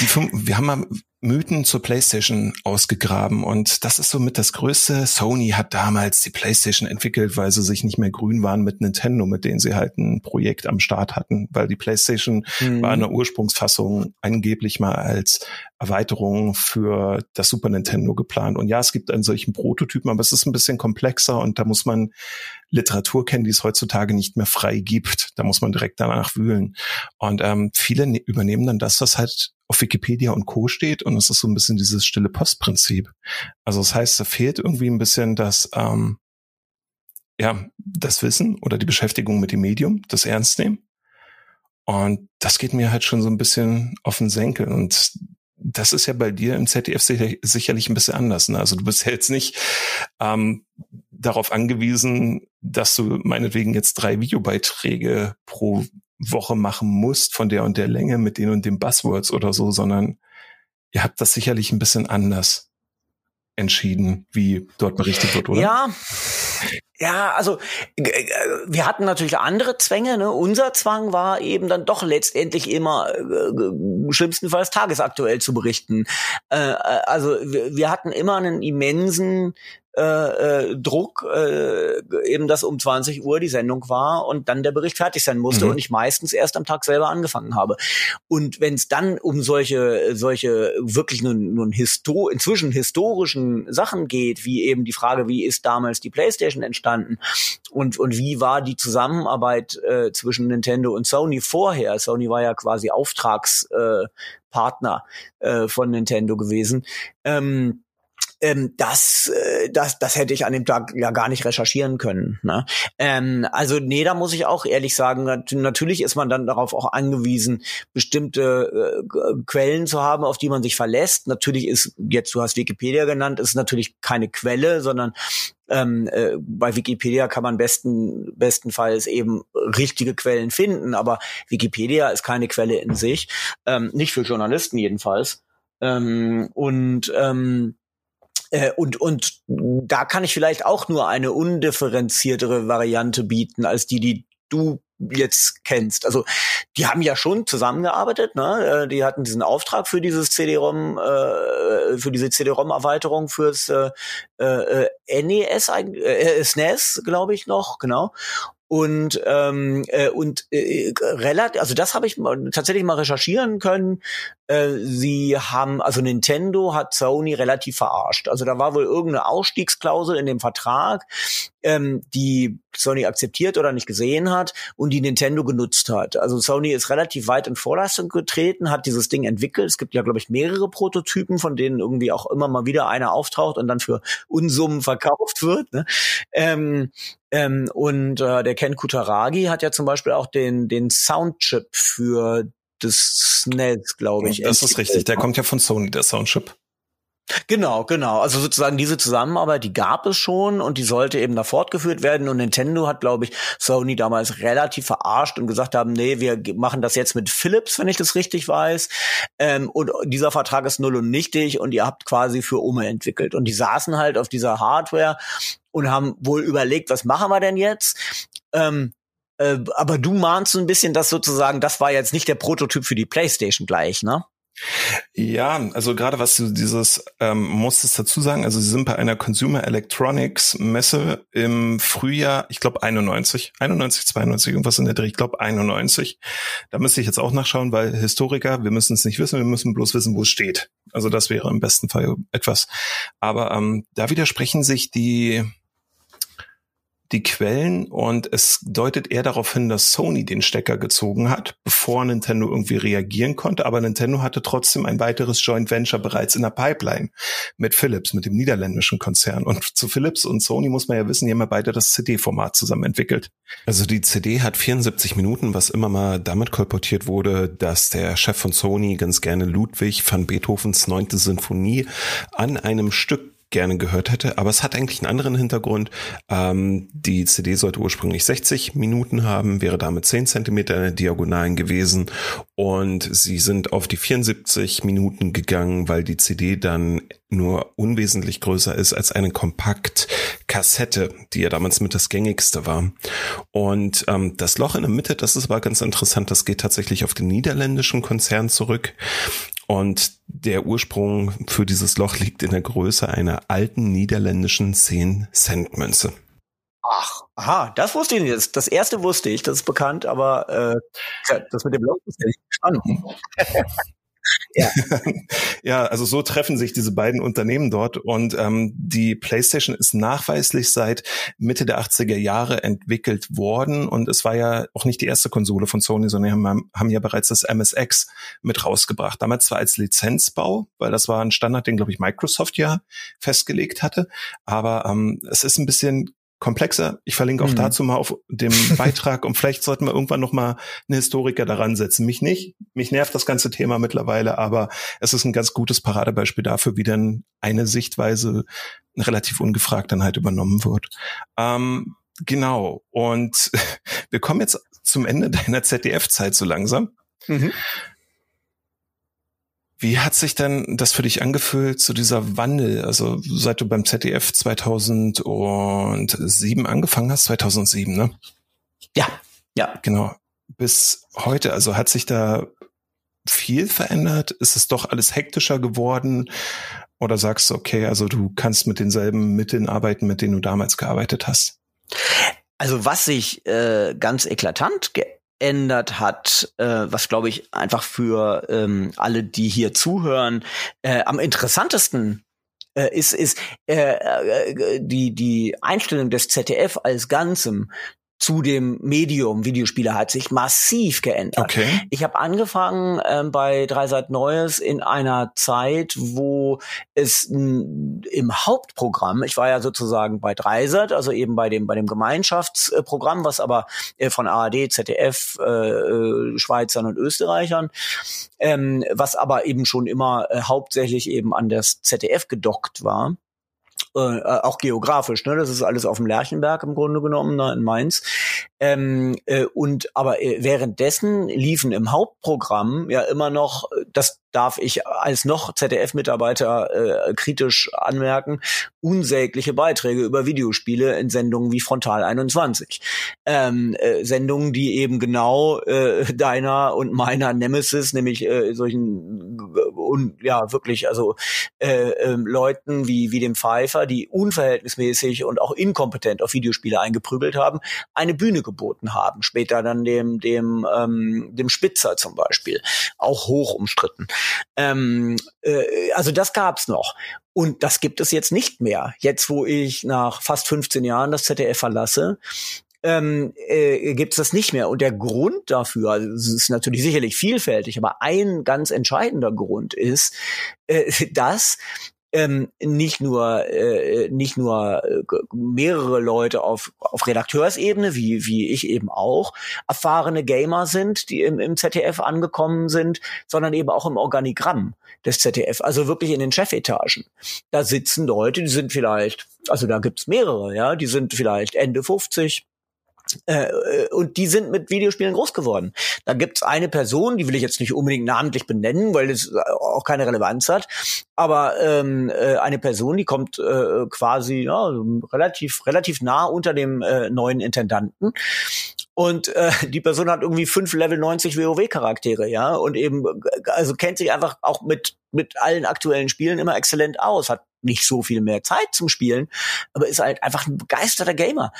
die, wir haben mal Mythen zur PlayStation ausgegraben und das ist somit das Größte. Sony hat damals die PlayStation entwickelt, weil sie sich nicht mehr grün waren mit Nintendo, mit denen sie halt ein Projekt am Start hatten, weil die PlayStation mhm. war in der Ursprungsfassung angeblich mal als Erweiterung für das Super Nintendo geplant. Und ja, es gibt einen solchen Prototypen, aber es ist ein bisschen komplexer und da muss man Literatur kennen, die es heutzutage nicht mehr frei gibt. Da muss man direkt danach wühlen. Und ähm, viele ne übernehmen dann das, was halt auf Wikipedia und Co. steht und es ist so ein bisschen dieses stille Postprinzip. Also das heißt, da fehlt irgendwie ein bisschen das, ähm, ja, das Wissen oder die Beschäftigung mit dem Medium, das Ernst nehmen. Und das geht mir halt schon so ein bisschen auf den Senkel. Und das ist ja bei dir im ZDF sicherlich ein bisschen anders. Ne? Also du bist ja jetzt nicht ähm, darauf angewiesen, dass du meinetwegen jetzt drei Videobeiträge pro Woche machen musst von der und der Länge mit den und den Buzzwords oder so, sondern ihr habt das sicherlich ein bisschen anders entschieden, wie dort berichtet wird, oder? Ja. Ja, also wir hatten natürlich andere Zwänge. Ne? Unser Zwang war eben dann doch letztendlich immer äh, schlimmstenfalls tagesaktuell zu berichten. Äh, äh also wir, wir hatten immer einen immensen äh, äh, Druck, äh, eben dass um 20 Uhr die Sendung war und dann der Bericht fertig sein musste mhm. und ich meistens erst am Tag selber angefangen habe. Und wenn es dann um solche, solche wirklich nun, nun histo inzwischen historischen Sachen geht, wie eben die Frage, wie ist damals die PlayStation entstanden und, und wie war die Zusammenarbeit äh, zwischen Nintendo und Sony vorher? Sony war ja quasi Auftragspartner äh, äh, von Nintendo gewesen. Ähm, ähm, das, äh, das, das hätte ich an dem Tag ja gar nicht recherchieren können. Ne? Ähm, also nee, da muss ich auch ehrlich sagen, natürlich ist man dann darauf auch angewiesen, bestimmte äh, Quellen zu haben, auf die man sich verlässt. Natürlich ist, jetzt du hast Wikipedia genannt, ist natürlich keine Quelle, sondern ähm, äh, bei Wikipedia kann man besten, bestenfalls eben richtige Quellen finden, aber Wikipedia ist keine Quelle in sich, ähm, nicht für Journalisten jedenfalls. Ähm, und ähm, äh, und, und da kann ich vielleicht auch nur eine undifferenziertere Variante bieten als die, die du jetzt kennst. Also die haben ja schon zusammengearbeitet, ne? Äh, die hatten diesen Auftrag für dieses CD-ROM, äh, für diese CD-ROM-Erweiterung fürs äh, äh, NES, äh, SNES, glaube ich noch, genau und ähm, äh, und äh, relativ also das habe ich tatsächlich mal recherchieren können. Äh, sie haben also Nintendo hat Sony relativ verarscht. Also da war wohl irgendeine Ausstiegsklausel in dem Vertrag ähm, die Sony akzeptiert oder nicht gesehen hat und die Nintendo genutzt hat also Sony ist relativ weit in Vorleistung getreten hat dieses Ding entwickelt es gibt ja glaube ich mehrere Prototypen von denen irgendwie auch immer mal wieder einer auftaucht und dann für Unsummen verkauft wird ne? ähm, ähm, und äh, der Ken Kutaragi hat ja zum Beispiel auch den, den Soundchip für das SNES, glaube ich. Das ist richtig. Der kommt ja von Sony, der Soundchip. Genau, genau. Also sozusagen diese Zusammenarbeit, die gab es schon und die sollte eben da fortgeführt werden. Und Nintendo hat, glaube ich, Sony damals relativ verarscht und gesagt haben, nee, wir machen das jetzt mit Philips, wenn ich das richtig weiß. Ähm, und dieser Vertrag ist null und nichtig und ihr habt quasi für Ume entwickelt. Und die saßen halt auf dieser Hardware und haben wohl überlegt, was machen wir denn jetzt? Ähm, äh, aber du mahnst so ein bisschen, dass sozusagen, das war jetzt nicht der Prototyp für die PlayStation gleich, ne? Ja, also gerade was du dieses, ähm, musst es dazu sagen, also sie sind bei einer Consumer Electronics Messe im Frühjahr, ich glaube 91, 91, 92, irgendwas in der Dreh, ich glaube 91. Da müsste ich jetzt auch nachschauen, weil Historiker, wir müssen es nicht wissen, wir müssen bloß wissen, wo es steht. Also das wäre im besten Fall etwas. Aber ähm, da widersprechen sich die die Quellen und es deutet eher darauf hin, dass Sony den Stecker gezogen hat, bevor Nintendo irgendwie reagieren konnte. Aber Nintendo hatte trotzdem ein weiteres Joint Venture bereits in der Pipeline mit Philips, mit dem niederländischen Konzern. Und zu Philips und Sony muss man ja wissen, die haben ja beide das CD-Format zusammen entwickelt. Also die CD hat 74 Minuten, was immer mal damit kolportiert wurde, dass der Chef von Sony ganz gerne Ludwig van Beethovens neunte Sinfonie an einem Stück gerne gehört hätte. Aber es hat eigentlich einen anderen Hintergrund. Ähm, die CD sollte ursprünglich 60 Minuten haben, wäre damit 10 Zentimeter in der Diagonalen gewesen. Und sie sind auf die 74 Minuten gegangen, weil die CD dann nur unwesentlich größer ist als eine Kompaktkassette, die ja damals mit das gängigste war. Und ähm, das Loch in der Mitte, das ist aber ganz interessant, das geht tatsächlich auf den niederländischen Konzern zurück. Und der Ursprung für dieses Loch liegt in der Größe einer alten niederländischen 10-Cent-Münze. Ach, aha, das wusste ich nicht. Das erste wusste ich, das ist bekannt, aber äh, das mit dem Loch ist ja nicht verstanden. Ja. ja, also so treffen sich diese beiden Unternehmen dort und ähm, die PlayStation ist nachweislich seit Mitte der 80er Jahre entwickelt worden und es war ja auch nicht die erste Konsole von Sony, sondern haben, haben ja bereits das MSX mit rausgebracht. Damals zwar als Lizenzbau, weil das war ein Standard, den glaube ich Microsoft ja festgelegt hatte, aber ähm, es ist ein bisschen komplexer. Ich verlinke auch mhm. dazu mal auf dem Beitrag und vielleicht sollten wir irgendwann noch mal einen Historiker daran setzen. Mich nicht, mich nervt das ganze Thema mittlerweile, aber es ist ein ganz gutes Paradebeispiel dafür, wie dann eine Sichtweise relativ ungefragt dann halt übernommen wird. Ähm, genau. Und wir kommen jetzt zum Ende deiner ZDF-Zeit so langsam. Mhm. Wie hat sich denn das für dich angefühlt, so dieser Wandel? Also seit du beim ZDF 2007 angefangen hast, 2007, ne? Ja, ja. Genau. Bis heute, also hat sich da viel verändert? Ist es doch alles hektischer geworden? Oder sagst du, okay, also du kannst mit denselben Mitteln arbeiten, mit denen du damals gearbeitet hast? Also was sich äh, ganz eklatant ge verändert hat, äh, was glaube ich einfach für ähm, alle, die hier zuhören, äh, am interessantesten äh, ist, ist äh, äh, die, die Einstellung des ZDF als Ganzem zu dem Medium Videospiele hat sich massiv geändert. Okay. Ich habe angefangen ähm, bei Dreisat Neues in einer Zeit, wo es im Hauptprogramm, ich war ja sozusagen bei Dreisat, also eben bei dem bei dem Gemeinschaftsprogramm, was aber äh, von ARD, ZDF, äh, äh, Schweizern und Österreichern, ähm, was aber eben schon immer äh, hauptsächlich eben an das ZDF gedockt war äh, auch geografisch, ne? Das ist alles auf dem Lerchenberg im Grunde genommen, ne, in Mainz. Ähm, äh, und aber äh, währenddessen liefen im Hauptprogramm ja immer noch, das darf ich als noch ZDF-Mitarbeiter äh, kritisch anmerken, unsägliche Beiträge über Videospiele in Sendungen wie Frontal 21. Ähm, äh, Sendungen, die eben genau äh, deiner und meiner Nemesis, nämlich äh, solchen und ja wirklich also äh, äh, Leuten wie wie dem Pfeiffer, die unverhältnismäßig und auch inkompetent auf Videospiele eingeprügelt haben, eine Bühne geboten haben. Später dann dem dem ähm, dem Spitzer zum Beispiel, auch hoch umstritten. Ähm, äh, also das gab's noch. Und das gibt es jetzt nicht mehr. Jetzt, wo ich nach fast 15 Jahren das ZDF verlasse, ähm, äh, gibt es das nicht mehr. Und der Grund dafür, also es ist natürlich sicherlich vielfältig, aber ein ganz entscheidender Grund ist, äh, dass ähm, nicht nur äh, nicht nur äh, mehrere Leute auf auf Redakteursebene wie wie ich eben auch erfahrene Gamer sind, die im, im ZDF angekommen sind, sondern eben auch im Organigramm des ZDF, also wirklich in den Chefetagen. Da sitzen Leute, die sind vielleicht, also da gibt's mehrere, ja, die sind vielleicht Ende 50, äh, und die sind mit Videospielen groß geworden. Da gibt's eine Person, die will ich jetzt nicht unbedingt namentlich benennen, weil es auch keine Relevanz hat, aber ähm, äh, eine Person, die kommt äh, quasi ja, relativ relativ nah unter dem äh, neuen Intendanten. Und äh, die Person hat irgendwie fünf Level 90 WoW-Charaktere, ja, und eben, also kennt sich einfach auch mit, mit allen aktuellen Spielen immer exzellent aus, hat nicht so viel mehr Zeit zum Spielen, aber ist halt einfach ein begeisterter Gamer.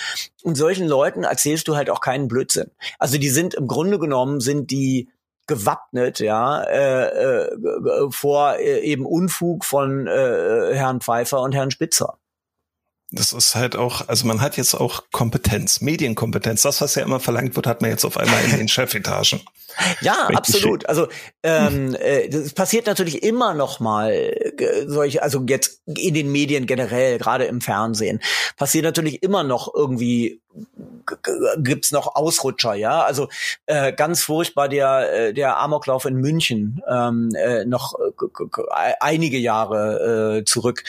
Und solchen Leuten erzählst du halt auch keinen Blödsinn. Also die sind im Grunde genommen, sind die gewappnet, ja, äh, äh, vor äh, eben Unfug von äh, Herrn Pfeiffer und Herrn Spitzer. Das ist halt auch, also man hat jetzt auch Kompetenz, Medienkompetenz. Das, was ja immer verlangt wird, hat man jetzt auf einmal in den Chefetagen. Ja, absolut. Also ähm, äh, das passiert natürlich immer noch mal äh, solche, also jetzt in den Medien generell, gerade im Fernsehen, passiert natürlich immer noch irgendwie gibt's noch Ausrutscher, ja. Also äh, ganz furchtbar der äh, der Amoklauf in München ähm, äh, noch äh, einige Jahre äh, zurück.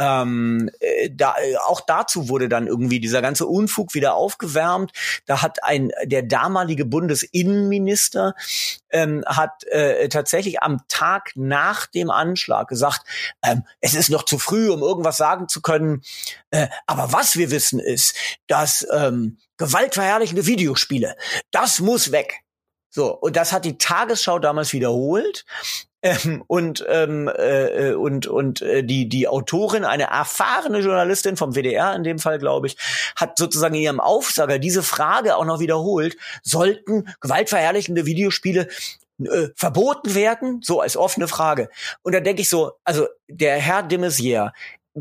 Ähm, äh, da, auch dazu wurde dann irgendwie dieser ganze Unfug wieder aufgewärmt. Da hat ein der damalige Bundesinnenminister ähm, hat äh, tatsächlich am Tag nach dem Anschlag gesagt, ähm, es ist noch zu früh, um irgendwas sagen zu können. Äh, aber was wir wissen ist, dass ähm, gewaltverherrlichende Videospiele, das muss weg. So, und das hat die Tagesschau damals wiederholt. Ähm, und ähm, äh, und und äh, die die Autorin, eine erfahrene Journalistin vom WDR in dem Fall, glaube ich, hat sozusagen in ihrem Aufsager diese Frage auch noch wiederholt: Sollten gewaltverherrlichende Videospiele äh, verboten werden? So als offene Frage. Und da denke ich so, also der Herr de Maizière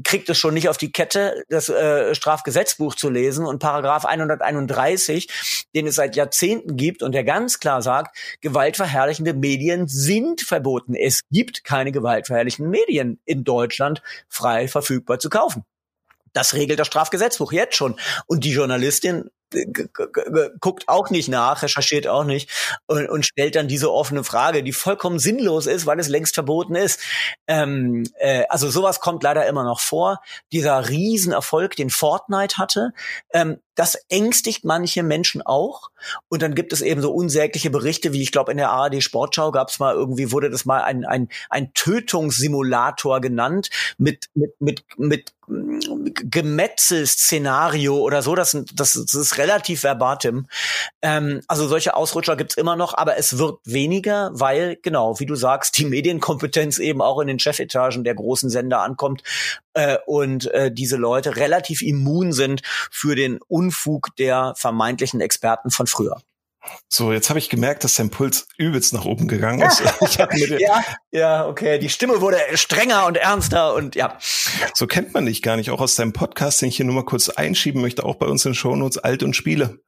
kriegt es schon nicht auf die Kette, das äh, Strafgesetzbuch zu lesen und Paragraph 131, den es seit Jahrzehnten gibt und der ganz klar sagt, gewaltverherrlichende Medien sind verboten. Es gibt keine gewaltverherrlichenden Medien in Deutschland frei verfügbar zu kaufen. Das regelt das Strafgesetzbuch jetzt schon. Und die Journalistin guckt auch nicht nach, recherchiert auch nicht und, und, stellt dann diese offene Frage, die vollkommen sinnlos ist, weil es längst verboten ist. Ähm, äh, also sowas kommt leider immer noch vor. Dieser Riesenerfolg, den Fortnite hatte, ähm, das ängstigt manche Menschen auch. Und dann gibt es eben so unsägliche Berichte, wie ich glaube in der ARD Sportschau gab es mal irgendwie, wurde das mal ein, ein, ein Tötungssimulator genannt mit, mit, mit, mit Gemetzelszenario oder so. Das, das, das ist relativ verbatim. Ähm, also solche Ausrutscher gibt's immer noch, aber es wird weniger, weil, genau, wie du sagst, die Medienkompetenz eben auch in den Chefetagen der großen Sender ankommt äh, und äh, diese Leute relativ immun sind für den Unfug der vermeintlichen Experten von früher. So, jetzt habe ich gemerkt, dass dein Puls übelst nach oben gegangen ist. ja, ja, okay. Die Stimme wurde strenger und ernster und ja. So kennt man dich gar nicht. Auch aus deinem Podcast, den ich hier nur mal kurz einschieben möchte, auch bei uns in Shownotes Alt und Spiele.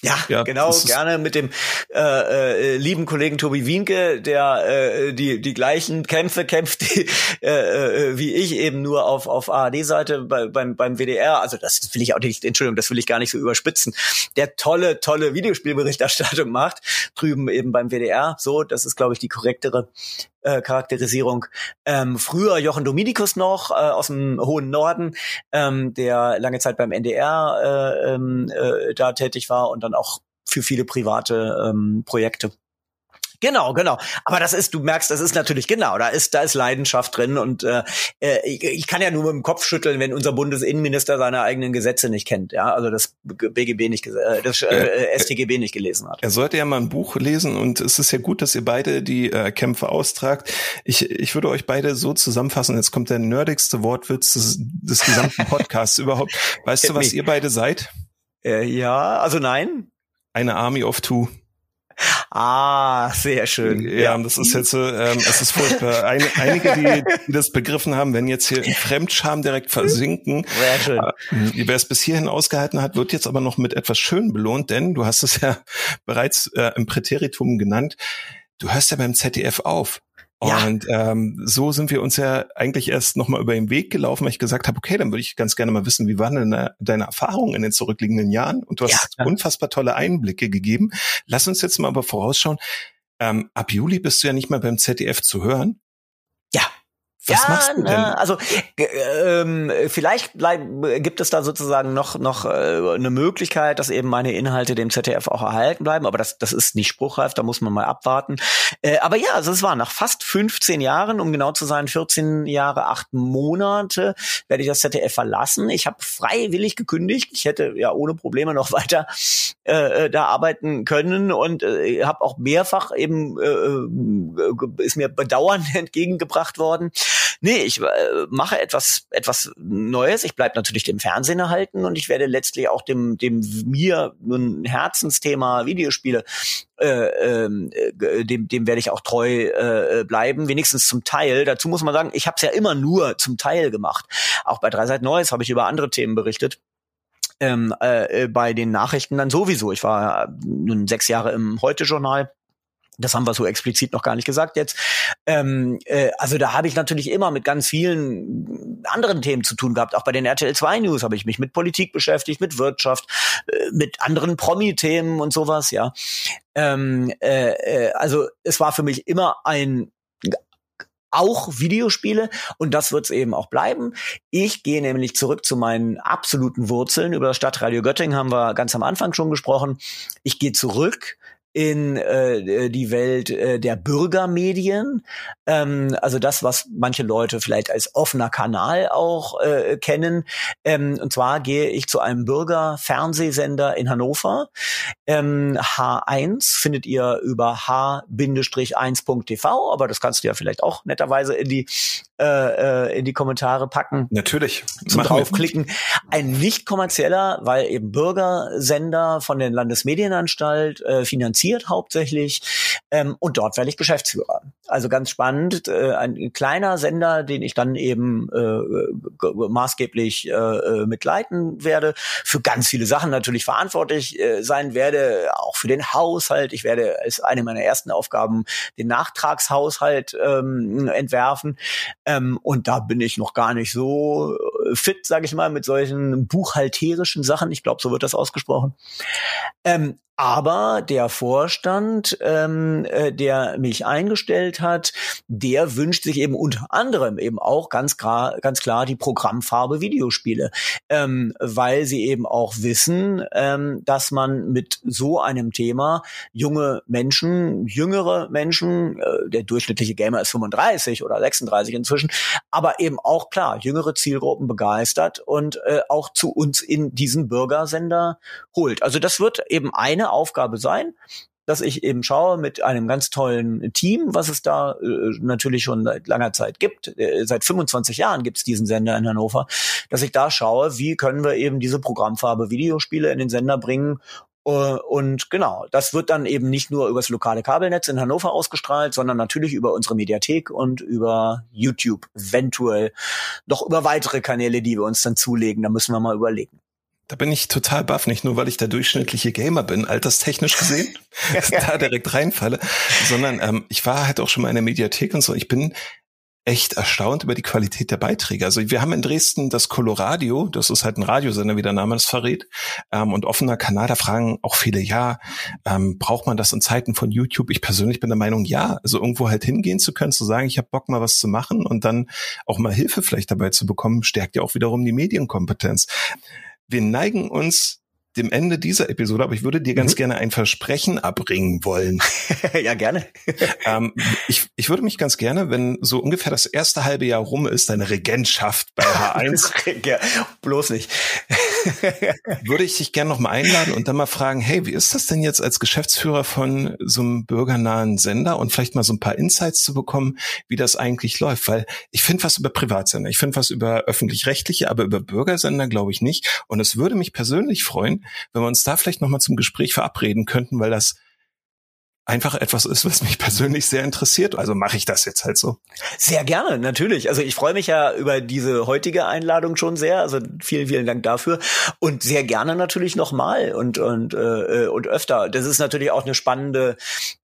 Ja, ja, genau, gerne mit dem äh, äh, lieben Kollegen Tobi Wienke, der äh, die die gleichen Kämpfe kämpft die, äh, äh, wie ich eben nur auf auf ARD-Seite bei, beim beim WDR. Also das will ich auch nicht, Entschuldigung, das will ich gar nicht so überspitzen. Der tolle tolle Videospielberichterstattung macht drüben eben beim WDR. So, das ist glaube ich die korrektere äh, Charakterisierung. Ähm, früher Jochen Dominikus noch äh, aus dem hohen Norden, ähm, der lange Zeit beim NDR äh, ähm, äh, da tätig war und dann auch für viele private ähm, Projekte Genau, genau. Aber das ist, du merkst, das ist natürlich genau, da ist, da ist Leidenschaft drin und äh, äh ich, ich kann ja nur mit dem Kopf schütteln, wenn unser Bundesinnenminister seine eigenen Gesetze nicht kennt, ja, also das BGB nicht, äh, das äh, StGB nicht gelesen hat. Er sollte ja mal ein Buch lesen und es ist ja gut, dass ihr beide die äh, Kämpfe austragt. Ich, ich würde euch beide so zusammenfassen. Jetzt kommt der nerdigste Wortwitz des, des gesamten Podcasts überhaupt. Weißt du, was ihr beide seid? Äh, ja, also nein. Eine Army of Two. Ah, sehr schön. Ja, ja. das ist jetzt, ähm, es ist furchtbar. Ein, einige, die, die das begriffen haben, wenn jetzt hier in Fremdscham direkt versinken. Sehr schön. Äh, wer es bis hierhin ausgehalten hat, wird jetzt aber noch mit etwas schön belohnt, denn du hast es ja bereits äh, im Präteritum genannt. Du hörst ja beim ZDF auf. Ja. Und ähm, so sind wir uns ja eigentlich erst nochmal über den Weg gelaufen, weil ich gesagt habe, okay, dann würde ich ganz gerne mal wissen, wie waren denn deine, deine Erfahrungen in den zurückliegenden Jahren? Und du hast ja, unfassbar tolle Einblicke gegeben. Lass uns jetzt mal aber vorausschauen. Ähm, ab Juli bist du ja nicht mehr beim ZDF zu hören. Ja. Was ja, machst du denn? Na, also ähm, vielleicht bleib, gibt es da sozusagen noch noch äh, eine Möglichkeit, dass eben meine Inhalte dem ZDF auch erhalten bleiben, aber das das ist nicht spruchreif, da muss man mal abwarten. Äh, aber ja, also es war nach fast 15 Jahren, um genau zu sein, 14 Jahre, acht Monate, werde ich das ZDF verlassen. Ich habe freiwillig gekündigt. Ich hätte ja ohne Probleme noch weiter äh, äh da arbeiten können und äh, habe auch mehrfach eben äh, äh, ist mir bedauernd entgegengebracht worden Nee, ich äh, mache etwas, etwas Neues. Ich bleibe natürlich dem Fernsehen erhalten und ich werde letztlich auch dem, dem mir ein Herzensthema Videospiele äh, ähm, äh, dem, dem werde ich auch treu äh, bleiben, wenigstens zum Teil. Dazu muss man sagen, ich habe es ja immer nur zum Teil gemacht. Auch bei Dreiseit Neues habe ich über andere Themen berichtet. Ähm, äh, bei den Nachrichten dann sowieso. Ich war nun sechs Jahre im Heute-Journal das haben wir so explizit noch gar nicht gesagt jetzt. Ähm, äh, also da habe ich natürlich immer mit ganz vielen anderen Themen zu tun gehabt. Auch bei den RTL 2 News habe ich mich mit Politik beschäftigt, mit Wirtschaft, äh, mit anderen Promi-Themen und sowas, ja. Ähm, äh, äh, also es war für mich immer ein auch Videospiele und das wird es eben auch bleiben. Ich gehe nämlich zurück zu meinen absoluten Wurzeln. Über das Stadtradio Göttingen haben wir ganz am Anfang schon gesprochen. Ich gehe zurück in äh, die Welt äh, der Bürgermedien. Ähm, also das, was manche Leute vielleicht als offener Kanal auch äh, kennen. Ähm, und zwar gehe ich zu einem Bürgerfernsehsender in Hannover. Ähm, H1 findet ihr über h-1.tv, aber das kannst du ja vielleicht auch netterweise in die äh, äh in die Kommentare packen. Natürlich. Zum draufklicken. Ein nicht kommerzieller, weil eben Bürgersender von der Landesmedienanstalt äh, finanziert hauptsächlich. Ähm, und dort werde ich Geschäftsführer. Also ganz spannend. Äh, ein kleiner Sender, den ich dann eben äh, maßgeblich äh, äh, mitleiten werde. Für ganz viele Sachen natürlich verantwortlich äh, sein werde. Auch für den Haushalt. Ich werde als eine meiner ersten Aufgaben den Nachtragshaushalt ähm, entwerfen. Ähm, und da bin ich noch gar nicht so fit, sage ich mal, mit solchen buchhalterischen Sachen. Ich glaube, so wird das ausgesprochen. Ähm, aber der Vorstand, ähm, äh, der mich eingestellt hat, der wünscht sich eben unter anderem eben auch ganz klar, ganz klar die Programmfarbe Videospiele, ähm, weil sie eben auch wissen, ähm, dass man mit so einem Thema junge Menschen, jüngere Menschen, äh, der durchschnittliche Gamer ist 35 oder 36 inzwischen, aber eben auch klar jüngere Zielgruppen begeistert und äh, auch zu uns in diesen Bürgersender holt. Also das wird eben eine Aufgabe sein, dass ich eben schaue mit einem ganz tollen Team, was es da äh, natürlich schon seit langer Zeit gibt. Äh, seit 25 Jahren gibt es diesen Sender in Hannover, dass ich da schaue, wie können wir eben diese Programmfarbe Videospiele in den Sender bringen und genau, das wird dann eben nicht nur übers lokale Kabelnetz in Hannover ausgestrahlt, sondern natürlich über unsere Mediathek und über YouTube, eventuell noch über weitere Kanäle, die wir uns dann zulegen. Da müssen wir mal überlegen. Da bin ich total baff, nicht nur, weil ich der durchschnittliche Gamer bin, alterstechnisch gesehen, da direkt reinfalle, sondern ähm, ich war halt auch schon mal in der Mediathek und so. Ich bin echt erstaunt über die Qualität der Beiträge. Also wir haben in Dresden das Coloradio, das ist halt ein Radiosender, wie der Name es verrät, ähm, und offener Kanal, da fragen auch viele, ja, ähm, braucht man das in Zeiten von YouTube? Ich persönlich bin der Meinung, ja, also irgendwo halt hingehen zu können, zu sagen, ich habe Bock mal was zu machen und dann auch mal Hilfe vielleicht dabei zu bekommen, stärkt ja auch wiederum die Medienkompetenz wir neigen uns dem Ende dieser Episode, aber ich würde dir ganz mhm. gerne ein Versprechen abbringen wollen. ja, gerne. ähm, ich, ich würde mich ganz gerne, wenn so ungefähr das erste halbe Jahr rum ist, deine Regentschaft bei H1. ja, bloß nicht. Würde ich dich gerne noch mal einladen und dann mal fragen, hey, wie ist das denn jetzt als Geschäftsführer von so einem bürgernahen Sender und vielleicht mal so ein paar Insights zu bekommen, wie das eigentlich läuft? Weil ich finde was über Privatsender, ich finde was über öffentlich-rechtliche, aber über Bürgersender glaube ich nicht. Und es würde mich persönlich freuen, wenn wir uns da vielleicht nochmal zum Gespräch verabreden könnten, weil das einfach etwas ist, was mich persönlich sehr interessiert. Also mache ich das jetzt halt so. Sehr gerne, natürlich. Also ich freue mich ja über diese heutige Einladung schon sehr. Also vielen, vielen Dank dafür und sehr gerne natürlich nochmal und und äh, und öfter. Das ist natürlich auch eine spannende,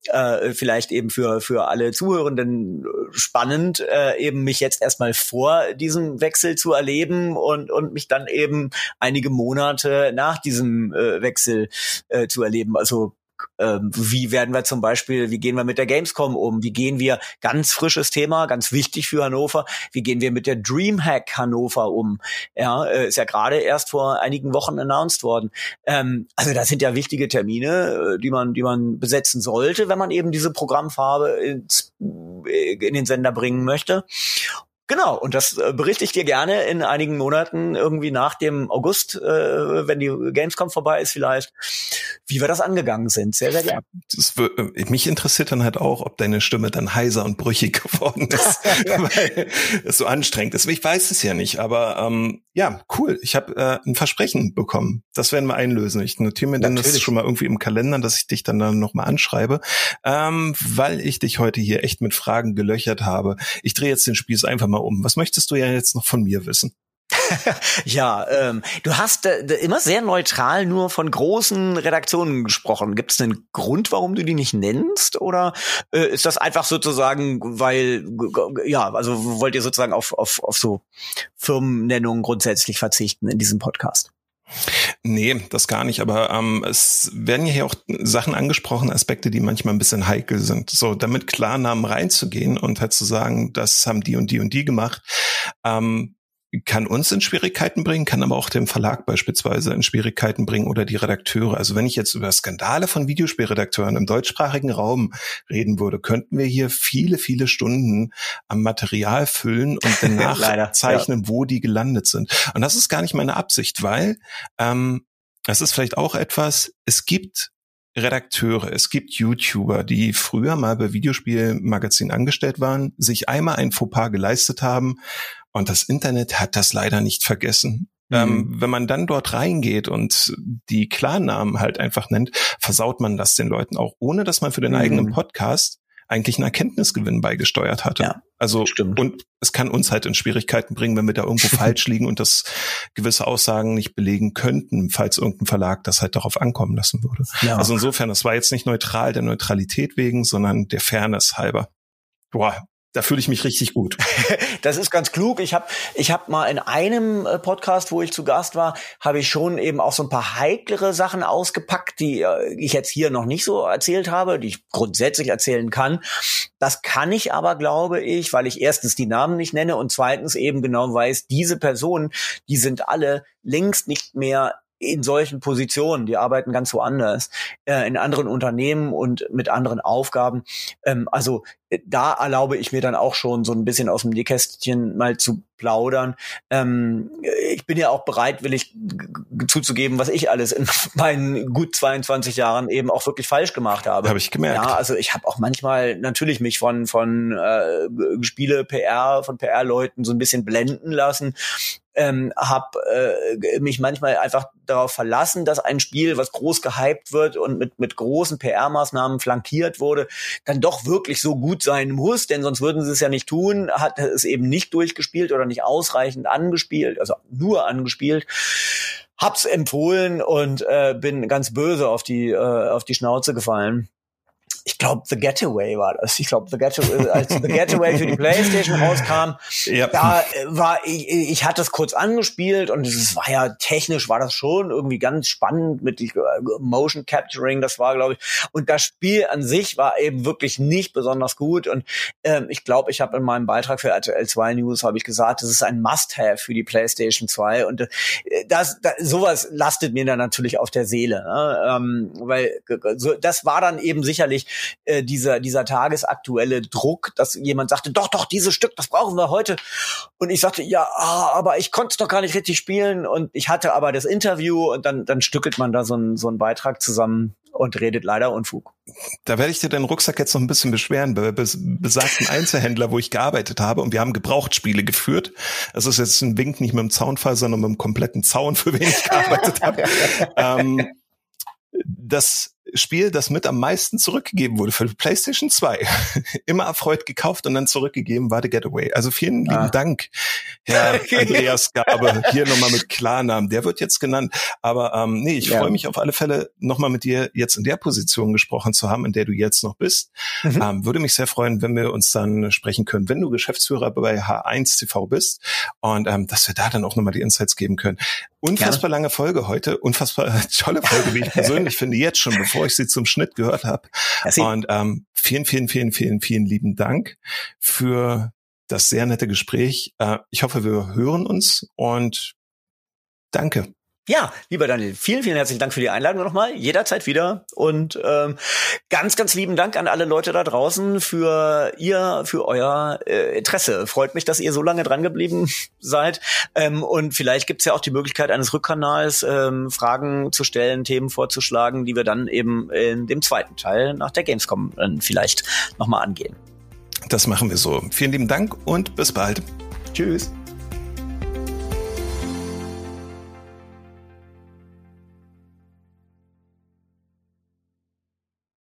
äh, vielleicht eben für für alle Zuhörenden spannend, äh, eben mich jetzt erstmal vor diesem Wechsel zu erleben und und mich dann eben einige Monate nach diesem äh, Wechsel äh, zu erleben. Also ähm, wie werden wir zum Beispiel, wie gehen wir mit der Gamescom um? Wie gehen wir, ganz frisches Thema, ganz wichtig für Hannover, wie gehen wir mit der Dreamhack Hannover um? Ja, äh, ist ja gerade erst vor einigen Wochen announced worden. Ähm, also das sind ja wichtige Termine, äh, die man, die man besetzen sollte, wenn man eben diese Programmfarbe ins, äh, in den Sender bringen möchte. Genau, und das äh, berichte ich dir gerne in einigen Monaten, irgendwie nach dem August, äh, wenn die Gamescom vorbei ist vielleicht, wie wir das angegangen sind. Sehr, sehr gerne. Das, äh, mich interessiert dann halt auch, ob deine Stimme dann heiser und brüchig geworden ist, weil es so anstrengend ist. Ich weiß es ja nicht, aber ähm, ja, cool. Ich habe äh, ein Versprechen bekommen. Das werden wir einlösen. Ich notiere mir dann das schon mal irgendwie im Kalender, dass ich dich dann, dann nochmal anschreibe, ähm, weil ich dich heute hier echt mit Fragen gelöchert habe. Ich drehe jetzt den Spieß einfach mal mal um. Was möchtest du ja jetzt noch von mir wissen? ja, ähm, du hast äh, immer sehr neutral nur von großen Redaktionen gesprochen. Gibt es einen Grund, warum du die nicht nennst? Oder äh, ist das einfach sozusagen, weil, ja, also wollt ihr sozusagen auf, auf, auf so Firmennennungen grundsätzlich verzichten in diesem Podcast? Nee, das gar nicht. Aber ähm, es werden ja hier auch Sachen angesprochen, Aspekte, die manchmal ein bisschen heikel sind. So, damit Klarnamen reinzugehen und halt zu sagen, das haben die und die und die gemacht, ähm, kann uns in Schwierigkeiten bringen, kann aber auch dem Verlag beispielsweise in Schwierigkeiten bringen oder die Redakteure. Also wenn ich jetzt über Skandale von Videospielredakteuren im deutschsprachigen Raum reden würde, könnten wir hier viele, viele Stunden am Material füllen und dann nachzeichnen, ja. wo die gelandet sind. Und das ist gar nicht meine Absicht, weil ähm, das ist vielleicht auch etwas, es gibt Redakteure, es gibt YouTuber, die früher mal bei Videospielmagazinen angestellt waren, sich einmal ein Fauxpas geleistet haben und das Internet hat das leider nicht vergessen. Mhm. Ähm, wenn man dann dort reingeht und die Klarnamen halt einfach nennt, versaut man das den Leuten auch, ohne dass man für den mhm. eigenen Podcast eigentlich einen Erkenntnisgewinn beigesteuert hatte. Ja, also stimmt. und es kann uns halt in Schwierigkeiten bringen, wenn wir da irgendwo falsch liegen und das gewisse Aussagen nicht belegen könnten, falls irgendein Verlag das halt darauf ankommen lassen würde. Ja. Also insofern, das war jetzt nicht neutral der Neutralität wegen, sondern der Fairness halber. Boah, da fühle ich mich richtig gut. das ist ganz klug. Ich habe ich hab mal in einem äh, Podcast, wo ich zu Gast war, habe ich schon eben auch so ein paar heiklere Sachen ausgepackt, die äh, ich jetzt hier noch nicht so erzählt habe, die ich grundsätzlich erzählen kann. Das kann ich aber, glaube ich, weil ich erstens die Namen nicht nenne und zweitens eben genau weiß, diese Personen, die sind alle längst nicht mehr in solchen Positionen, die arbeiten ganz woanders, äh, in anderen Unternehmen und mit anderen Aufgaben. Ähm, also äh, da erlaube ich mir dann auch schon so ein bisschen aus dem Nähkästchen mal zu plaudern. Ähm, ich bin ja auch bereitwillig zuzugeben, was ich alles in meinen gut 22 Jahren eben auch wirklich falsch gemacht habe. Habe ich gemerkt. Ja, also ich habe auch manchmal natürlich mich von von äh, Spiele PR von PR-Leuten so ein bisschen blenden lassen ähm, habe äh, mich manchmal einfach darauf verlassen, dass ein Spiel, was groß gehypt wird und mit, mit großen PR-Maßnahmen flankiert wurde, dann doch wirklich so gut sein muss, denn sonst würden sie es ja nicht tun, hat es eben nicht durchgespielt oder nicht ausreichend angespielt, also nur angespielt. Hab's empfohlen und äh, bin ganz böse auf die äh, auf die Schnauze gefallen ich glaube, The Getaway war das. Ich glaube, The Getaway, als The Getaway für die Playstation rauskam, ja. da äh, war ich, ich hatte es kurz angespielt und es war ja technisch war das schon irgendwie ganz spannend mit äh, Motion Capturing, das war, glaube ich. Und das Spiel an sich war eben wirklich nicht besonders gut. Und ähm, ich glaube, ich habe in meinem Beitrag für RTL 2 News habe ich gesagt, das ist ein Must-Have für die Playstation 2. Und äh, das, das sowas lastet mir dann natürlich auf der Seele. Ne? Ähm, weil so, das war dann eben sicherlich äh, dieser, dieser tagesaktuelle Druck, dass jemand sagte, doch, doch, dieses Stück, das brauchen wir heute. Und ich sagte, ja, ah, aber ich konnte es doch gar nicht richtig spielen. Und ich hatte aber das Interview und dann, dann stückelt man da so einen, so einen Beitrag zusammen und redet leider Unfug. Da werde ich dir den Rucksack jetzt noch ein bisschen beschweren bei besagten Einzelhändler, wo ich gearbeitet habe und wir haben Gebrauchtspiele geführt. Das ist jetzt ein Wink nicht mit dem Zaunfall, sondern mit dem kompletten Zaun, für wen ich gearbeitet habe. ähm, das Spiel, das mit am meisten zurückgegeben wurde für PlayStation 2. Immer erfreut gekauft und dann zurückgegeben war The Getaway. Also vielen ah. lieben Dank, Herr Andreas Gabe. Hier nochmal mit Klarnamen. Der wird jetzt genannt. Aber ähm, nee, ich ja. freue mich auf alle Fälle, nochmal mit dir jetzt in der Position gesprochen zu haben, in der du jetzt noch bist. Mhm. Ähm, würde mich sehr freuen, wenn wir uns dann sprechen können, wenn du Geschäftsführer bei H1 TV bist und ähm, dass wir da dann auch nochmal die Insights geben können. Unfassbar Gerne. lange Folge heute, unfassbar tolle Folge, wie ich persönlich finde, jetzt schon, bevor ich sie zum Schnitt gehört habe. Und ähm, vielen, vielen, vielen, vielen, vielen lieben Dank für das sehr nette Gespräch. Äh, ich hoffe, wir hören uns und danke. Ja, lieber Daniel, vielen, vielen herzlichen Dank für die Einladung nochmal. Jederzeit wieder. Und ähm, ganz, ganz lieben Dank an alle Leute da draußen für ihr, für euer äh, Interesse. Freut mich, dass ihr so lange dran geblieben seid. Ähm, und vielleicht gibt's ja auch die Möglichkeit eines Rückkanals, ähm, Fragen zu stellen, Themen vorzuschlagen, die wir dann eben in dem zweiten Teil nach der Gamescom äh, vielleicht nochmal angehen. Das machen wir so. Vielen lieben Dank und bis bald. Tschüss.